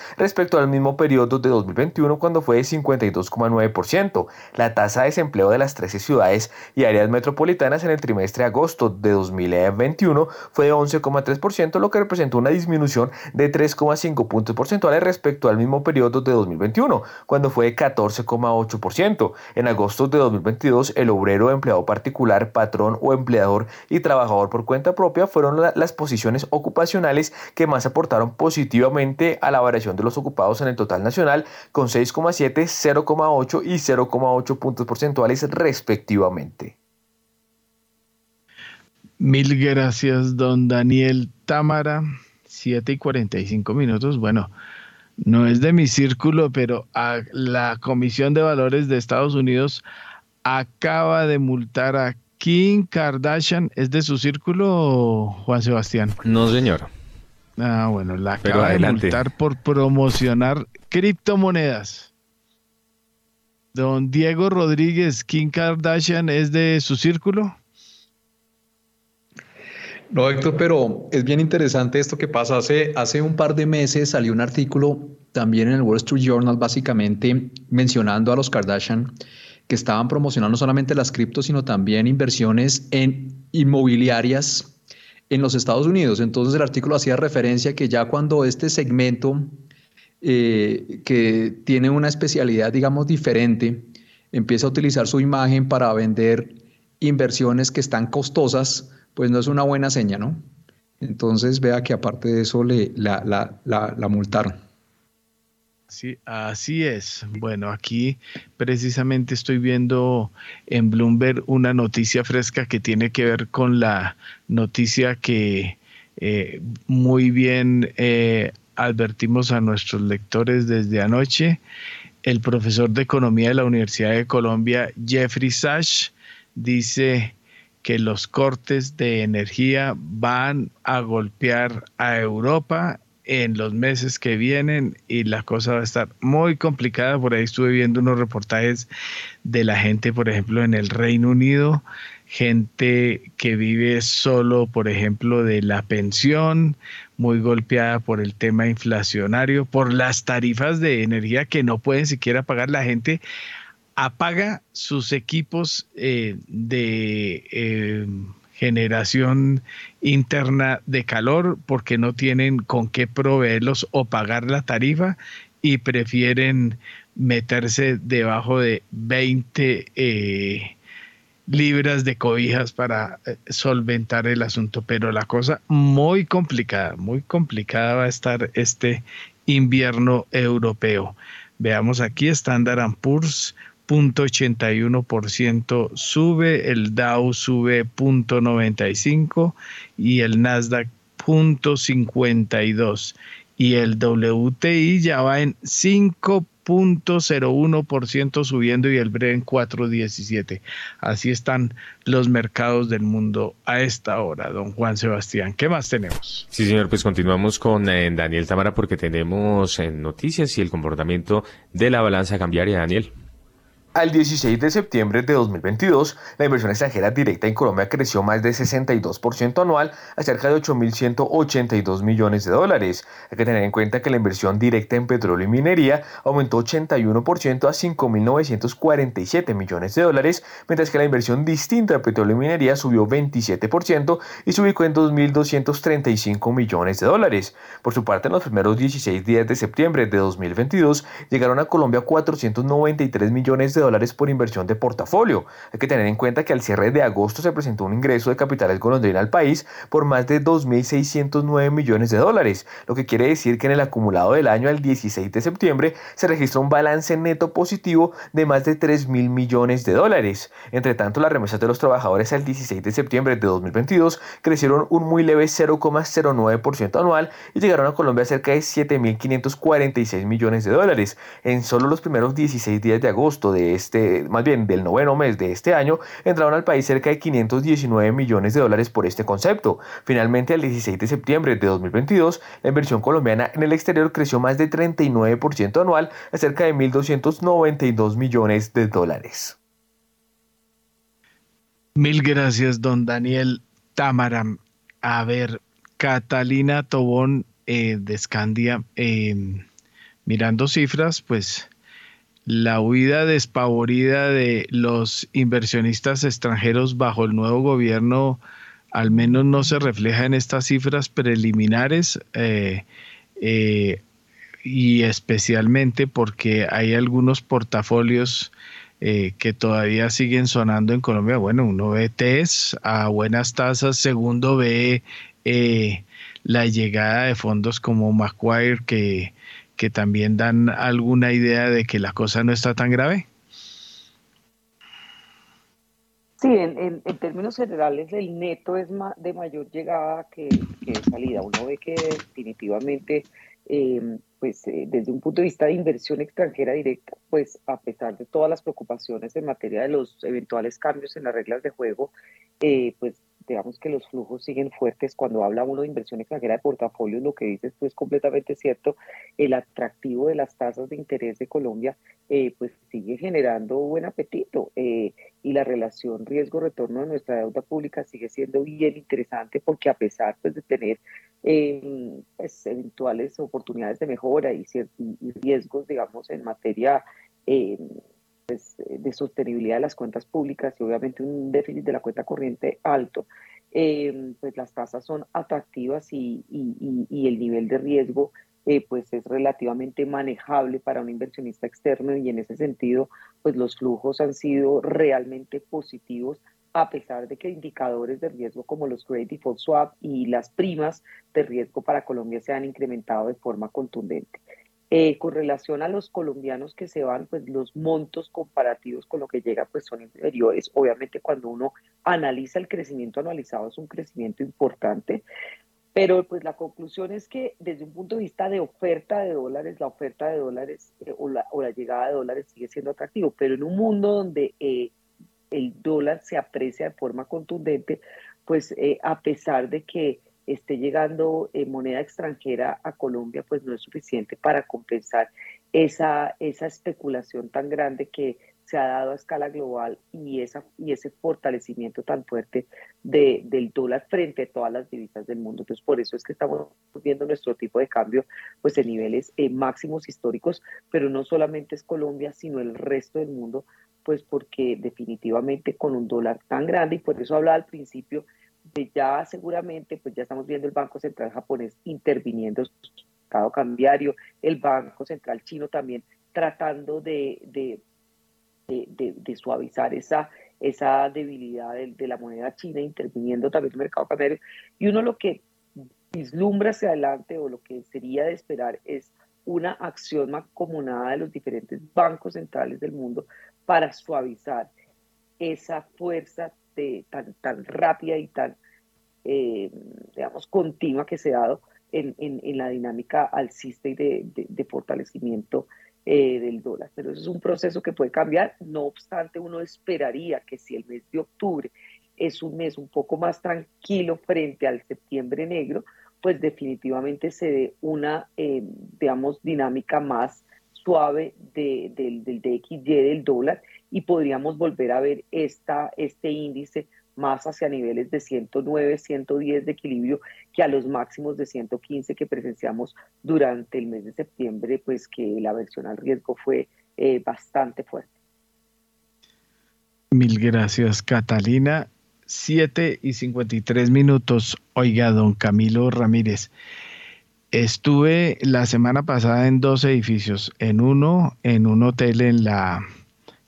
respecto al mismo periodo de 2021 cuando fue de 52,9%. La tasa de desempleo de las 13 ciudades y áreas metropolitanas en el trimestre de agosto de 2021 fue de 11,3%, lo que representó una disminución de 3,5 puntos porcentuales respecto al mismo periodo de 2021, cuando fue de 14,8%. En agosto de 2022, el obrero, empleado particular, patrón o empleador y trabajador por cuenta propia fueron las posiciones ocupacionales que más aportaron positivamente a la variación de los ocupados en el total nacional con 6,7, 0,8 y 0,8 puntos porcentuales respectivamente. Mil gracias, don Daniel Támara. 7 y 45 minutos. Bueno, no es de mi círculo, pero a la Comisión de Valores de Estados Unidos acaba de multar a Kim Kardashian. ¿Es de su círculo, Juan Sebastián? No, señor. Ah, bueno, la acaba de multar por promocionar criptomonedas. Don Diego Rodríguez, Kim Kardashian es de su círculo. No, Héctor, pero es bien interesante esto que pasa. Hace, hace un par de meses salió un artículo también en el Wall Street Journal, básicamente mencionando a los Kardashian que estaban promocionando no solamente las criptos, sino también inversiones en inmobiliarias en los Estados Unidos. Entonces el artículo hacía referencia que ya cuando este segmento eh, que tiene una especialidad, digamos, diferente, empieza a utilizar su imagen para vender inversiones que están costosas, pues no es una buena seña, ¿no? Entonces vea que aparte de eso le, la, la, la, multaron. Sí, así es. Bueno, aquí precisamente estoy viendo en Bloomberg una noticia fresca que tiene que ver con la noticia que eh, muy bien eh, advertimos a nuestros lectores desde anoche. El profesor de Economía de la Universidad de Colombia, Jeffrey Sachs, dice que los cortes de energía van a golpear a Europa en los meses que vienen y la cosa va a estar muy complicada. Por ahí estuve viendo unos reportajes de la gente, por ejemplo, en el Reino Unido, gente que vive solo, por ejemplo, de la pensión, muy golpeada por el tema inflacionario, por las tarifas de energía que no pueden siquiera pagar la gente apaga sus equipos eh, de eh, generación interna de calor porque no tienen con qué proveerlos o pagar la tarifa y prefieren meterse debajo de 20 eh, libras de cobijas para solventar el asunto. Pero la cosa muy complicada, muy complicada va a estar este invierno europeo. Veamos aquí, Standard Poor's 0.81% sube, el Dow sube 0.95 y el Nasdaq 0.52 y el WTI ya va en 5.01% subiendo y el Brent 4.17. Así están los mercados del mundo a esta hora, don Juan Sebastián. ¿Qué más tenemos? Sí, señor, pues continuamos con eh, Daniel Tamara porque tenemos en noticias y el comportamiento de la balanza cambiaria, Daniel. Al 16 de septiembre de 2022, la inversión extranjera directa en Colombia creció más de 62% anual a cerca de 8.182 millones de dólares. Hay que tener en cuenta que la inversión directa en petróleo y minería aumentó 81% a 5.947 millones de dólares, mientras que la inversión distinta de petróleo y minería subió 27% y se ubicó en 2.235 millones de dólares. Por su parte, en los primeros 16 días de septiembre de 2022 llegaron a Colombia 493 millones de dólares por inversión de portafolio. Hay que tener en cuenta que al cierre de agosto se presentó un ingreso de capitales golondrina al país por más de 2.609 millones de dólares, lo que quiere decir que en el acumulado del año al 16 de septiembre se registró un balance neto positivo de más de 3.000 millones de dólares. Entre tanto, las remesas de los trabajadores al 16 de septiembre de 2022 crecieron un muy leve 0,09% anual y llegaron a Colombia a cerca de 7.546 millones de dólares. En solo los primeros 16 días de agosto de este, más bien del noveno mes de este año, entraron al país cerca de 519 millones de dólares por este concepto. Finalmente, el 16 de septiembre de 2022, la inversión colombiana en el exterior creció más de 39% anual a cerca de 1.292 millones de dólares. Mil gracias, don Daniel Tamaram. A ver, Catalina Tobón eh, de Scandia, eh, mirando cifras, pues la huida despavorida de los inversionistas extranjeros bajo el nuevo gobierno al menos no se refleja en estas cifras preliminares eh, eh, y especialmente porque hay algunos portafolios eh, que todavía siguen sonando en Colombia. Bueno, uno ve TES a buenas tasas, segundo ve la llegada de fondos como Macquarie que que también dan alguna idea de que la cosa no está tan grave? Sí, en, términos generales el neto es de mayor llegada que, salida. Uno ve que definitivamente, eh, pues eh, desde un punto de vista de inversión extranjera directa, pues a pesar de todas las preocupaciones en materia de los eventuales cambios en las reglas de juego, eh, pues digamos que los flujos siguen fuertes. Cuando habla uno de inversión extranjera de portafolio, lo que dices tú es completamente cierto. El atractivo de las tasas de interés de Colombia eh, pues sigue generando buen apetito eh, y la relación riesgo-retorno de nuestra deuda pública sigue siendo bien interesante porque a pesar pues, de tener em, pues, eventuales oportunidades de mejora y, y riesgos, digamos, en materia em, pues, de sostenibilidad de las cuentas públicas y obviamente un déficit de la cuenta corriente alto, em, pues las tasas son atractivas y, y el nivel de riesgo eh, pues es relativamente manejable para un inversionista externo y en ese sentido, pues los flujos han sido realmente positivos a pesar de que indicadores de riesgo como los Credit Default Swap y las primas de riesgo para Colombia se han incrementado de forma contundente. Eh, con relación a los colombianos que se van, pues los montos comparativos con lo que llega pues son inferiores. Obviamente cuando uno analiza el crecimiento anualizado es un crecimiento importante, pero pues la conclusión es que desde un punto de vista de oferta de dólares, la oferta de dólares eh, o, la, o, la, llegada de dólares sigue siendo atractivo, pero en un mundo donde eh, el dólar se aprecia de forma contundente, pues eh, a pesar de que esté llegando moneda extranjera a Colombia, pues no es suficiente para compensar esa, esa especulación tan grande que se ha dado a escala global y, esa, y ese fortalecimiento tan fuerte de, del dólar frente a todas las divisas del mundo. Entonces, por eso es que estamos viendo nuestro tipo de cambio pues en niveles eh, máximos históricos, pero no solamente es Colombia, sino el resto del mundo, pues porque definitivamente con un dólar tan grande, y por eso hablaba al principio, de ya seguramente, pues ya estamos viendo el Banco Central japonés interviniendo en su mercado cambiario, el Banco Central chino también tratando de, de de, suavizar esa, esa debilidad de, la moneda china, interviniendo también el mercado cambiario. Y uno lo que vislumbra hacia adelante o lo que sería de esperar es una acción mancomunada de los diferentes bancos centrales del mundo para suavizar esa fuerza de, tan, tan rápida y tan, eh, digamos, continua que se ha dado en, en, la dinámica alcista y de, de fortalecimiento eh, del dólar. Pero eso es un proceso que puede cambiar. No obstante, uno esperaría que si el mes de octubre es un mes un poco más tranquilo frente al septiembre negro, pues definitivamente se dé una, eh, digamos, dinámica más suave de, del DXY del dólar y podríamos volver a ver esta, este índice más hacia niveles de 109, 110 de equilibrio que a los máximos de 115 que presenciamos durante el mes de septiembre, pues que la versión al riesgo fue eh, bastante fuerte. Mil gracias, Catalina. 7 y 53 minutos. Oiga, don Camilo Ramírez. Estuve la semana pasada en dos edificios, en uno, en un hotel en la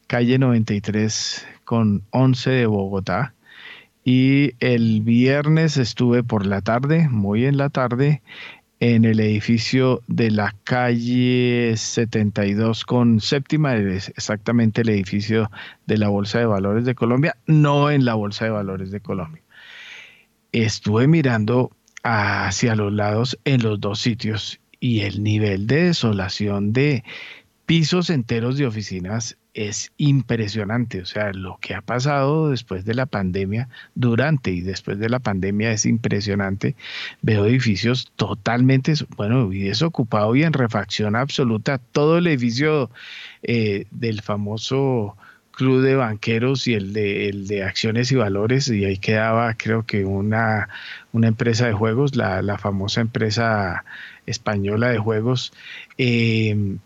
calle 93 con 11 de Bogotá y el viernes estuve por la tarde, muy en la tarde, en el edificio de la calle 72 con séptima, exactamente el edificio de la Bolsa de Valores de Colombia, no en la Bolsa de Valores de Colombia. Estuve mirando hacia los lados en los dos sitios y el nivel de desolación de pisos enteros de oficinas es impresionante. O sea, lo que ha pasado después de la pandemia, durante y después de la pandemia es impresionante. Veo edificios totalmente, bueno, y desocupado y en refacción absoluta. Todo el edificio eh, del famoso club de banqueros y el de, el de acciones y valores, y ahí quedaba creo que una, una empresa de juegos, la, la famosa empresa española de juegos. Eh,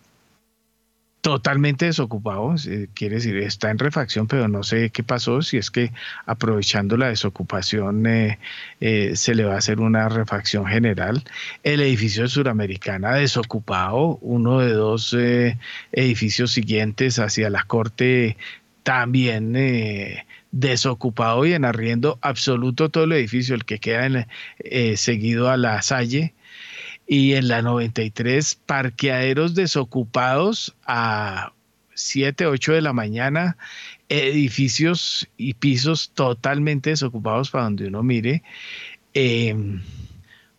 totalmente desocupado, quiere decir, está en refacción, pero no sé qué pasó, si es que aprovechando la desocupación eh, eh, se le va a hacer una refacción general. El edificio de Suramericana desocupado, uno de dos eh, edificios siguientes hacia la corte también desocupado y en arriendo absoluto todo el edificio, el que queda seguido a la Salle y en la 93 parqueaderos desocupados a 7, 8 de la mañana, edificios y pisos totalmente desocupados para donde uno mire. Em,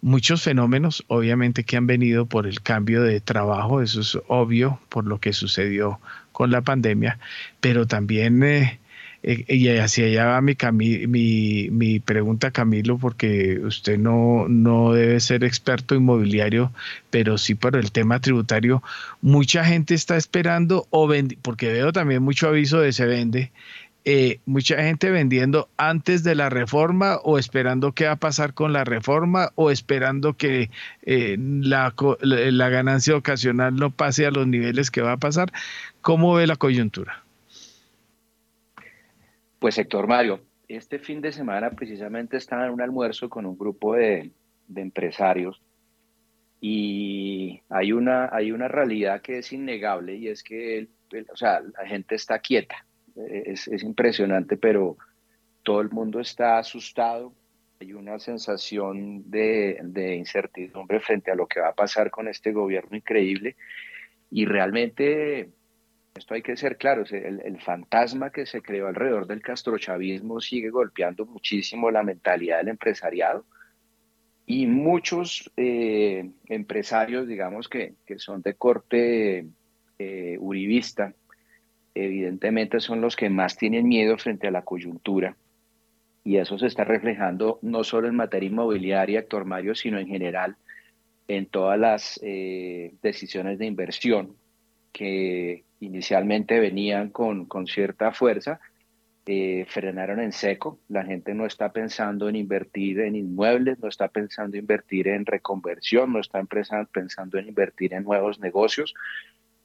muchos fenómenos, obviamente, que han venido por el cambio de trabajo, eso es obvio por lo que sucedió con la pandemia, pero también eh, Eh, y hacia allá va mi, mi, mi, pregunta, Camilo, porque usted no, no debe ser experto inmobiliario, pero sí por el tema tributario. Mucha gente está esperando, o porque veo también mucho aviso de se vende, eh, mucha gente vendiendo antes de la reforma o esperando qué va a pasar con la reforma o esperando que eh, la, la, ganancia ocasional no pase a los niveles que va a pasar. ¿Cómo ve la coyuntura? Pues Héctor Mario, este fin de semana precisamente estaba en un almuerzo con un grupo de, empresarios y hay una, hay una realidad que es innegable y es que o sea, la gente está quieta es, impresionante, pero todo el mundo está asustado. Hay una sensación de, incertidumbre frente a lo que va a pasar con este gobierno increíble. Y realmente, esto hay que ser claro, el, fantasma que se creó alrededor del castrochavismo sigue golpeando muchísimo la mentalidad del empresariado. Y muchos eh, empresarios, digamos, que, son de corte eh, uribista, evidentemente son los que más tienen miedo frente a la coyuntura y eso se está reflejando no solo en materia inmobiliaria, Héctor Mario, sino en general en todas las eh, decisiones de inversión que inicialmente venían con, con cierta fuerza, eh, frenaron en seco. La gente no está pensando en invertir en inmuebles, no está pensando en invertir en reconversión, no está pensando en invertir en nuevos negocios,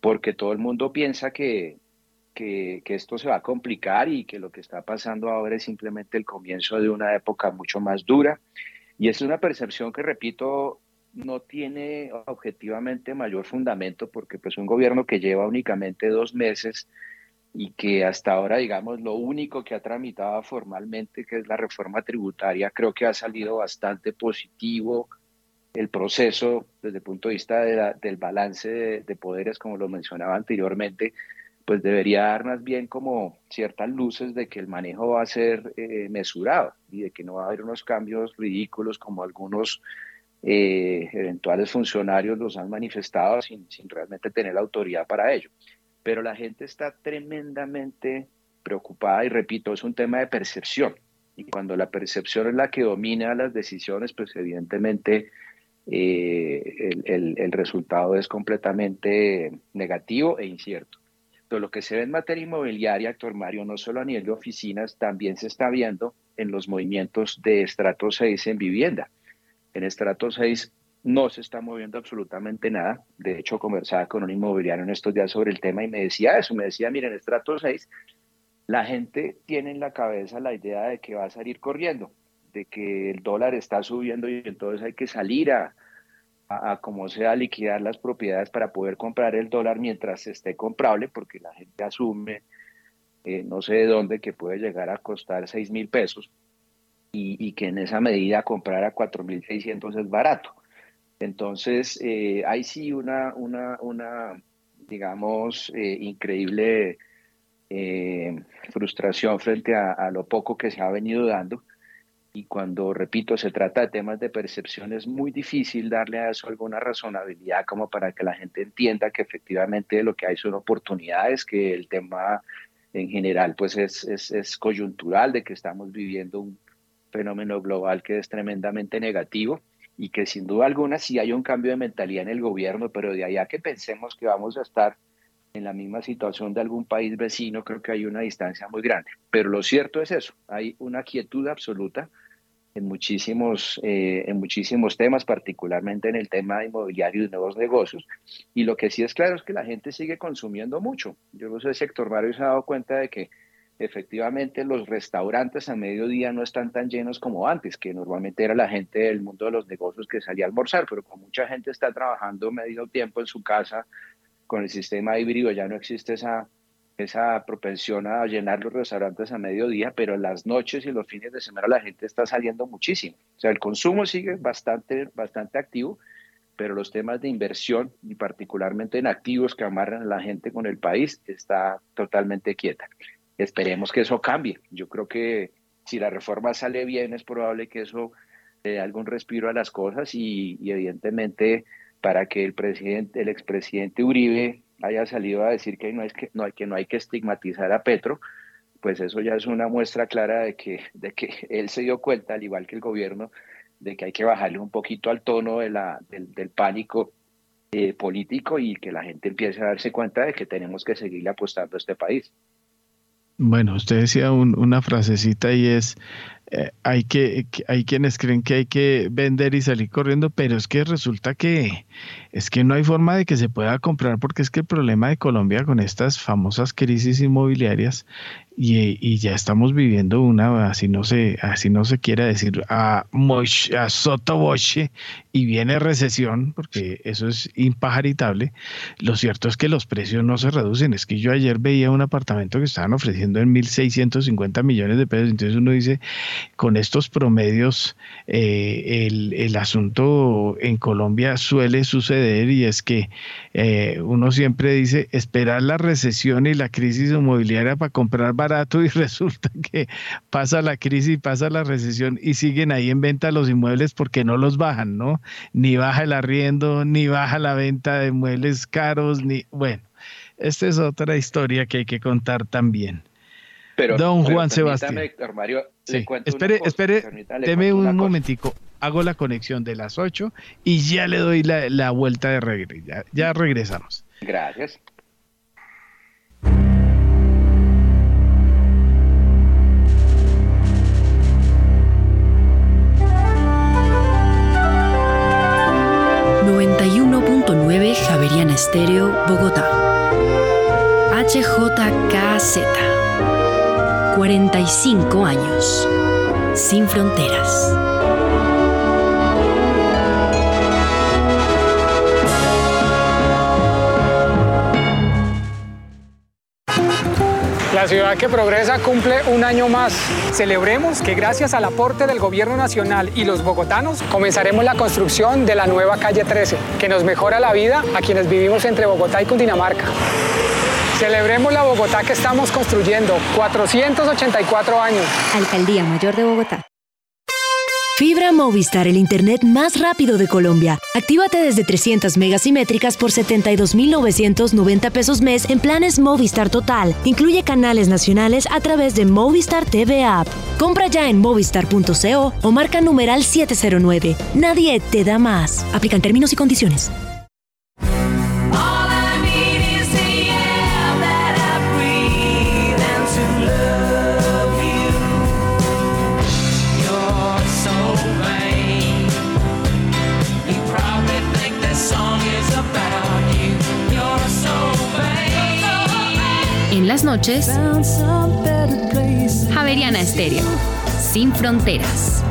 porque todo el mundo piensa que que, esto se va a complicar y que lo que está pasando ahora es simplemente el comienzo de una época mucho más dura. Y es una percepción que, repito, no tiene objetivamente mayor fundamento porque pues un gobierno que lleva únicamente dos meses y que hasta ahora, digamos, lo único que ha tramitado formalmente, que es la reforma tributaria, creo que ha salido bastante positivo el proceso desde el punto de vista del balance de, de, poderes, como lo mencionaba anteriormente, pues debería dar más bien como ciertas luces de que el manejo va a ser eh, mesurado y de que no va a haber unos cambios ridículos como algunos eh, eventuales funcionarios los han manifestado sin, realmente tener la autoridad para ello. Pero la gente está tremendamente preocupada y repito, es un tema de percepción. Y cuando la percepción es la que domina las decisiones, pues evidentemente eh, el, resultado es completamente negativo e incierto. Lo que se ve en materia inmobiliaria, Héctor Mario, no solo a nivel de oficinas, también se está viendo en los movimientos de estrato 6 en vivienda. En estrato 6 no se está moviendo absolutamente nada. De hecho, conversaba con un inmobiliario en estos días sobre el tema y me decía eso. Me decía, miren, en estrato 6, la gente tiene en la cabeza la idea de que va a salir corriendo, de que el dólar está subiendo y entonces hay que salir a, a, como sea liquidar las propiedades para poder comprar el dólar mientras esté comprable, porque la gente asume, eh, no sé de dónde, que puede llegar a costar 6 mil pesos y, que en esa medida comprar a 4 mil 600 es barato. Entonces, eh, hay sí una, una, una digamos, eh, increíble frustración frente a lo poco que se ha venido dando y cuando, repito, se trata de temas de percepción, es muy difícil darle a eso alguna razonabilidad como para que la gente entienda que efectivamente lo que hay son oportunidades, que el tema en general pues es, es, es coyuntural, de que estamos viviendo un fenómeno global que es tremendamente negativo y que sin duda alguna sí hay un cambio de mentalidad en el gobierno, pero de allá que pensemos que vamos a estar en la misma situación de algún país vecino, creo que hay una distancia muy grande. Pero lo cierto es eso, hay una quietud absoluta en muchísimos, eh, en muchísimos temas, particularmente en el tema inmobiliario y de nuevos negocios. Y lo que sí es claro es que la gente sigue consumiendo mucho. Yo no sé si Héctor Mario se ha dado cuenta de que efectivamente los restaurantes a mediodía no están tan llenos como antes, que normalmente era la gente del mundo de los negocios que salía a almorzar, pero como mucha gente está trabajando medio tiempo en su casa con el sistema híbrido, ya no existe esa esa propensión a llenar los restaurantes a mediodía, pero en las noches y los fines de semana la gente está saliendo muchísimo. O sea, el consumo sigue bastante, bastante activo, pero los temas de inversión y particularmente en activos que amarran a la gente con el país está totalmente quieta. Esperemos que eso cambie. Yo creo que si la reforma sale bien es probable que eso dé algún respiro a las cosas y, y evidentemente para que el presidente, el expresidente Uribe haya salido a decir que no, es que, no, que no hay que estigmatizar a Petro, pues eso ya es una muestra clara de que, de que él se dio cuenta, al igual que el gobierno, de que hay que bajarle un poquito al tono de la, del, pánico eh, político y que la gente empiece a darse cuenta de que tenemos que seguirle apostando a este país. Bueno, usted decía una frasecita y es, eh, hay, que, hay quienes creen que hay que vender y salir corriendo, pero es que resulta que es que no hay forma de que se pueda comprar porque es que el problema de Colombia con estas famosas crisis inmobiliarias y, ya estamos viviendo una, así no se, así no se quiera decir, a, a sotoboche y viene recesión, porque eso es impajaritable. Lo cierto es que los precios no se reducen. Es que yo ayer veía un apartamento que estaban ofreciendo en 1.650 millones de pesos. Entonces uno dice, con estos promedios, eh, el, el, asunto en Colombia suele suceder y es que eh, uno siempre dice, esperar la recesión y la crisis inmobiliaria para comprar y <laughs> resulta que pasa la crisis, pasa la recesión y siguen ahí en venta los inmuebles porque no los bajan, ¿no? Ni baja el arriendo, ni baja la venta de muebles caros, ni bueno, esta es otra historia que hay que contar también. Pero, Don Juan Sebastián. Sí. espere, espere, deme un momentico. Hago la conexión de las 8 y ya le doy la, vuelta de regreso. ya regresamos. Gracias. 91.9 Javeriana Estéreo, Bogotá. HJKZ. 45 años. Sin fronteras. La ciudad que progresa cumple un año más. Celebremos que gracias al aporte del gobierno nacional y los bogotanos comenzaremos la construcción de la nueva calle 13, que nos mejora la vida a quienes vivimos entre Bogotá y Cundinamarca. Celebremos la Bogotá que estamos construyendo, 484 años. Alcaldía Mayor de Bogotá. Fibra Movistar, el internet más rápido de Colombia. Actívate desde 300 megas simétricas por 72,990 pesos mes en planes Movistar Total. Incluye canales nacionales a través de Movistar TV App. Compra ya en movistar.co o marca numeral 709. Nadie te da más. Aplican términos y condiciones. Noches, Javeriana Estéreo, sin fronteras.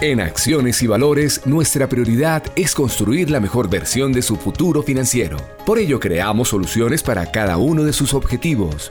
En Acciones y Valores, nuestra prioridad es construir la mejor versión de su futuro financiero. Por ello, creamos soluciones para cada uno de sus objetivos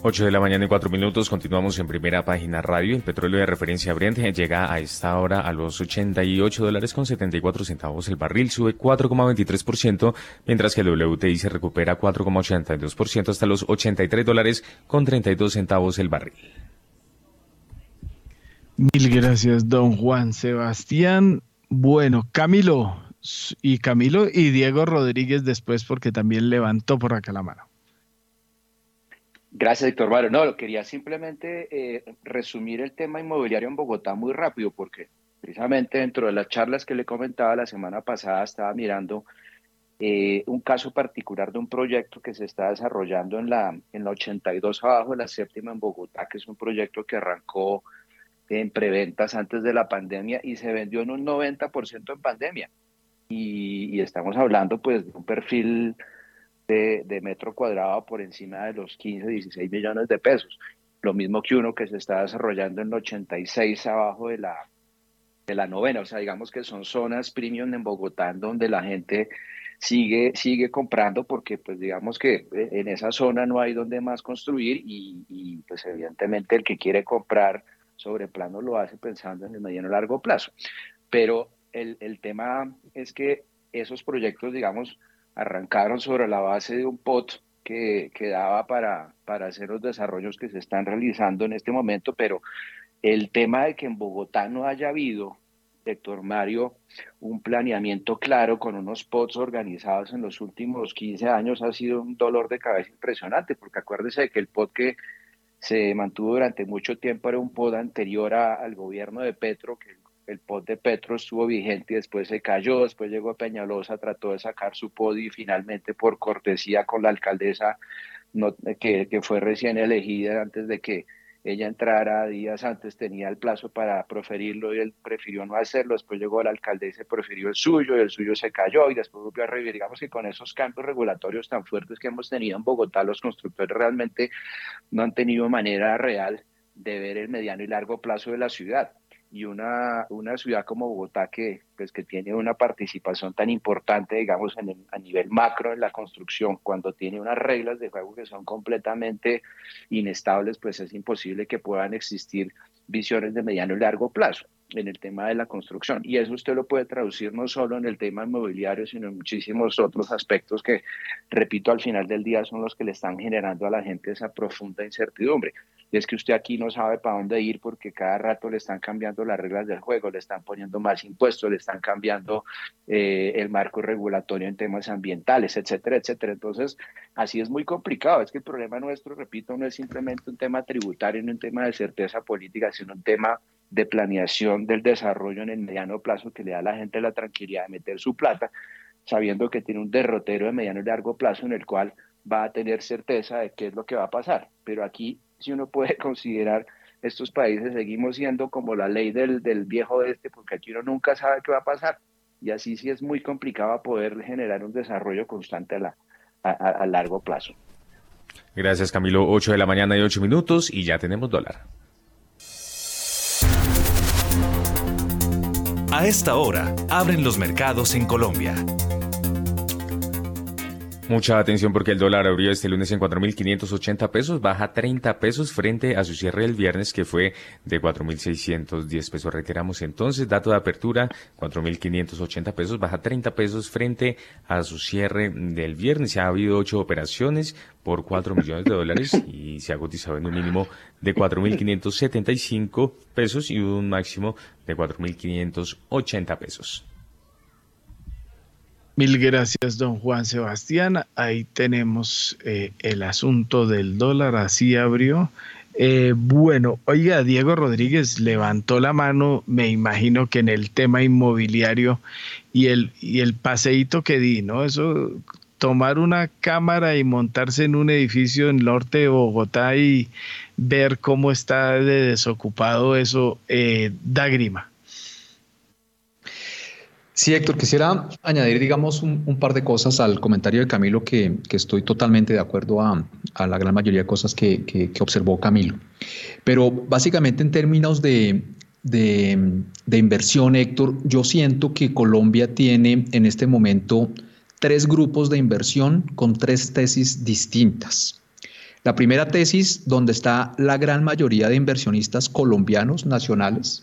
8 de la mañana y 4 minutos, continuamos en primera página radio. El petróleo de referencia Brent llega a esta hora a los 88 dólares con 74 centavos. El barril sube 4,23%, mientras que el WTI se recupera 4,82% hasta los 83 dólares con 32 centavos el barril. Mil gracias, don Juan Sebastián. Bueno, Camilo y Camilo y Diego Rodríguez después porque también levantó por acá la mano. Gracias, Héctor Mario. No, quería simplemente eh, resumir el tema inmobiliario en Bogotá muy rápido, porque precisamente dentro de las charlas que le comentaba la semana pasada estaba mirando eh, un caso particular de un proyecto que se está desarrollando en la, en la 82 abajo de la séptima en Bogotá, que es un proyecto que arrancó en preventas antes de la pandemia y se vendió en un 90% en pandemia. Y, estamos hablando pues de un perfil de, metro cuadrado por encima de los 15, 16 millones de pesos. Lo mismo que uno que se está desarrollando en el 86 abajo de la, de la novena. O sea, digamos que son zonas premium en Bogotá donde la gente sigue, sigue comprando porque pues digamos que eh, en esa zona no hay donde más construir y, pues evidentemente el que quiere comprar sobre plano lo hace pensando en el mediano largo plazo. Pero el, el tema es que esos proyectos, digamos, arrancaron sobre la base de un POT que, que daba para, para hacer los desarrollos que se están realizando en este momento, pero el tema de que en Bogotá no haya habido Héctor Mario, un planeamiento claro con unos POTS organizados en los últimos 15 años ha sido un dolor de cabeza impresionante, porque acuérdese de que el POT que se mantuvo durante mucho tiempo era un POT anterior al gobierno de Petro, que el, POT de Petro estuvo vigente y después se cayó, después llegó Peñalosa, trató de sacar su POT y finalmente por cortesía con la alcaldesa que, fue recién elegida antes de que ella entrara días antes, tenía el plazo para proferirlo y él prefirió no hacerlo, después llegó la alcaldesa y prefirió el suyo y el suyo se cayó y después volvió a revivir. Digamos que con esos cambios regulatorios tan fuertes que hemos tenido en Bogotá, los constructores realmente no han tenido manera real de ver el mediano y largo plazo de la ciudad y una, una ciudad como Bogotá que, pues, que tiene una participación tan importante, digamos, en a nivel macro en la construcción, cuando tiene unas reglas de juego que son completamente inestables, pues es imposible que puedan existir visiones de mediano y largo plazo en el tema de la construcción. Y eso usted lo puede traducir no solo en el tema inmobiliario, sino en muchísimos otros aspectos que, repito, al final del día son los que le están generando a la gente esa profunda incertidumbre es que usted aquí no sabe para dónde ir porque cada rato le están cambiando las reglas del juego, le están poniendo más impuestos, le están cambiando eh, el marco regulatorio en temas ambientales, etcétera, etcétera. Entonces, así es muy complicado. Es que el problema nuestro, repito, no es simplemente un tema tributario, no un tema de certeza política, sino un tema de planeación del desarrollo en el mediano plazo que le da a la gente la tranquilidad de meter su plata, sabiendo que tiene un derrotero de mediano y largo plazo en el cual va a tener certeza de qué es lo que va a pasar. Pero aquí si uno puede <laughs> considerar estos países, seguimos siendo como la ley del, del viejo este, porque aquí uno nunca sabe qué va a pasar. Y así sí es muy complicado poder generar un desarrollo constante a, la, a, largo plazo. Gracias Camilo, 8 de la mañana y 8 minutos y ya tenemos dólar. A esta hora, abren los mercados en Colombia. Mucha atención porque el dólar abrió este lunes en 4.580 pesos, baja 30 pesos frente a su cierre del viernes que fue de 4.610 pesos. Reiteramos entonces, dato de apertura, 4.580 pesos, baja 30 pesos frente a su cierre del viernes. Ha habido ocho operaciones por 4 millones de dólares y se ha cotizado en un mínimo de 4.575 pesos y un máximo de 4.580 pesos. Mil gracias, don Juan Sebastián. Ahí tenemos eh, el asunto del dólar, así abrió. Eh, bueno, oiga, Diego Rodríguez levantó la mano, me imagino que en el tema inmobiliario y el, y el paseíto que di, ¿no? Eso, tomar una cámara y montarse en un edificio en el norte de Bogotá y ver cómo está de desocupado, eso eh, da grima. Sí, Héctor, quisiera añadir, digamos, un, par de cosas al comentario de Camilo, que, estoy totalmente de acuerdo a, la gran mayoría de cosas que, observó Camilo. Pero básicamente en términos de, inversión, Héctor, yo siento que Colombia tiene en este momento tres grupos de inversión con tres tesis distintas. La primera tesis, donde está la gran mayoría de inversionistas colombianos nacionales,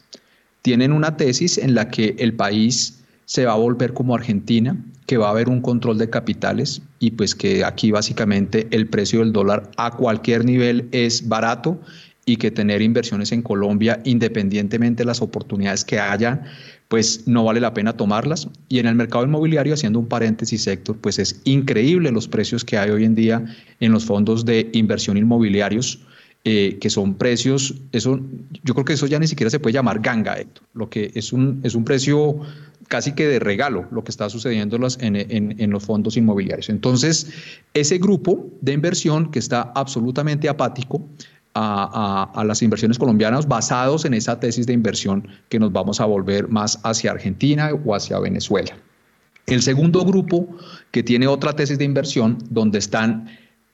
tienen una tesis en la que el país se va a volver como Argentina, que va a haber un control de capitales y pues que aquí básicamente el precio del dólar a cualquier nivel es barato y que tener inversiones en Colombia, independientemente de las oportunidades que haya, pues no vale la pena tomarlas. Y en el mercado inmobiliario, haciendo un paréntesis, sector, pues es increíble los precios que hay hoy en día en los fondos de inversión inmobiliarios. Eh, que son precios, eso, yo creo que eso ya ni siquiera se puede llamar ganga. Lo que es un, es un precio casi que de regalo lo que está sucediendo en, en, en, los fondos inmobiliarios. Entonces, ese grupo de inversión que está absolutamente apático a, a, las inversiones colombianas basados en esa tesis de inversión que nos vamos a volver más hacia Argentina o hacia Venezuela. El segundo grupo que tiene otra tesis de inversión donde están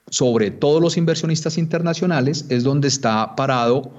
sobre todos los inversionistas internacionales es donde está parado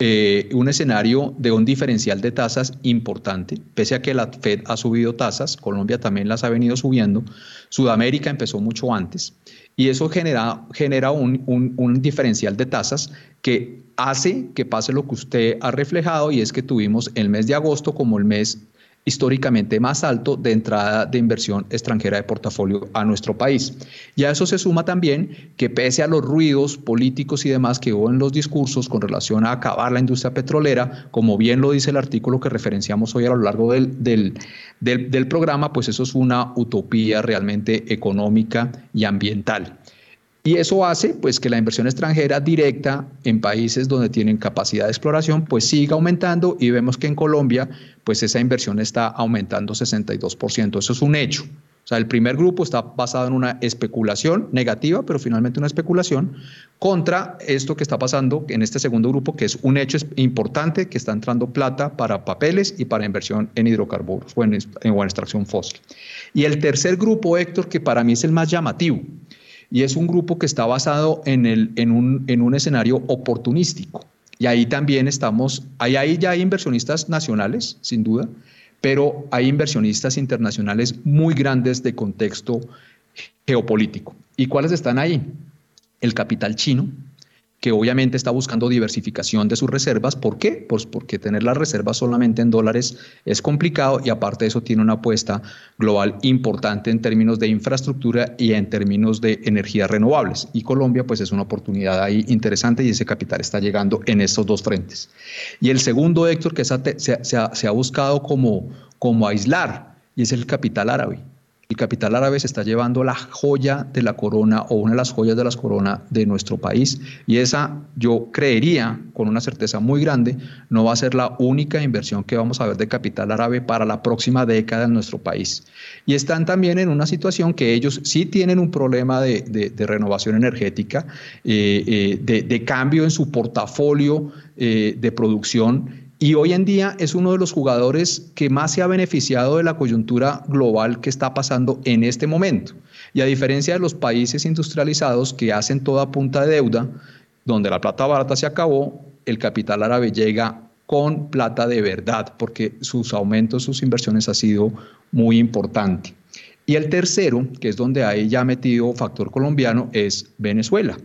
eh, un escenario de un diferencial de tasas importante, pese a que la Fed ha subido tasas, Colombia también las ha venido subiendo, Sudamérica empezó mucho antes, y eso genera, genera un, un, un diferencial de tasas que hace que pase lo que usted ha reflejado, y es que tuvimos el mes de agosto como el mes históricamente más alto de entrada de inversión extranjera de portafolio a nuestro país. Y a eso se suma también que pese a los ruidos políticos y demás que hubo en los discursos con relación a acabar la industria petrolera, como bien lo dice el artículo que referenciamos hoy a lo largo del, del, del, del programa, pues eso es una utopía realmente económica y ambiental. Y eso hace pues que la inversión extranjera directa en países donde tienen capacidad de exploración pues siga aumentando y vemos que en Colombia pues esa inversión está aumentando 62%. Eso es un hecho. O sea, el primer grupo está basado en una especulación negativa, pero finalmente una especulación contra esto que está pasando en este segundo grupo, que es un hecho importante, que está entrando plata para papeles y para inversión en hidrocarburos o en, en, extracción fósil. Y el tercer grupo, Héctor, que para mí es el más llamativo, y es un grupo que está basado en, el, en, un, en un escenario oportunístico. Y ahí también estamos, ahí, ahí ya hay inversionistas nacionales, sin duda, pero hay inversionistas internacionales muy grandes de contexto geopolítico. ¿Y cuáles están ahí? El capital chino, que obviamente está buscando diversificación de sus reservas. ¿Por qué? Pues porque tener las reservas solamente en dólares es complicado y aparte de eso tiene una apuesta global importante en términos de infraestructura y en términos de energías renovables. Y Colombia pues es una oportunidad ahí interesante y ese capital está llegando en estos dos frentes. Y el segundo, Héctor, que se ha, se ha, buscado como, como aislar y es el capital árabe. El capital árabe se está llevando la joya de la corona o una de las joyas de las coronas de nuestro país y esa yo creería con una certeza muy grande no va a ser la única inversión que vamos a ver de capital árabe para la próxima década en nuestro país. Y están también en una situación que ellos sí tienen un problema de, renovación energética, eh, eh, de, de, cambio en su portafolio eh, de producción y hoy en día es uno de los jugadores que más se ha beneficiado de la coyuntura global que está pasando en este momento. Y a diferencia de los países industrializados que hacen toda punta de deuda, donde la plata barata se acabó, el capital árabe llega con plata de verdad, porque sus aumentos, sus inversiones ha sido muy importante. Y el tercero, que es donde hay ya metido factor colombiano, es Venezuela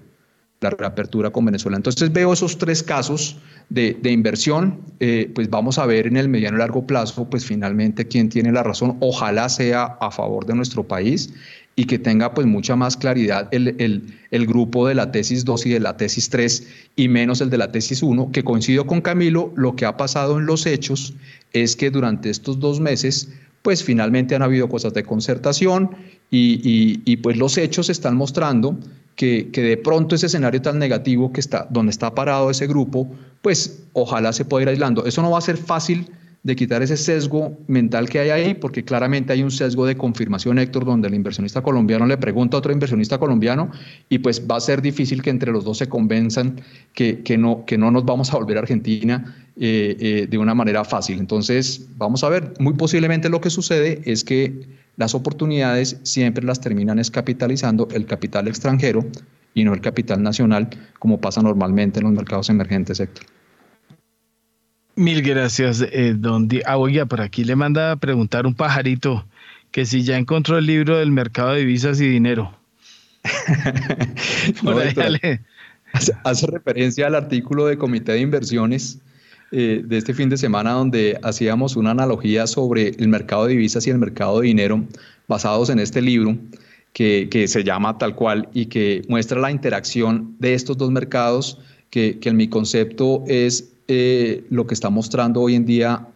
la reapertura con Venezuela. Entonces veo esos tres casos de, inversión, eh, pues vamos a ver en el mediano y largo plazo, pues finalmente quién tiene la razón, ojalá sea a favor de nuestro país y que tenga pues mucha más claridad el, el, el, grupo de la tesis 2 y de la tesis 3 y menos el de la tesis 1, que coincido con Camilo, lo que ha pasado en los hechos es que durante estos dos meses pues finalmente han habido cosas de concertación y, y, y pues los hechos están mostrando que, de pronto ese escenario tan negativo que está, donde está parado ese grupo, pues ojalá se pueda ir aislando. Eso no va a ser fácil de quitar ese sesgo mental que hay ahí, porque claramente hay un sesgo de confirmación, Héctor, donde el inversionista colombiano le pregunta a otro inversionista colombiano y pues va a ser difícil que entre los dos se convenzan que, que no, que no nos vamos a volver a Argentina eh, eh, de una manera fácil. Entonces, vamos a ver, muy posiblemente lo que sucede es que las oportunidades siempre las terminan es capitalizando el capital extranjero y no el capital nacional, como pasa normalmente en los mercados emergentes, Héctor. Mil gracias, eh, don Di. Ah, oiga, por aquí le manda a preguntar un pajarito que si ya encontró el libro del mercado de divisas y dinero. <laughs> no, hace, hace, referencia al artículo de Comité de Inversiones eh, de este fin de semana donde hacíamos una analogía sobre el mercado de divisas y el mercado de dinero basados en este libro que, que se llama tal cual y que muestra la interacción de estos dos mercados que, en mi concepto es eh, lo que está mostrando hoy en día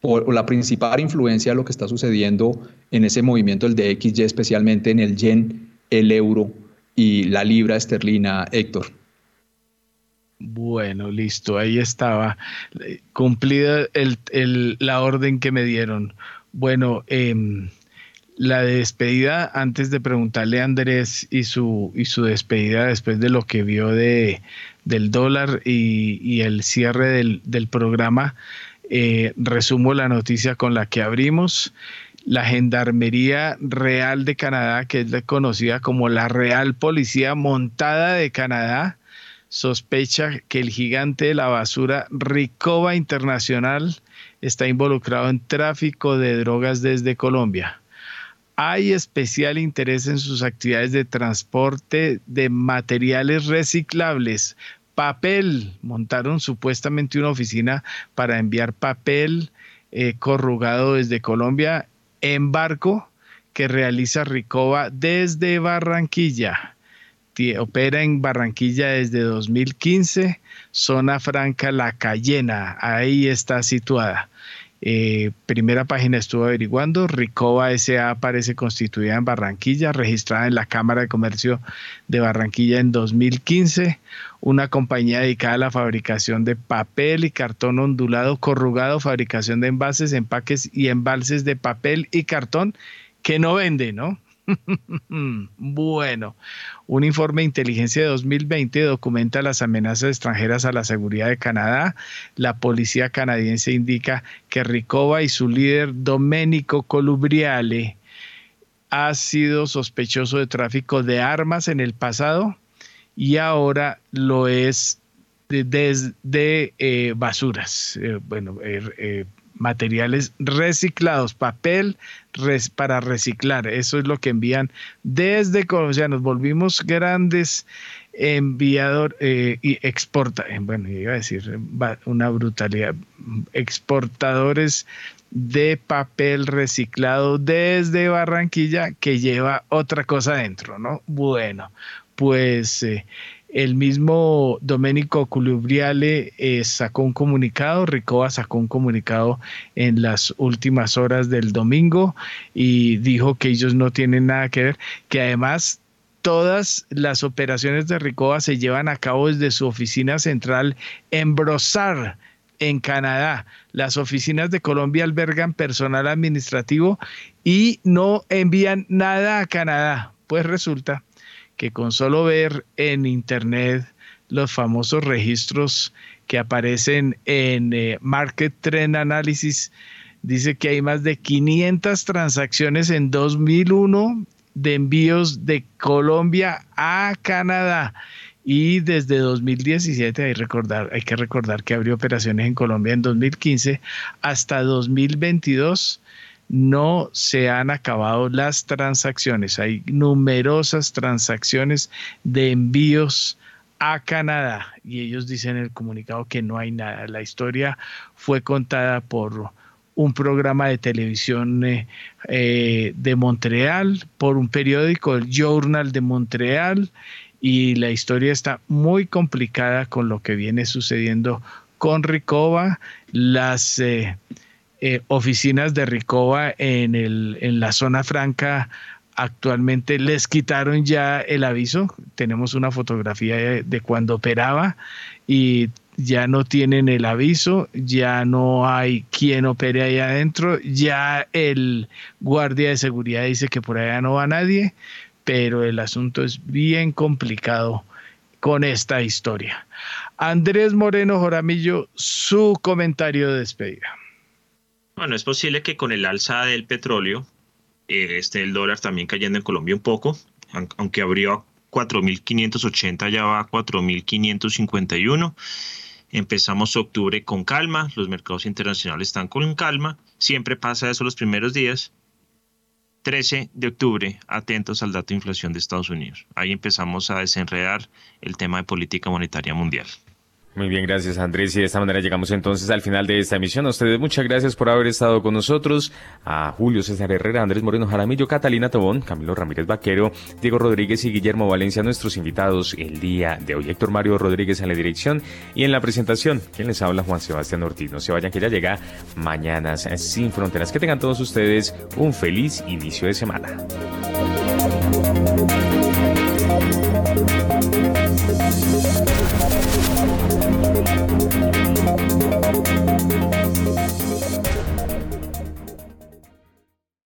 o, la principal influencia de lo que está sucediendo en ese movimiento del DXY, especialmente en el yen, el euro y la libra esterlina, Héctor. Bueno, listo, ahí estaba. Cumplida la orden que me dieron. Bueno, em, la despedida, antes de preguntarle a Andrés y su, y su despedida después de lo que vio de, del dólar y, el cierre del, programa, eh, resumo la noticia con la que abrimos. La Gendarmería Real de Canadá, que es conocida como la Real Policía Montada de Canadá, sospecha que el gigante de la basura Ricova Internacional está involucrado en tráfico de drogas desde Colombia. Hay especial interés en sus actividades de transporte de materiales reciclables. Papel. Montaron supuestamente una oficina para enviar papel eh, corrugado desde Colombia en barco que realiza Ricova desde Barranquilla opera en Barranquilla desde 2015, zona franca La Cayena, ahí está situada. Eh, primera página estuvo averiguando, Ricova SA aparece constituida en Barranquilla, registrada en la Cámara de Comercio de Barranquilla en 2015, una compañía dedicada a la fabricación de papel y cartón ondulado corrugado, fabricación de envases, empaques y embalses de papel y cartón que no vende, ¿no? <laughs> bueno, un informe de inteligencia de 2020 documenta las amenazas extranjeras a la seguridad de Canadá. La policía canadiense indica que Ricova y su líder Domenico Colubriale ha sido sospechoso de tráfico de armas en el pasado y ahora lo es desde eh, basuras. Eh, bueno, eh, materiales reciclados, papel para reciclar. Eso es lo que envían desde Colombia. Nos volvimos grandes enviador eh, y exporta, eh, bueno, iba a decir una brutalidad, exportadores de papel reciclado desde Barranquilla que lleva otra cosa dentro, ¿no? Bueno, pues eh, el mismo Domenico Culubriale eh, sacó un comunicado, Ricova sacó un comunicado en las últimas horas del domingo y dijo que ellos no tienen nada que ver, que además todas las operaciones de Ricova se llevan a cabo desde su oficina central en Brossard, en Canadá. Las oficinas de Colombia albergan personal administrativo y no envían nada a Canadá. Pues resulta que con solo ver en internet los famosos registros que aparecen en eh, Market Trend Analysis, dice que hay más de 500 transacciones en 2001 de envíos de Colombia a Canadá. Y desde 2017 hay, recordar, hay que recordar que abrió operaciones en Colombia en 2015 hasta 2022 no se han acabado las transacciones. Hay numerosas transacciones de envíos a Canadá y ellos dicen en el comunicado que no hay nada. La historia fue contada por un programa de televisión eh, eh, de Montreal, por un periódico, el Journal de Montreal, y la historia está muy complicada con lo que viene sucediendo con Ricova. Las eh, eh, oficinas de Ricova en, el, en la zona franca actualmente les quitaron ya el aviso. Tenemos una fotografía de, cuando operaba y ya no tienen el aviso, ya no hay quien opere ahí adentro, ya el guardia de seguridad dice que por allá no va nadie, pero el asunto es bien complicado con esta historia. Andrés Moreno Joramillo, su comentario de despedida. Bueno, es posible que con el alza del petróleo eh, esté el dólar también cayendo en Colombia un poco, aunque abrió a 4.580, ya va a 4.551. Empezamos octubre con calma, los mercados internacionales están con calma, siempre pasa eso los primeros días. 13 de octubre, atentos al dato de inflación de Estados Unidos. Ahí empezamos a desenredar el tema de política monetaria mundial. Muy bien, gracias Andrés. Y de esta manera llegamos entonces al final de esta emisión. A ustedes muchas gracias por haber estado con nosotros. A Julio César Herrera, Andrés Moreno Jaramillo, Catalina Tobón, Camilo Ramírez Vaquero, Diego Rodríguez y Guillermo Valencia, nuestros invitados el día de hoy. Héctor Mario Rodríguez en la dirección y en la presentación. Quien les habla, Juan Sebastián Ortiz. No se vayan que ya llega Mañanas sin Fronteras. Que tengan todos ustedes un feliz inicio de semana.